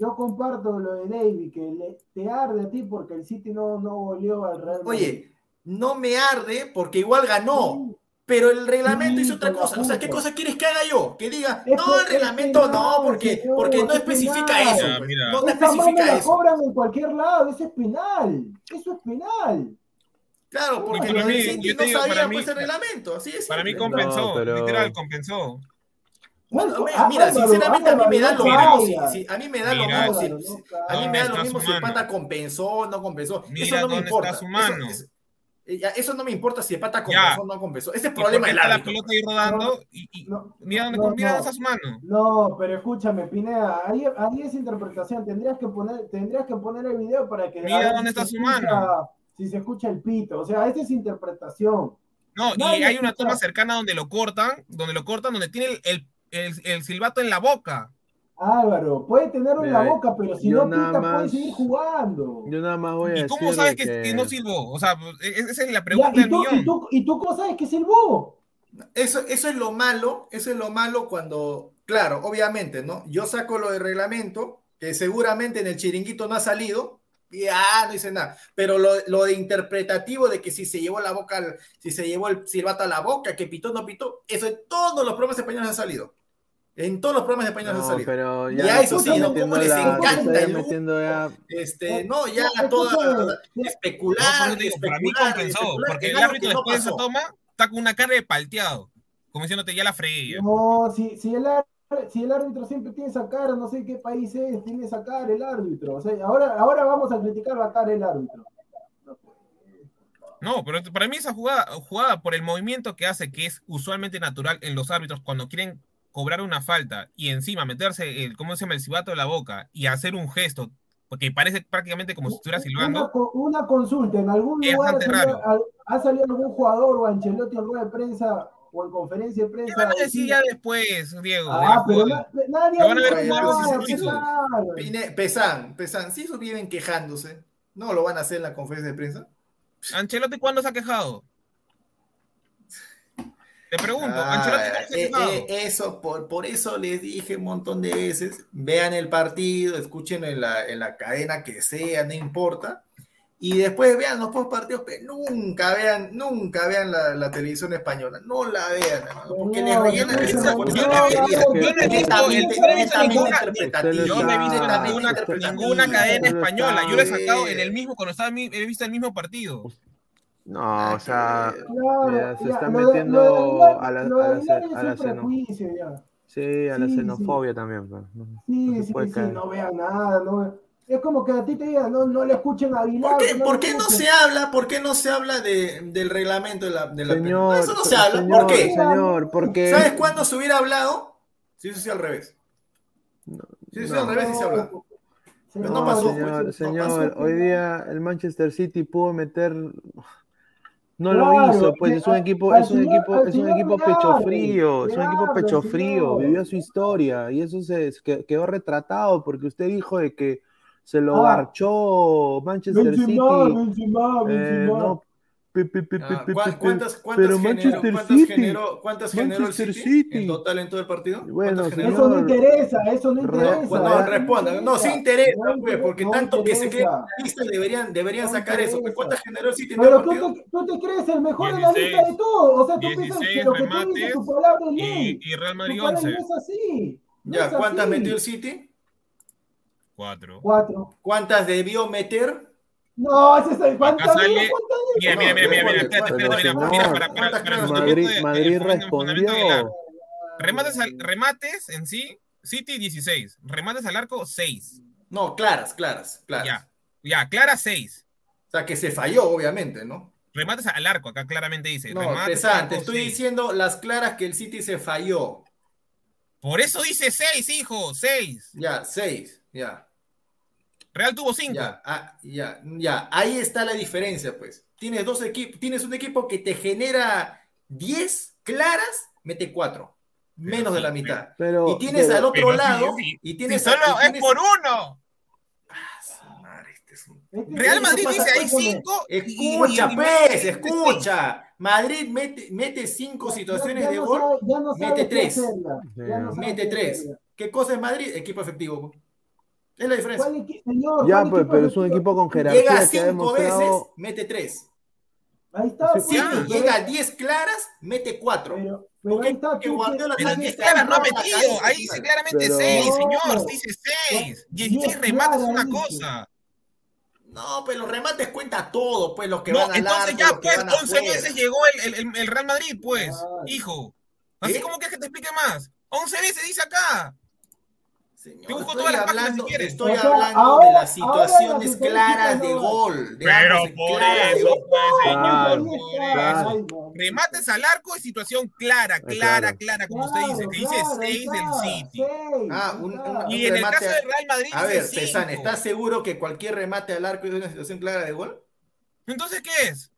Yo comparto lo de David, que le- te arde a ti porque el City no, no goleó al Real Madrid. Oye, no me arde porque igual ganó. Pero el reglamento Sí, hizo otra cosa. O sea, ¿qué cosa quieres que haga yo? Que diga, Es no, el reglamento no, porque, señor, porque no es especifica eso. Ya, pues. mira. No, especifica la eso. cobran en cualquier lado, eso es penal. Eso es penal. Claro, porque Para mí, yo te no digo, para sabían mí- pues el reglamento. Así es. para mí compensó, No, pero- literal, compensó. Bueno, Bueno, mira, sinceramente a mí me da lo mismo. no Si, si- a mí me da lo Mira, mismo. si- no a mí me ¿Dónde da lo mismo si el pata compensó o no compensó. Mira eso no me importa. está su Eso- mano. es- eh, ya, Eso no me importa si el pata Ya. compensó o no compensó. Ese es ¿Y el por problema del está la árbitro. pelota ahí rodando? Y, y- No, mira dónde, no, mira no. dónde está su mano. No, pero escúchame, Pineda, ahí, ahí es interpretación. Tendrías que poner, tendrías que poner el video para que Mira dónde está su escucha- mano. Si se escucha el pito, o sea, esa es interpretación. No, y hay una toma cercana donde lo cortan, donde lo cortan, donde tiene el, el, el- el silbato en la boca. Álvaro, puede tenerlo en la boca, pero si no nada pita, puede más- seguir jugando. Yo nada más voy a ¿Y decir cómo sabes que, que... no silbó? O sea, e- esa es la Ya, pregunta ¿y, del tú, millón. y, tú, ¿Y tú cómo sabes que búho? Eso, eso es lo malo, eso es lo malo cuando, claro, obviamente, ¿no? Yo saco lo de reglamento, que seguramente en el chiringuito no ha salido, y ah, no dice nada, pero lo, lo de interpretativo de que si se llevó la boca, si se llevó el silbato a la boca, que pitó, no pitó, eso en todos los programas españoles ha salido. En todos los programas españoles ha No, salido. pero Ya, ya, eso sí, ¿Cómo les la- encanta el- ya... Este, no, ya No, toda No, especular, para mí compensó, porque el árbitro después de esa toma está con una cara de palteado, como diciéndote ya la fregué. No, si, si, el, ar- si el árbitro siempre tiene esa cara, no sé qué país es, tiene esa cara el árbitro. O sea, ahora, ahora vamos a criticar la cara del árbitro. No, pero para mí esa jugada, jugada por el movimiento que hace, que es usualmente natural en los árbitros cuando quieren cobrar una falta y encima meterse el, ¿cómo se llama? El cibato de la boca y hacer un gesto, porque parece prácticamente como si estuviera silbando. una consulta, ¿en algún lugar ha salido, raro. ha, ha salido algún jugador o Ancelotti en rueda de prensa o en conferencia de ¿Qué prensa? van a a decir ya después, Diego? Ah, pero na- nadie Lo van a ver Pesan, Pesan, si ellos viven quejándose, ¿no lo van a hacer en la conferencia de prensa? ¿Ancelotti cuándo se ha quejado? Te pregunto, Ah, ¿Ancelotti cuándo se ha eh, eh, eso, por, por eso les dije un montón de veces, vean el partido, escuchen en la, en la cadena que sea, no importa, y después vean los post partidos, pero nunca vean, nunca vean la, la televisión española, no la vean, hermano, porque les rellenan el Yo no he visto ninguna, ninguna cadena española. Yo lo he sacado en el mismo, cuando estaba, he visto el mismo partido. No, o sea, Claro, ya se ya, está lo de- metiendo lo a la, a la, a la un xeno- prejuicio ya. Sí, a la Sí, sí. xenofobia también. pues, no- no Sí, se sí, puede sí, caer. no vean nada, no. Es como que a ti te digan, no, no le escuchen a Aguilar. ¿Por qué, no por qué no se habla? ¿Por qué no se habla de, del reglamento de la, de la Señor, Eso no se habla. señor, ¿Por qué? señor, porque- ¿Sabes cuándo se hubiera hablado? Si eso sí al revés. Si eso sí al no. revés, sí se habla. Pero no No, pasó, pues, señor, no señor, pasó. hoy día el Manchester City pudo meter no Claro, lo hizo, pues es un equipo, es un equipo, es un equipo pecho frío, es un equipo pecho frío, vivió su historia y eso se se que- quedó retratado porque usted dijo de que se lo Ah. garchó Manchester City. Eh, no, Ah, pe- pe- ¿cuá- pe- ¿Cuántas, cuántas pero generó, Manchester cuántas City, generó, cuántas generó el City, City. en total en todo el partido? Bueno. Eso no interesa, eso no Re- interesa. Bueno, no, respondan. No, sí interesa, pues, porque no tanto que se analistas deberían, deberían No sacar eso. interesa. ¿Cuántas generó el City en Pero todo el tú partido? te, tú te crees el mejor 16, analista de todo. O sea, tú piensas que 16 lo que tú dices, tu palabra es ley. y, y Real Madrid palabra 11. no es así. No Ya, es ¿cuántas así. metió el City? 4. Cuatro. ¿Cuántas debió meter? No, ese es el Acá ¿cuántas sale. mira, Mira, mira, mira, espérate, espérate, mira, mira, para, para, ¿cuántas para el claras? fundamento Madrid, de- Madrid el de respondió. Remates, al- remates en sí, City 16. Remates al arco 6. No, claras, claras, claras. Ya, ya, Clara 6. O sea, que se falló, obviamente, ¿no? Remates al arco, acá claramente dice. No, remates al Pesán, arco, te estoy seis. diciendo las claras que el City se falló. Por eso dice 6, hijo, 6. Ya, seis, ya. Real tuvo 5. Ya, ah, ya, ya. Ahí está la diferencia, pues. Tienes dos equipos, tienes un equipo que te genera 10 claras, mete 4. Menos de la mitad. Pero, y tienes pero- al otro sí, lado, sí. y Si tienes solo y es por uno. Ah, su madre, este es un- Este- Real Madrid dice hay. 5. Escucha, pues, escucha. Madrid mete, mete cinco situaciones de no gol, sabe- ya no mete tres. mete tres. ¿Qué cosa es Madrid? Equipo efectivo. Es la diferencia. ¿Cuál señor, Ya, cuál pues, pero es un equipo con jerarquía Llega que ha cinco veces, demostrado. mete tres. Ahí está. Sí, Ya. pero- llega a 10 claras, mete 4. Pero, pero ahí está. Tú, Guardiola Pero tiene diez que claras no ha metido. Ahí dice claramente Pero- 6, No. señor. Dice 6. 16 Diez remates es una cosa. No, pero los remates cuenta todo, pues los que No, van al entonces arco, ya, que pues, van 11 afuera. veces llegó el, el- el Real Madrid, pues, Ah. hijo. Así ¿Qué? como que, que te explique más. 11 veces dice acá. Señor, Te busco estoy todas las páginas hablando, si quieres. estoy O sea, hablando ahora- de las ahora situaciones claras de gol. de Pero por eso, pues, Claro, señor, por claro. eso. Remates al arco y situación clara, clara, claro. clara, como usted dice, que dice 6 del City. Ah, un- un- Y en el caso del Real Madrid A ver, 5. ¿estás seguro que cualquier remate al arco es una situación clara de gol? Entonces, ¿qué es?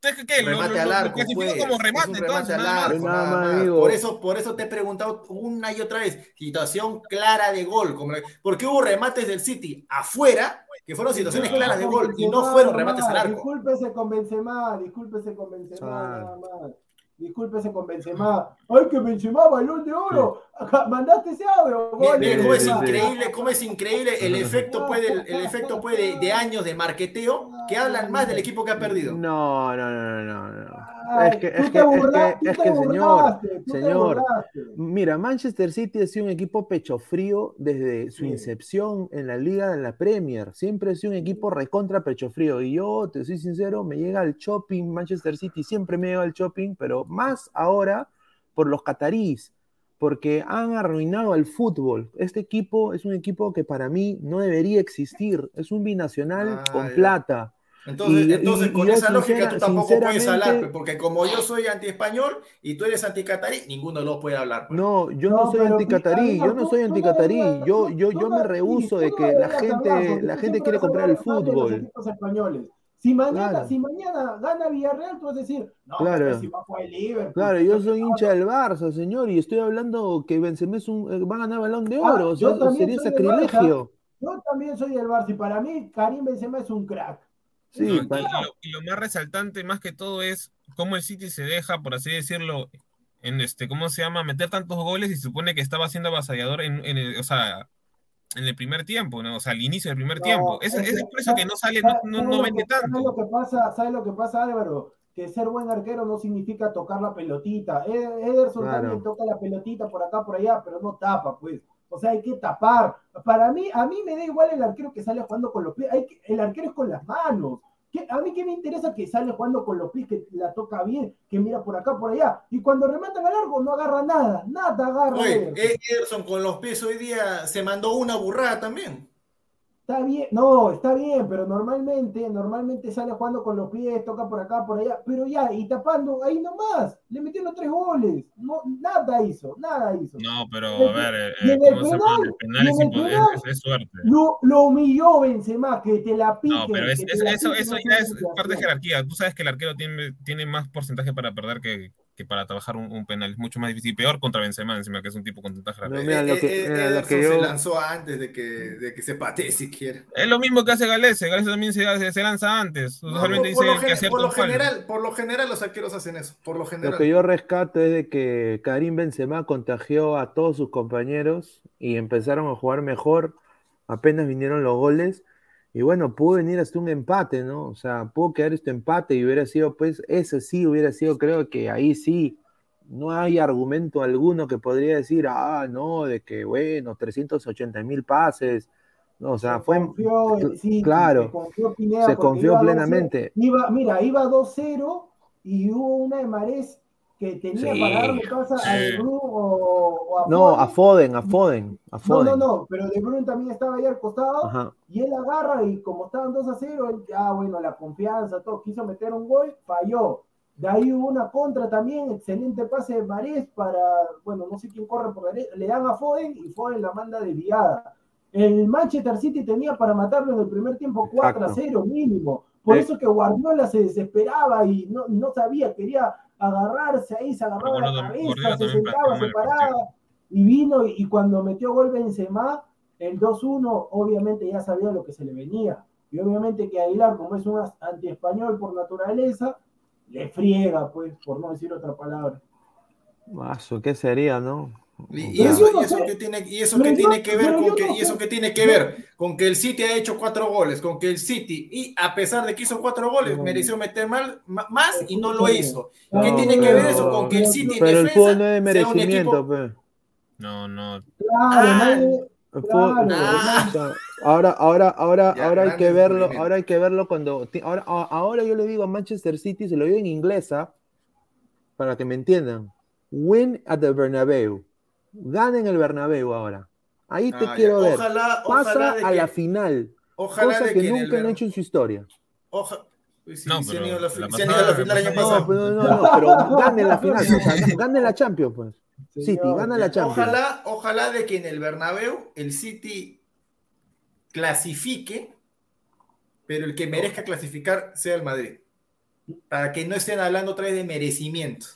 Entonces, ¿qué? Lo, remate lo- al arco, clasifico pues. como Es remate, entonces, remate al nada arco, nada nada. Por eso, por eso te he preguntado una y otra vez, situación clara de gol, como la- porque hubo remates del City afuera que fueron situaciones claras de gol y no fueron remates al arco. Discúlpese con Benzema, discúlpese con Benzema, Ah. nada más. Discúlpese con Benzema. ¡Ay, que Benzema, balón de oro! Mandaste ese audio. Cómo es increíble, cómo es increíble el efecto puede, el, el efecto puede de años de marqueteo que hablan más del equipo que ha perdido. No, no, no, no, no. Ay, Es que, es que, es que, es que, señor, burlaste, señor, mira, Manchester City ha sido un equipo pecho frío desde su Sí. incepción en la liga de la Premier. Siempre ha sido un equipo recontra pecho frío. Y yo, te soy sincero, me llega al shopping Manchester City, siempre me llega al shopping, pero más ahora por los catarís, porque han arruinado al fútbol. Este equipo es un equipo que para mí no debería existir. Es un binacional Ah, con ya. plata. Entonces, Y- entonces y- con y esa lógica tú tampoco puedes hablar, pues, porque como yo soy anti-español y tú eres anti-catarí, ninguno de los puede hablar. pues. No, yo no, No, soy anticatarí, yo no soy anticatarí, yo, yo, yo me rehuso de que la gente, la gente quiere comprar el fútbol. Si mañana, Claro. si mañana gana Villarreal, tú vas a decir, no, Claro. si va a jugar el Liverpool. Claro, yo soy hincha del Barça, señor, y estoy hablando que Benzema es un, eh, va a ganar balón de Ah, oro, o yo sea, también sería soy del Barça. sacrilegio. Yo también soy del Barça y para mí Karim Benzema es un crack. Sí, No, y, lo, y lo más resaltante más que todo es cómo el City se deja, por así decirlo, en este, ¿cómo se llama? Meter tantos goles y se supone que estaba siendo avasallador en, en el- o sea, en el primer tiempo, ¿no? O sea, al inicio del primer tiempo. Es, es, por eso que no sale, no, no, no vende tanto. ¿Sabes lo que pasa, ¿sabes lo que pasa Álvaro? Que ser buen arquero no significa tocar la pelotita. Ederson claro. también toca la pelotita por acá, por allá, pero no tapa, pues. O sea, hay que tapar. Para mí, a mí me da igual el arquero que sale jugando con los pies. Hay que, el arquero es con las manos. ¿Qué, a mí qué me interesa que sale jugando con los pies, que la toca bien, que mira por acá, por allá. Y cuando rematan a largo no agarra nada, nada agarra. Oye, Ederson con los pies hoy día se mandó una burrada también. Está bien, no, está bien, pero normalmente, normalmente sale jugando con los pies, toca por acá, por allá, pero ya, y tapando ahí nomás, le metieron tres goles, no, nada hizo, nada hizo. No, pero a ver, eh, eh ¿cómo se penal, el penal, es, suerte. Lo, lo, humilló Benzema, que te la pique. No, pero es, eso, eso ya es parte de jerarquía, tú sabes que el arquero tiene, tiene más porcentaje para perder que, que para trabajar un, un, penal. Es mucho más difícil, peor contra Benzema encima, que es un tipo con tanta no, mira, lo que, eh, mira, lo que yo... se lanzó antes de que, de que se patee siquiera. Es lo mismo que hace Galese, Galese también se, se lanza antes. No, por, dice por, lo, que por, lo general, por lo general los arqueros hacen eso, por lo general. Lo que yo rescato es de que Karim Benzema contagió a todos sus compañeros y empezaron a jugar mejor apenas vinieron los goles y bueno, pudo venir hasta un empate, ¿no? O sea, pudo quedar este empate y hubiera sido, pues, ese sí hubiera sido, creo que ahí sí, no hay argumento alguno que podría decir, ah, no, de que, bueno, 380 mil pases. No, o sea, se fue. Confió, sí, claro, se confió, Pineda se confió plenamente. Iba, mira, iba 2-0 y hubo una de Marés que tenía sí, para darle casa sí. a De Bruyne o, o, a No, a Foden, a Foden, a Foden. No, no, no, pero De Bruyne también estaba ahí al costado Ajá. y él agarra y como estaban 2 a 0, él, ah, bueno, la confianza, todo, quiso meter un gol, falló. De ahí hubo una contra también, excelente pase de Marés para, bueno, no sé quién corre por derecha, le dan a Foden y Foden la manda desviada. El Manchester City tenía para matarlo en el primer tiempo 4 Exacto. a 0 mínimo. Por eh. eso que Guardiola se desesperaba y no, no sabía, quería agarrarse ahí, se agarraba la cabeza, se sentaba, se paraba, y vino, y, y, cuando metió gol Benzema, el 2-1, obviamente ya sabía lo que se le venía, y obviamente que Aguilar, como es un anti-español por naturaleza, le friega, pues, por no decir otra palabra. Mazo, ¿qué sería, no? Y, eso, y eso que tiene, y eso que tiene que ver con que, y eso que tiene que ver con que el City ha hecho cuatro goles, con que el City, y a pesar de que hizo cuatro goles, mereció meter mal, más y no lo hizo. ¿Qué tiene que ver eso con que el City Pero el fútbol no es de merecimiento. No, no. Ahora, ahora, ahora, ya, ahora hay que verlo, ahora hay que verlo cuando. Ahora, ahora yo le digo a Manchester City, se lo digo en inglesa, para que me entiendan. Win at the Bernabeu ganen el Bernabéu ahora. Ahí te ah, quiero ver. Ojalá, Pasa ojalá a la final. Ojalá cosa que, que nunca han hecho en su historia. Ojalá. Sí, no, pero la, la, la, la final el año pasado. No, no, no, pero gane la final, o sea, gane la Champions, pues. City, gana la Champions. Ojalá, ojalá de que en el Bernabéu el City clasifique, pero el que merezca clasificar sea el Madrid. Para que no estén hablando otra vez de merecimiento.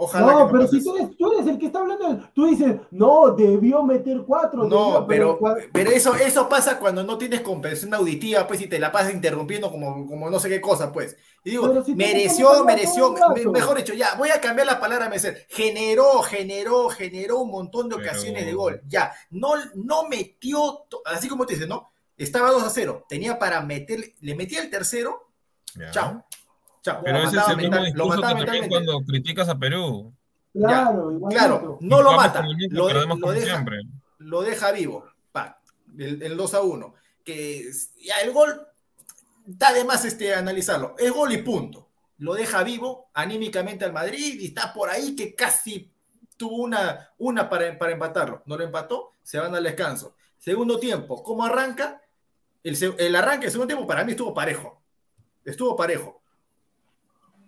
Ojalá no, pero si tú eres, tú eres, el que está hablando, tú dices, no, debió meter cuatro. No, pero, pero eso, eso pasa cuando no tienes comprensión auditiva, pues, y te la pasas interrumpiendo como, como no sé qué cosa, pues. Y digo, si mereció, mereció, mejor dicho, ya, voy a cambiar la palabra merecer. Generó, generó, generó un montón de ocasiones pero... de gol. Ya, no, no metió, así como te dices, ¿no? Estaba 2 a 0, tenía para meter, le metía el tercero, ya. chao. Chao, Pero ese es el mismo discurso que también cuando criticas a Perú. Claro, claro, no lo mata, lo, lo, deja, lo, deja, vivo, pa, el, el, 2 a 1. Que ya el gol, da de más este, analizarlo, es gol y punto. Lo deja vivo anímicamente al Madrid y está por ahí que casi tuvo una, una para, para empatarlo. No lo empató, se van al descanso. Segundo tiempo, ¿cómo arranca? El, el arranque del segundo tiempo para mí estuvo parejo. Estuvo parejo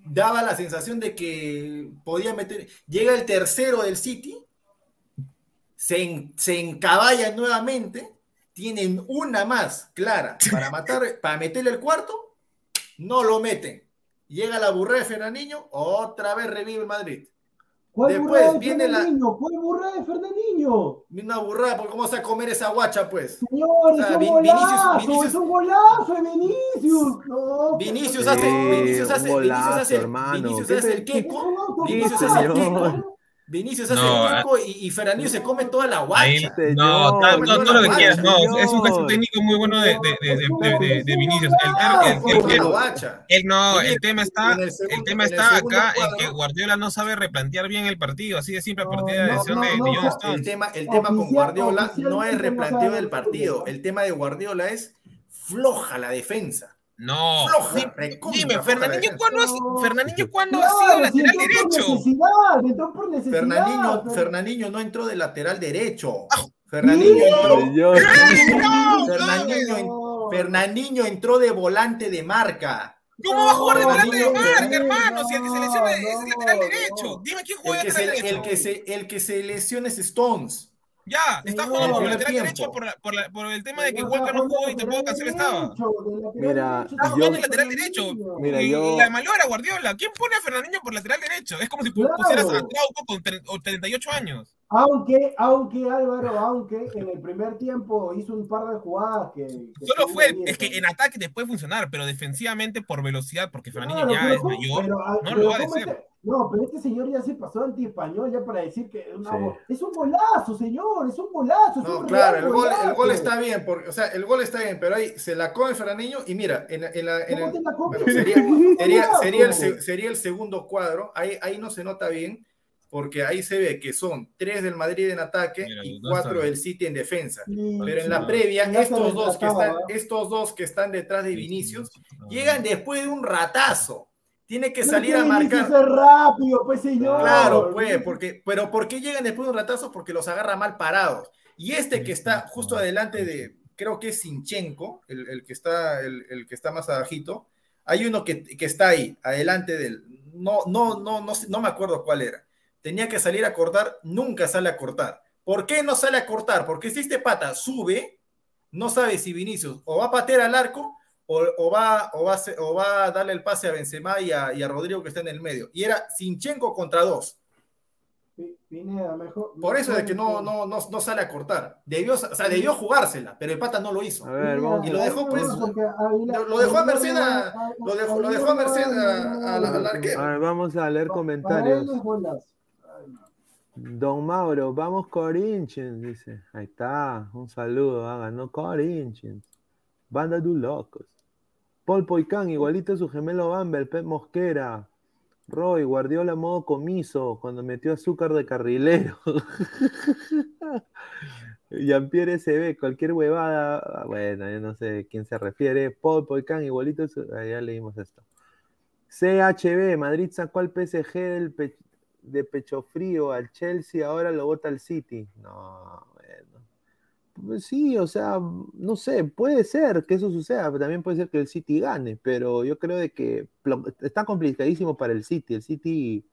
daba la sensación de que podía meter. Llega el tercero del City, se, en, se encaballa nuevamente, tienen una más clara para matar, para meterle el cuarto, no lo meten. Llega la burrera de Fernandinho, otra vez revive el Madrid. ¿Cuál Después viene la. ¿Cuál burrada de Fernandinho? Una burrada, porque ¿cómo vas a comer esa guacha, pues? Señor, o sea, es, un golazo, Vinicius, Vinicius, es un golazo de Vinicius. No, Vinicius hace, Vinicius hace, golazo, Vinicius hace, hermano. Vinicius hace el queco. Vinicius hace el queco. Vinicius hace no, poco y, y Fernandinho se come toda la guacha. no, no, no, lo que quieras, no, es un caso técnico muy bueno de, de, de, de Vinicius. El, no, el tema está, el tema está acá en que Guardiola no sabe replantear bien el partido, así de simple a partir de la decisión de, John Stones. El tema, el tema con Guardiola no es replanteo del partido, el tema de Guardiola es floja la defensa. No. Dime, Fernandinho, ¿cuándo, ha, Fernandinho, ¿cuándo ha sido lateral derecho? Por Fernandinho, Fernandinho no entró de lateral derecho. Ah, Fernandinho entró. Fernandinho, Fernandinho entró de volante de marca. ¿Cómo va a jugar de volante de marca, hermano? Si el que se lesiona es lateral derecho. Dime quién juega el que, se, el, que se, el que se lesiona es Stones. Ya, está jugando por lateral derecho por, por, por, el tema de que Walker no jugó y tampoco Cancel estaba. Mira, está jugando el lateral derecho. Mira, y, yo... la malo era Guardiola. ¿Quién pone a Fernandinho por lateral derecho? Es como si pusieras a Trauco con 38 años. Aunque, aunque Álvaro, aunque en el primer tiempo hizo un par de jugadas que. que Solo fue, es que en ataque te puede funcionar, pero defensivamente por velocidad, porque Fernandinho ya es mayor, no lo va a decir. No, pero este señor ya se pasó anti-español ya para decir que es un golazo, señor, es un golazo. no, claro, el gol, el gol, está bien, porque, o sea, el gol está bien, pero ahí se la come Fernandinho y mira, en, en la, en el, sería, sería, sería, el, sería, el, segundo cuadro, ahí, ahí no se nota bien, porque ahí se ve que son tres del Madrid en ataque y cuatro del City en defensa. pero en la previa, estos dos, que están, estos dos que están detrás de Vinicius llegan después de un ratazo tiene que salir a marcar. rápido, pues señor. Claro, pues, porque, pero ¿por qué llegan después de un ratazo? Porque los agarra mal parados. Y este que está justo adelante de, creo que es Sinchenko, el, que, está, el, que está más abajito, hay uno que, está ahí, adelante del, no, no, no, no, no me acuerdo cuál era. Tenía que salir a cortar, nunca sale a cortar. ¿Por qué no sale a cortar? Porque si este pata sube, no sabe si Vinicius o va a patear al arco o, va, o, va, o va a darle el pase a Benzema y a, y a, Rodrigo que está en el medio. Y era Sinchenko contra dos. mejor, Por eso es que no, no, no, no, sale a cortar. Debió, o sea, debió jugársela, pero el pata no lo hizo. y lo dejó, pues, lo, dejó a Merced a, lo dejó, lo dejó a Merced a, al arquero. A ver, vamos a leer comentarios. Don Mauro, vamos Corinthians, dice. Ahí está, un saludo, ganó Corinthians. Banda de locos. Paul Poicán, igualito a su gemelo Bamber, Pep Mosquera. Roy, Guardiola modo comiso, cuando metió azúcar de carrilero. Jean-Pierre SB, cualquier huevada. Bueno, yo no sé quién se refiere. Paul Poicán, igualito. Ah, ya leímos esto. CHB, Madrid sacó al PSG de pecho frío al Chelsea, ahora lo vota al City. No, pues sí, o sea, no sé, puede ser que eso suceda, pero también puede ser que el City gane, pero yo creo de que está complicadísimo para el City. El City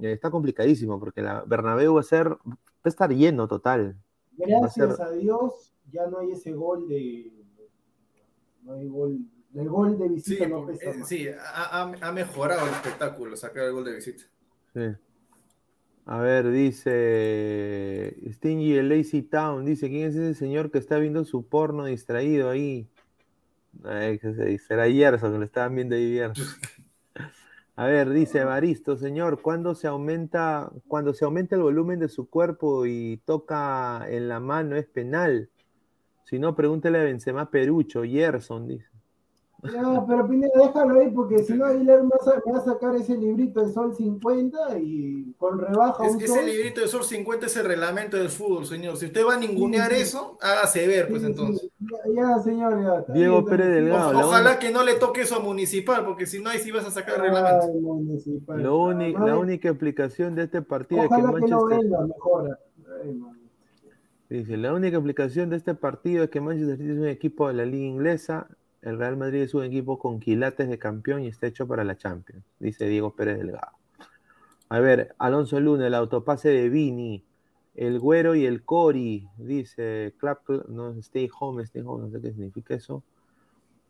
eh, está complicadísimo porque la Bernabéu va a ser, va a estar lleno total. Gracias a, Dios ya no hay ese gol de, no hay gol, el gol de visita sí, no pesa eh, Sí, ha, ha, mejorado el espectáculo sacar el gol de visita. Sí. A ver, dice Stingy el Lazy Town, dice, ¿quién es ese señor que está viendo su porno distraído ahí? Ay, dice, era Yerso que lo estaban viendo ahí A ver, dice Baristo, señor, ¿cuándo se aumenta, cuando se aumenta el volumen de su cuerpo y toca en la mano es penal? Si no, pregúntele a Benzema Perucho, Yerson, dice. No, pero Pineda, déjalo ahí porque si no, Aguilar me va a sacar ese librito de Sol 50 y con rebaja. Es, ese librito de Sol 50 es el reglamento del fútbol, señor. Si usted va a ningunear eso, hágase ver, pues entonces. Ya, señor, ya. Diego Pérez Delgado. ojalá que no le toque eso a Municipal, porque si no, ahí sí vas a sacar el reglamento. Lo la única explicación de este partido es que Manchester. Que no venga, mejora. Dice, la única explicación de este partido es que Manchester City es un equipo de la liga inglesa el Real Madrid es un equipo con quilates de campeón y está hecho para la Champions, dice Diego Pérez Delgado. A ver, Alonso Luna, el autopase de Vini, el Güero y el Cori, dice Clap, no, stay home, stay home, no sé qué significa eso.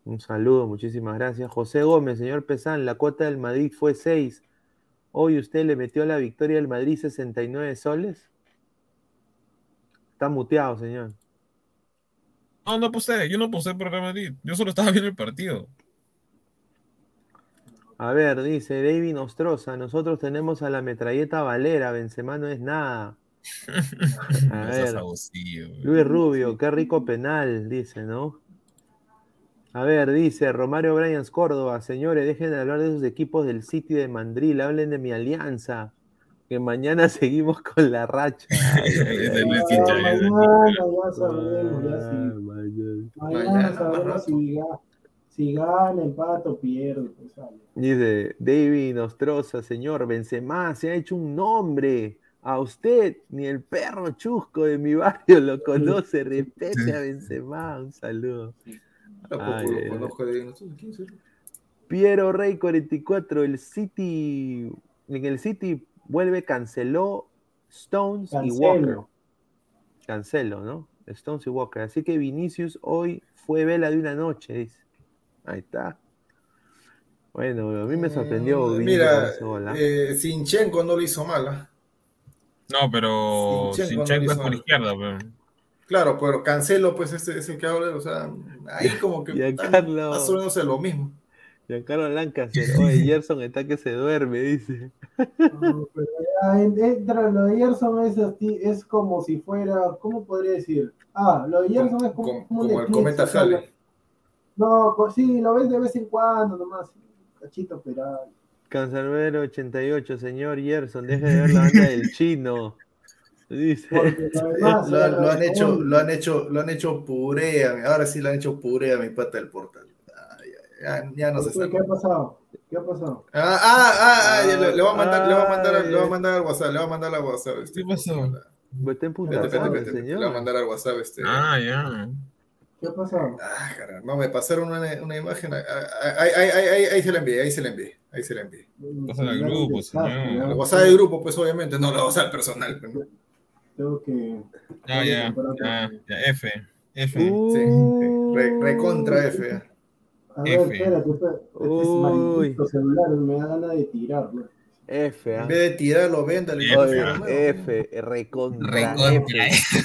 Un saludo, muchísimas gracias. José Gómez, señor Pesán, la cuota del Madrid fue 6. Hoy usted le metió la victoria del Madrid 69 soles. Está muteado, señor. No, no puse, yo no puse por Real Madrid. Yo solo estaba viendo el partido. A ver, dice David Nostroza, nosotros tenemos a la metralleta Valera, Benzema no es nada. A ver. Luis Rubio, qué rico penal, dice, ¿no? A ver, dice Romario Bryans Córdoba, señores, dejen de hablar de esos equipos del City de Mandril, hablen de mi alianza, que mañana seguimos con la racha. Mañana sabremos, si, si gana, empata o pierde. Pues. Dice David Nostroza, señor Benzema, se ha hecho un nombre. A usted, ni el perro chusco de mi barrio lo conoce. Respete a Benzema. Un saludo. Tampoco Ay, lo conozco de. Piero Rey 44, el City, en el City vuelve, canceló Stones y. Walker. Cancelo, ¿no? Stones y Walker. Así que Vinicius hoy fue vela de una noche, dice. Ahí está. Bueno, a mí me sorprendió Mm, Mira, eh, Sinchenko no lo hizo mal. ¿ah? No, pero Sinchenko no es por mal. izquierda, pero. Claro, pero Cancelo, pues ese es el que habla, o sea, ahí como que Giancarlo. más o menos es lo mismo. Giancarlo Lancaster. Oye, Gerson está que se duerme, dice. No, pero ya en- entra, lo de Gerson es, así- es como si fuera, ¿cómo podría decir? Ah, lo de Gerson es como, Como, como un como el cometa Halley. No, sí, lo ves de vez en cuando nomás. Cachito Peral. Cancerbero 88, señor Gerson, deje de ver la banda del chino. Dice. Porque lo han hecho, lo han hecho, lo han hecho puré, ahora sí lo han hecho puré a mi pata del portal. Ya, ya no se ¿Qué, sabe. ¿Qué ha pasado? ¿Qué ha pasado? Ah, ah, ah, ah, le, le voy a mandar, le voy a mandar, le voy a mandar al WhatsApp, le voy a mandar al WhatsApp. Este, ¿Qué pasó? Está en punta Le voy a mandar al WhatsApp este. Ah, ya. ¿Qué ha pasado? Ah, caramba, me pasaron una, una imagen. Ahí, ahí, ahí, ahí, ahí, ahí se la envié, ahí se la envié, ahí se la envié. Pásala al grupo, señor. Al WhatsApp del grupo, pues obviamente, no al WhatsApp personal. pues, ¿no? Tengo que. Ah, ya, ya, ya, F. F. Uh, Sí, sí, re, recontra F. A ver, F. espérate, espérate. Este es Uy. maldito celular, me da ganas de tirarlo. F, ¿ah? En vez de tirarlo, Oye, cómpralo nuevo. F, recontra, Recontra F.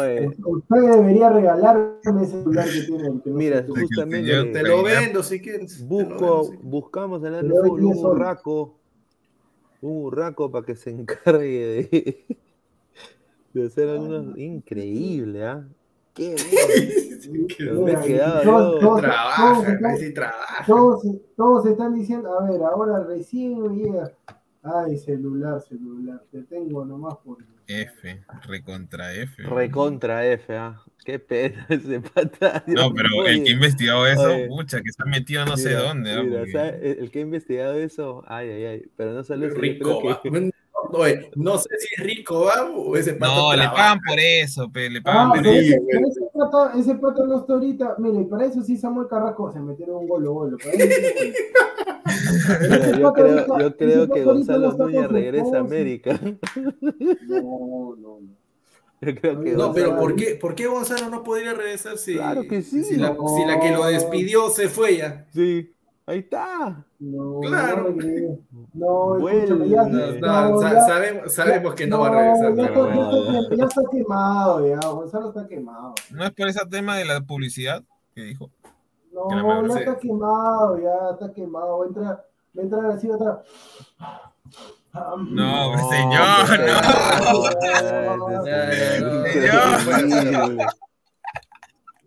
Oye, Usted debería regalarme ese celular que tiene. el que no mira, justamente señor Te lo vendo si quieres. busco, vendo, sí. buscamos en el fútbol un 10 soles. burraco, un burraco para que se encargue de, de hacer algunos increíble, ¿ah? Qué todos- están- diciendo, a ver, ahora recién me llega. Ay, celular, celular, te tengo nomás por. F. Recontra F. Recontra F, ¿ah? Qué pena ese pata. No, pero el que ha investigado eso, Oye. pucha, que se ha metido no sé dónde. ¿ah? mira, Porque- ¿sabe? el, el que ha investigado eso, ay, ay, ay, pero no yo Rico, creo va. que- Oye, no sé si es rico, va, o ese pato No, le pagan por eso, pe, le pagan Ah, por pero eso. ese, pero ese pata no está ahorita. Mire, para eso sí Samuel Carrasco se metieron un gol, gol. Para eso sí, Mira, Ese yo creo, ahorita- yo creo que Gonzalo Núñez regresa a. América. No, no, no. Yo creo que No, pero ¿por qué, ¿por qué Gonzalo no podría regresar si, Claro que sí. si, la, si la que lo despidió se fue ya? Sí, ahí está. No, Claro. no, no, escúchame, ya, No, no, ya- sabemos, sabemos que no, va a regresar. Ya, pero- está, ya está- ya está quemado, ya. Gonzalo está quemado. ¿No es por ese tema de la publicidad que dijo? No, Que ya sí. está quemado, ya está quemado. Va a entrar, va a entrar así, va a entrar. No, No, señor, no. Increíble.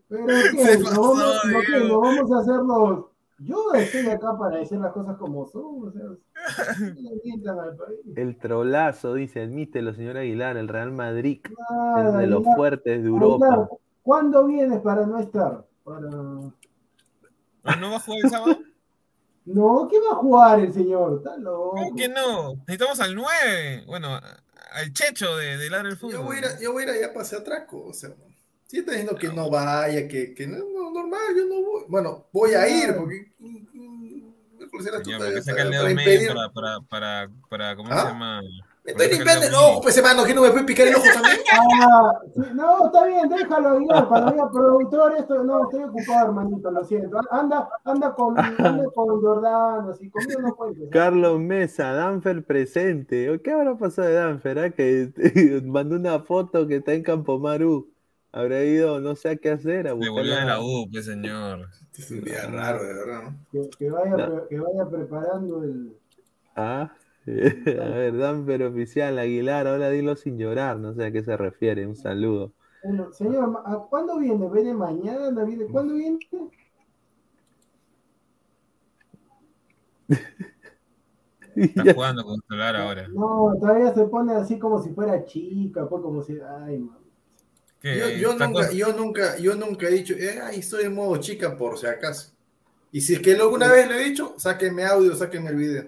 Pero ¿qué? Se ¿No no? Diego. ¿No vamos a hacerlos? Yo estoy acá para decir las cosas como son. O sea, al país. El trolazo, dice, admítelo, señor Aguilar, el Real Madrid es Nada, de los Aguilar, fuertes de Aguilar, Europa. ¿Cuándo vienes para no estar? Para... ¿Ah, ¿No va a jugar el sábado? No, ¿qué va a jugar el señor? Está loco. ¿Cómo que no? Necesitamos al 9. Bueno, al checho de, de Ladra el Fútbol. Yo voy, a ir, yo voy a ir allá para hacer atraco. O sea, si está diciendo que no vaya, que, que no, no, normal, yo no voy. Bueno, voy a ir porque. mm, mm, saca el para dedo impedir- medio para, para, para, para, ¿cómo ¿Ah? se llama? Me estoy limpiando el ojo, pues hermano, que no me puede picar el ojo también. Ah, sí, no, está bien, déjalo, Aguilar. Cuando diga productor, esto no, estoy ocupado, hermanito, lo siento. Anda, anda con, anda con Jordano, así, conmigo no. ¿eh? Carlos Mesa, Danfer presente. ¿Qué habrá pasado de Danfer? ah? Que mandó una foto que está en Campomaru. Habrá ido, no sé a qué hacer, a buscar volvió de la- la U, pues señor. Es un día raro, de verdad. Que, que vaya, No. pre- que vaya preparando el. Ah, a ver, Dan, pero oficial, Aguilar, ahora dilo sin llorar, no sé a qué se refiere, un saludo. Bueno, señor, ¿a cuándo viene? ¿Viene mañana? ¿Viene? ¿Cuándo viene? Está jugando con celular ahora. No, todavía se pone así como si fuera chica, pues como si. Ay, man. Yo, nunca, con- yo nunca, yo nunca he dicho, eh, ay, estoy en modo chica por si acaso. Y si es que alguna vez lo he dicho, sáquenme audio, sáquenme el video.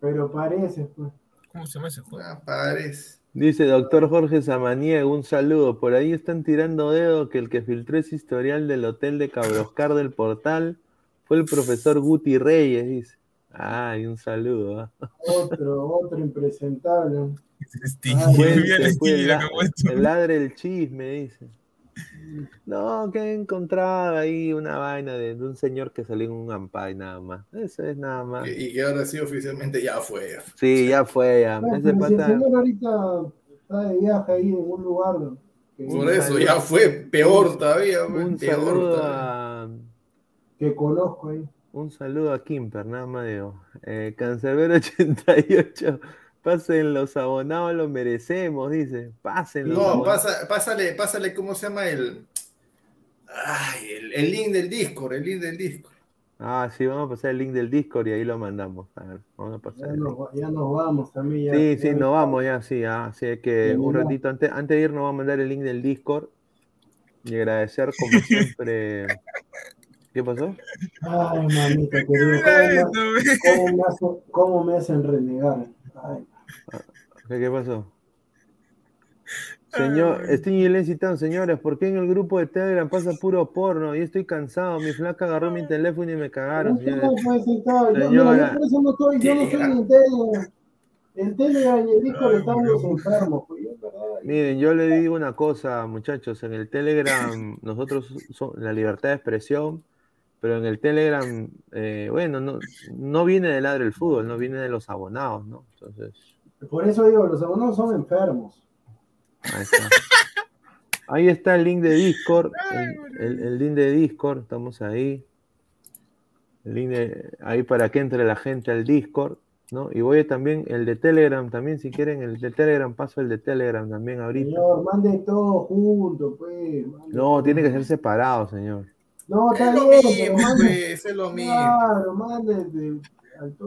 Pero parece, pues. ¿Cómo se llama ese juego? Ah, parece. Dice doctor Jorge Samaniego, un saludo. Por ahí están tirando dedo que el que filtró ese historial del hotel de Cabroscar del portal fue el profesor Guti Reyes, dice. Ay, un saludo. ¿ah? Otro, otro impresentable. Bien pues, puesto. el ladre el chisme, dice. No, que he encontrado ahí una vaina de, de un señor que salió en un ampay nada más. Eso es nada más. Y que ahora sí oficialmente ya fue. Sí, ya fue, ya. No, Ese si el señor ahorita está de viaje ahí en un lugar. que- Por eso ya fue peor todavía. fue Un peor saludo todavía. a. Que conozco ahí. Un saludo a Kimper, nada más digo. Eh, Cancerbero 88. Pasen los abonados, lo merecemos, dice. Pasen los No, abonados. pasa, pásale, pásale, ¿cómo se llama el. Ay, el, el link del Discord, el link del Discord. Ah, sí, vamos a pasar el link del Discord y ahí lo mandamos. A ver, vamos a pasar Ya el link. nos, ya nos vamos también. Ya, Sí, ya sí, nos vamos ya, sí, ah, así que Ya, un ratito antes, antes de ir nos va a mandar el link del Discord y agradecer como siempre. ¿Qué pasó? Ay, mamita querida, Mira ¿cómo, esto, me, cómo me hacen, cómo me hacen renegar? Ay, ¿Qué, qué pasó? Señor, Sting y Lenzi Town, señores, ¿por qué en el grupo de Telegram pasa puro porno? Yo estoy cansado, mi flaca agarró mi teléfono y me cagaron, no. Yo, mira, Señora. yo por eso no estoy, yo no soy en Telegram. En Telegram y el Discord están los enfermos, pues. Miren, yo le digo una cosa, muchachos, en el Telegram nosotros son la libertad de expresión, pero en el Telegram, eh, bueno, no, no viene de ladre el fútbol, no viene de los abonados, ¿no? Entonces, Por eso digo, los abonados son enfermos. ahí está. Ahí está el link de Discord, el, el- el link de Discord, estamos ahí. El link de- ahí para que entre la gente al Discord, ¿no? Y voy a también el de Telegram, también si quieren el de Telegram, paso el de Telegram también ahorita. Señor, mande todo junto, pues. No, todo. tiene que ser separado, señor. No, está Es lo pero mismo, mande. pues, es lo mismo. Claro, mande de, al todo.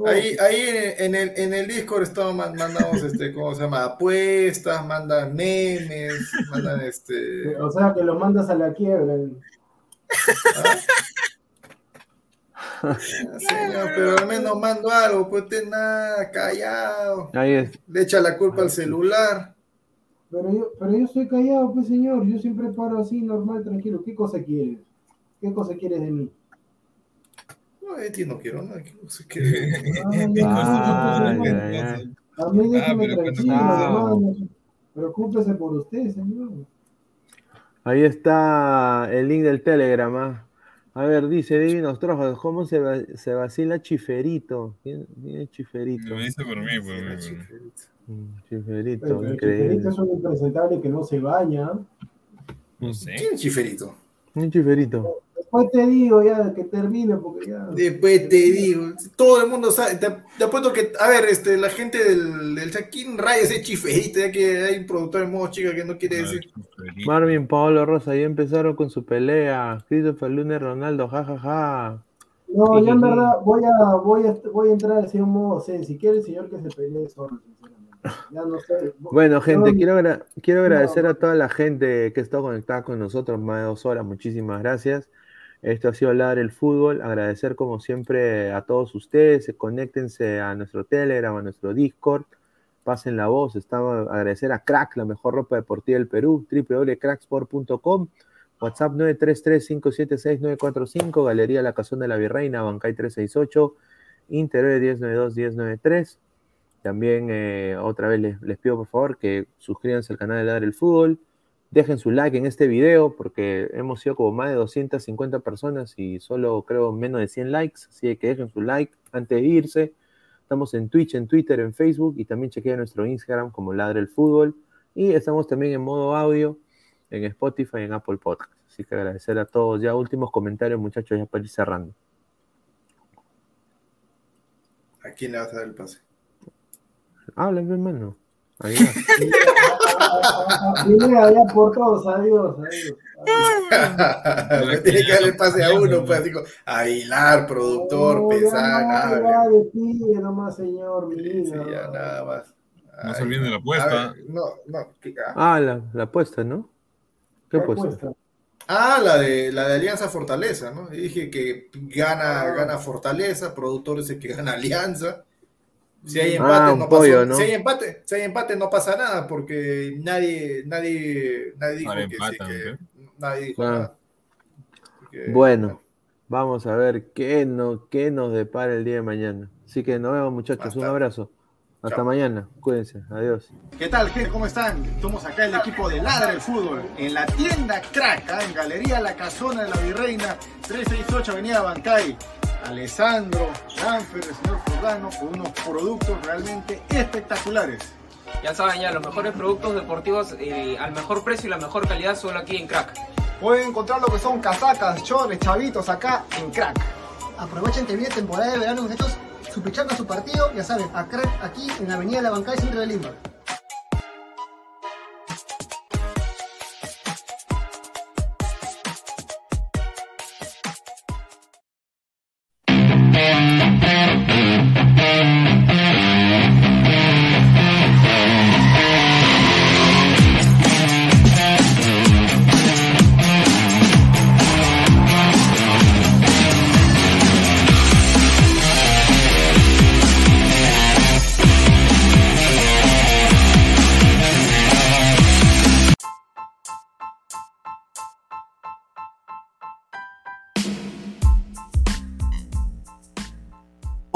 Ahí, ahí en el, en el Discord estamos man- mandamos este, ¿cómo se llama? Apuestas, mandan memes, mandan este. O sea, que lo mandas a la quiebra. Señor, pero al menos mando algo, pues usted nada, callado. Ahí es. Le echa la culpa al celular. Pero yo, pero yo estoy callado, pues señor. Yo siempre paro así, normal, tranquilo. ¿Qué cosa quieres? ¿Qué cosa quieres de mí? No, de ti no quiero nada. que no sé qué. A mí déjeme pero tranquilo, Ah. hermano. Preocúpese por usted, señor. Ahí está el link del Telegram. ah. A ver, dice Divinos Trojos, ¿cómo se, va- se vacila Chiferito? ¿Quién, quién es Chiferito? Lo dice por mí, por mí. mí. Mm, Chiferito, Pero el increíble. chiferito es un impresentable que no se baña. No sé. ¿Quién es Chiferito? Un Chiferito. Después te digo ya que termine, porque ya. Después te digo, todo el mundo sabe, te, te apuesto que, a ver, este, la gente del, del chat, ¿quién rayos es chiferito? Ya que hay un productor en modo chica que no quiere decir. Marvin Paolo Rosa, ya empezaron con su pelea. Christopher Lunes Ronaldo, jajaja. No, yo en verdad voy a, voy a, voy a entrar así en modo zen. Si quiere el señor que se pelee solo, sinceramente. Ya no sé. Bueno, gente, quiero, agra- quiero No. agradecer a toda la gente que estado conectada con nosotros más de dos horas. Muchísimas gracias. Esto ha sido Ladre el Fútbol. Agradecer, como siempre, a todos ustedes. Conéctense a nuestro Telegram, a nuestro Discord. Pasen la voz. Estamos agradecer a Crack, la mejor ropa deportiva del Perú. www.cracksport.com. WhatsApp 933-576-945. Galería La Cazón de la Virreina, Bancay 368. Interior 1092-1093. También eh, otra vez les, pido por favor que suscríbanse al canal de Ladre el Fútbol. Dejen su like en este video porque hemos sido como más de 250 personas y solo creo menos de 100 likes. Así que dejen su like antes de irse. Estamos en Twitch, en Twitter, en Facebook y también chequeen nuestro Instagram como Ladre el Fútbol. Y estamos también en modo audio en Spotify y en Apple Podcast. Así que agradecer a todos. Ya últimos comentarios, muchachos, ya para ir cerrando. ¿A quién le vas a dar el pase? Háblame, hermano. Ahí va. por todos, adiós, adiós. Me tiene que dar el pase a uno, pues digo, Aguilar, productor, no, pesada, nada. de nomás, señor, mi sí, ya nada más. No se olviden de la apuesta. no, no. Ah, la, la apuesta, ¿no? ¿Qué apuesta? Ah, la de la de Alianza Fortaleza, ¿no? dije que gana, ah. gana Fortaleza, productor ese que gana Alianza. Si hay ah, empate, no pasa ¿no? Si hay empate, si hay empate, no pasa nada, porque nadie, nadie, nadie dijo que, sí, que nadie dijo ah. nada. bueno, vamos a ver qué, no, qué nos depara el día de mañana. Así que nos vemos, muchachos. Un abrazo. Hasta mañana, cuídense, adiós. ¿Qué tal, gente? ¿Cómo están? Estamos acá el equipo de Ladra el Fútbol, en la tienda Crack, ¿ah? en Galería La Casona de la Virreina, 368 Avenida Bancay. Alessandro, Danfer, el señor Jordano, con unos productos realmente espectaculares. Ya saben, ya los mejores productos deportivos eh, al mejor precio y la mejor calidad solo aquí en Crack. Pueden encontrar lo que son casacas, chores, chavitos acá en Crack. Aprovechen que viene temporada de verano, muchachos su pichanga, su partido, ya saben, aquí en la Avenida La Bancada, centro de Lima.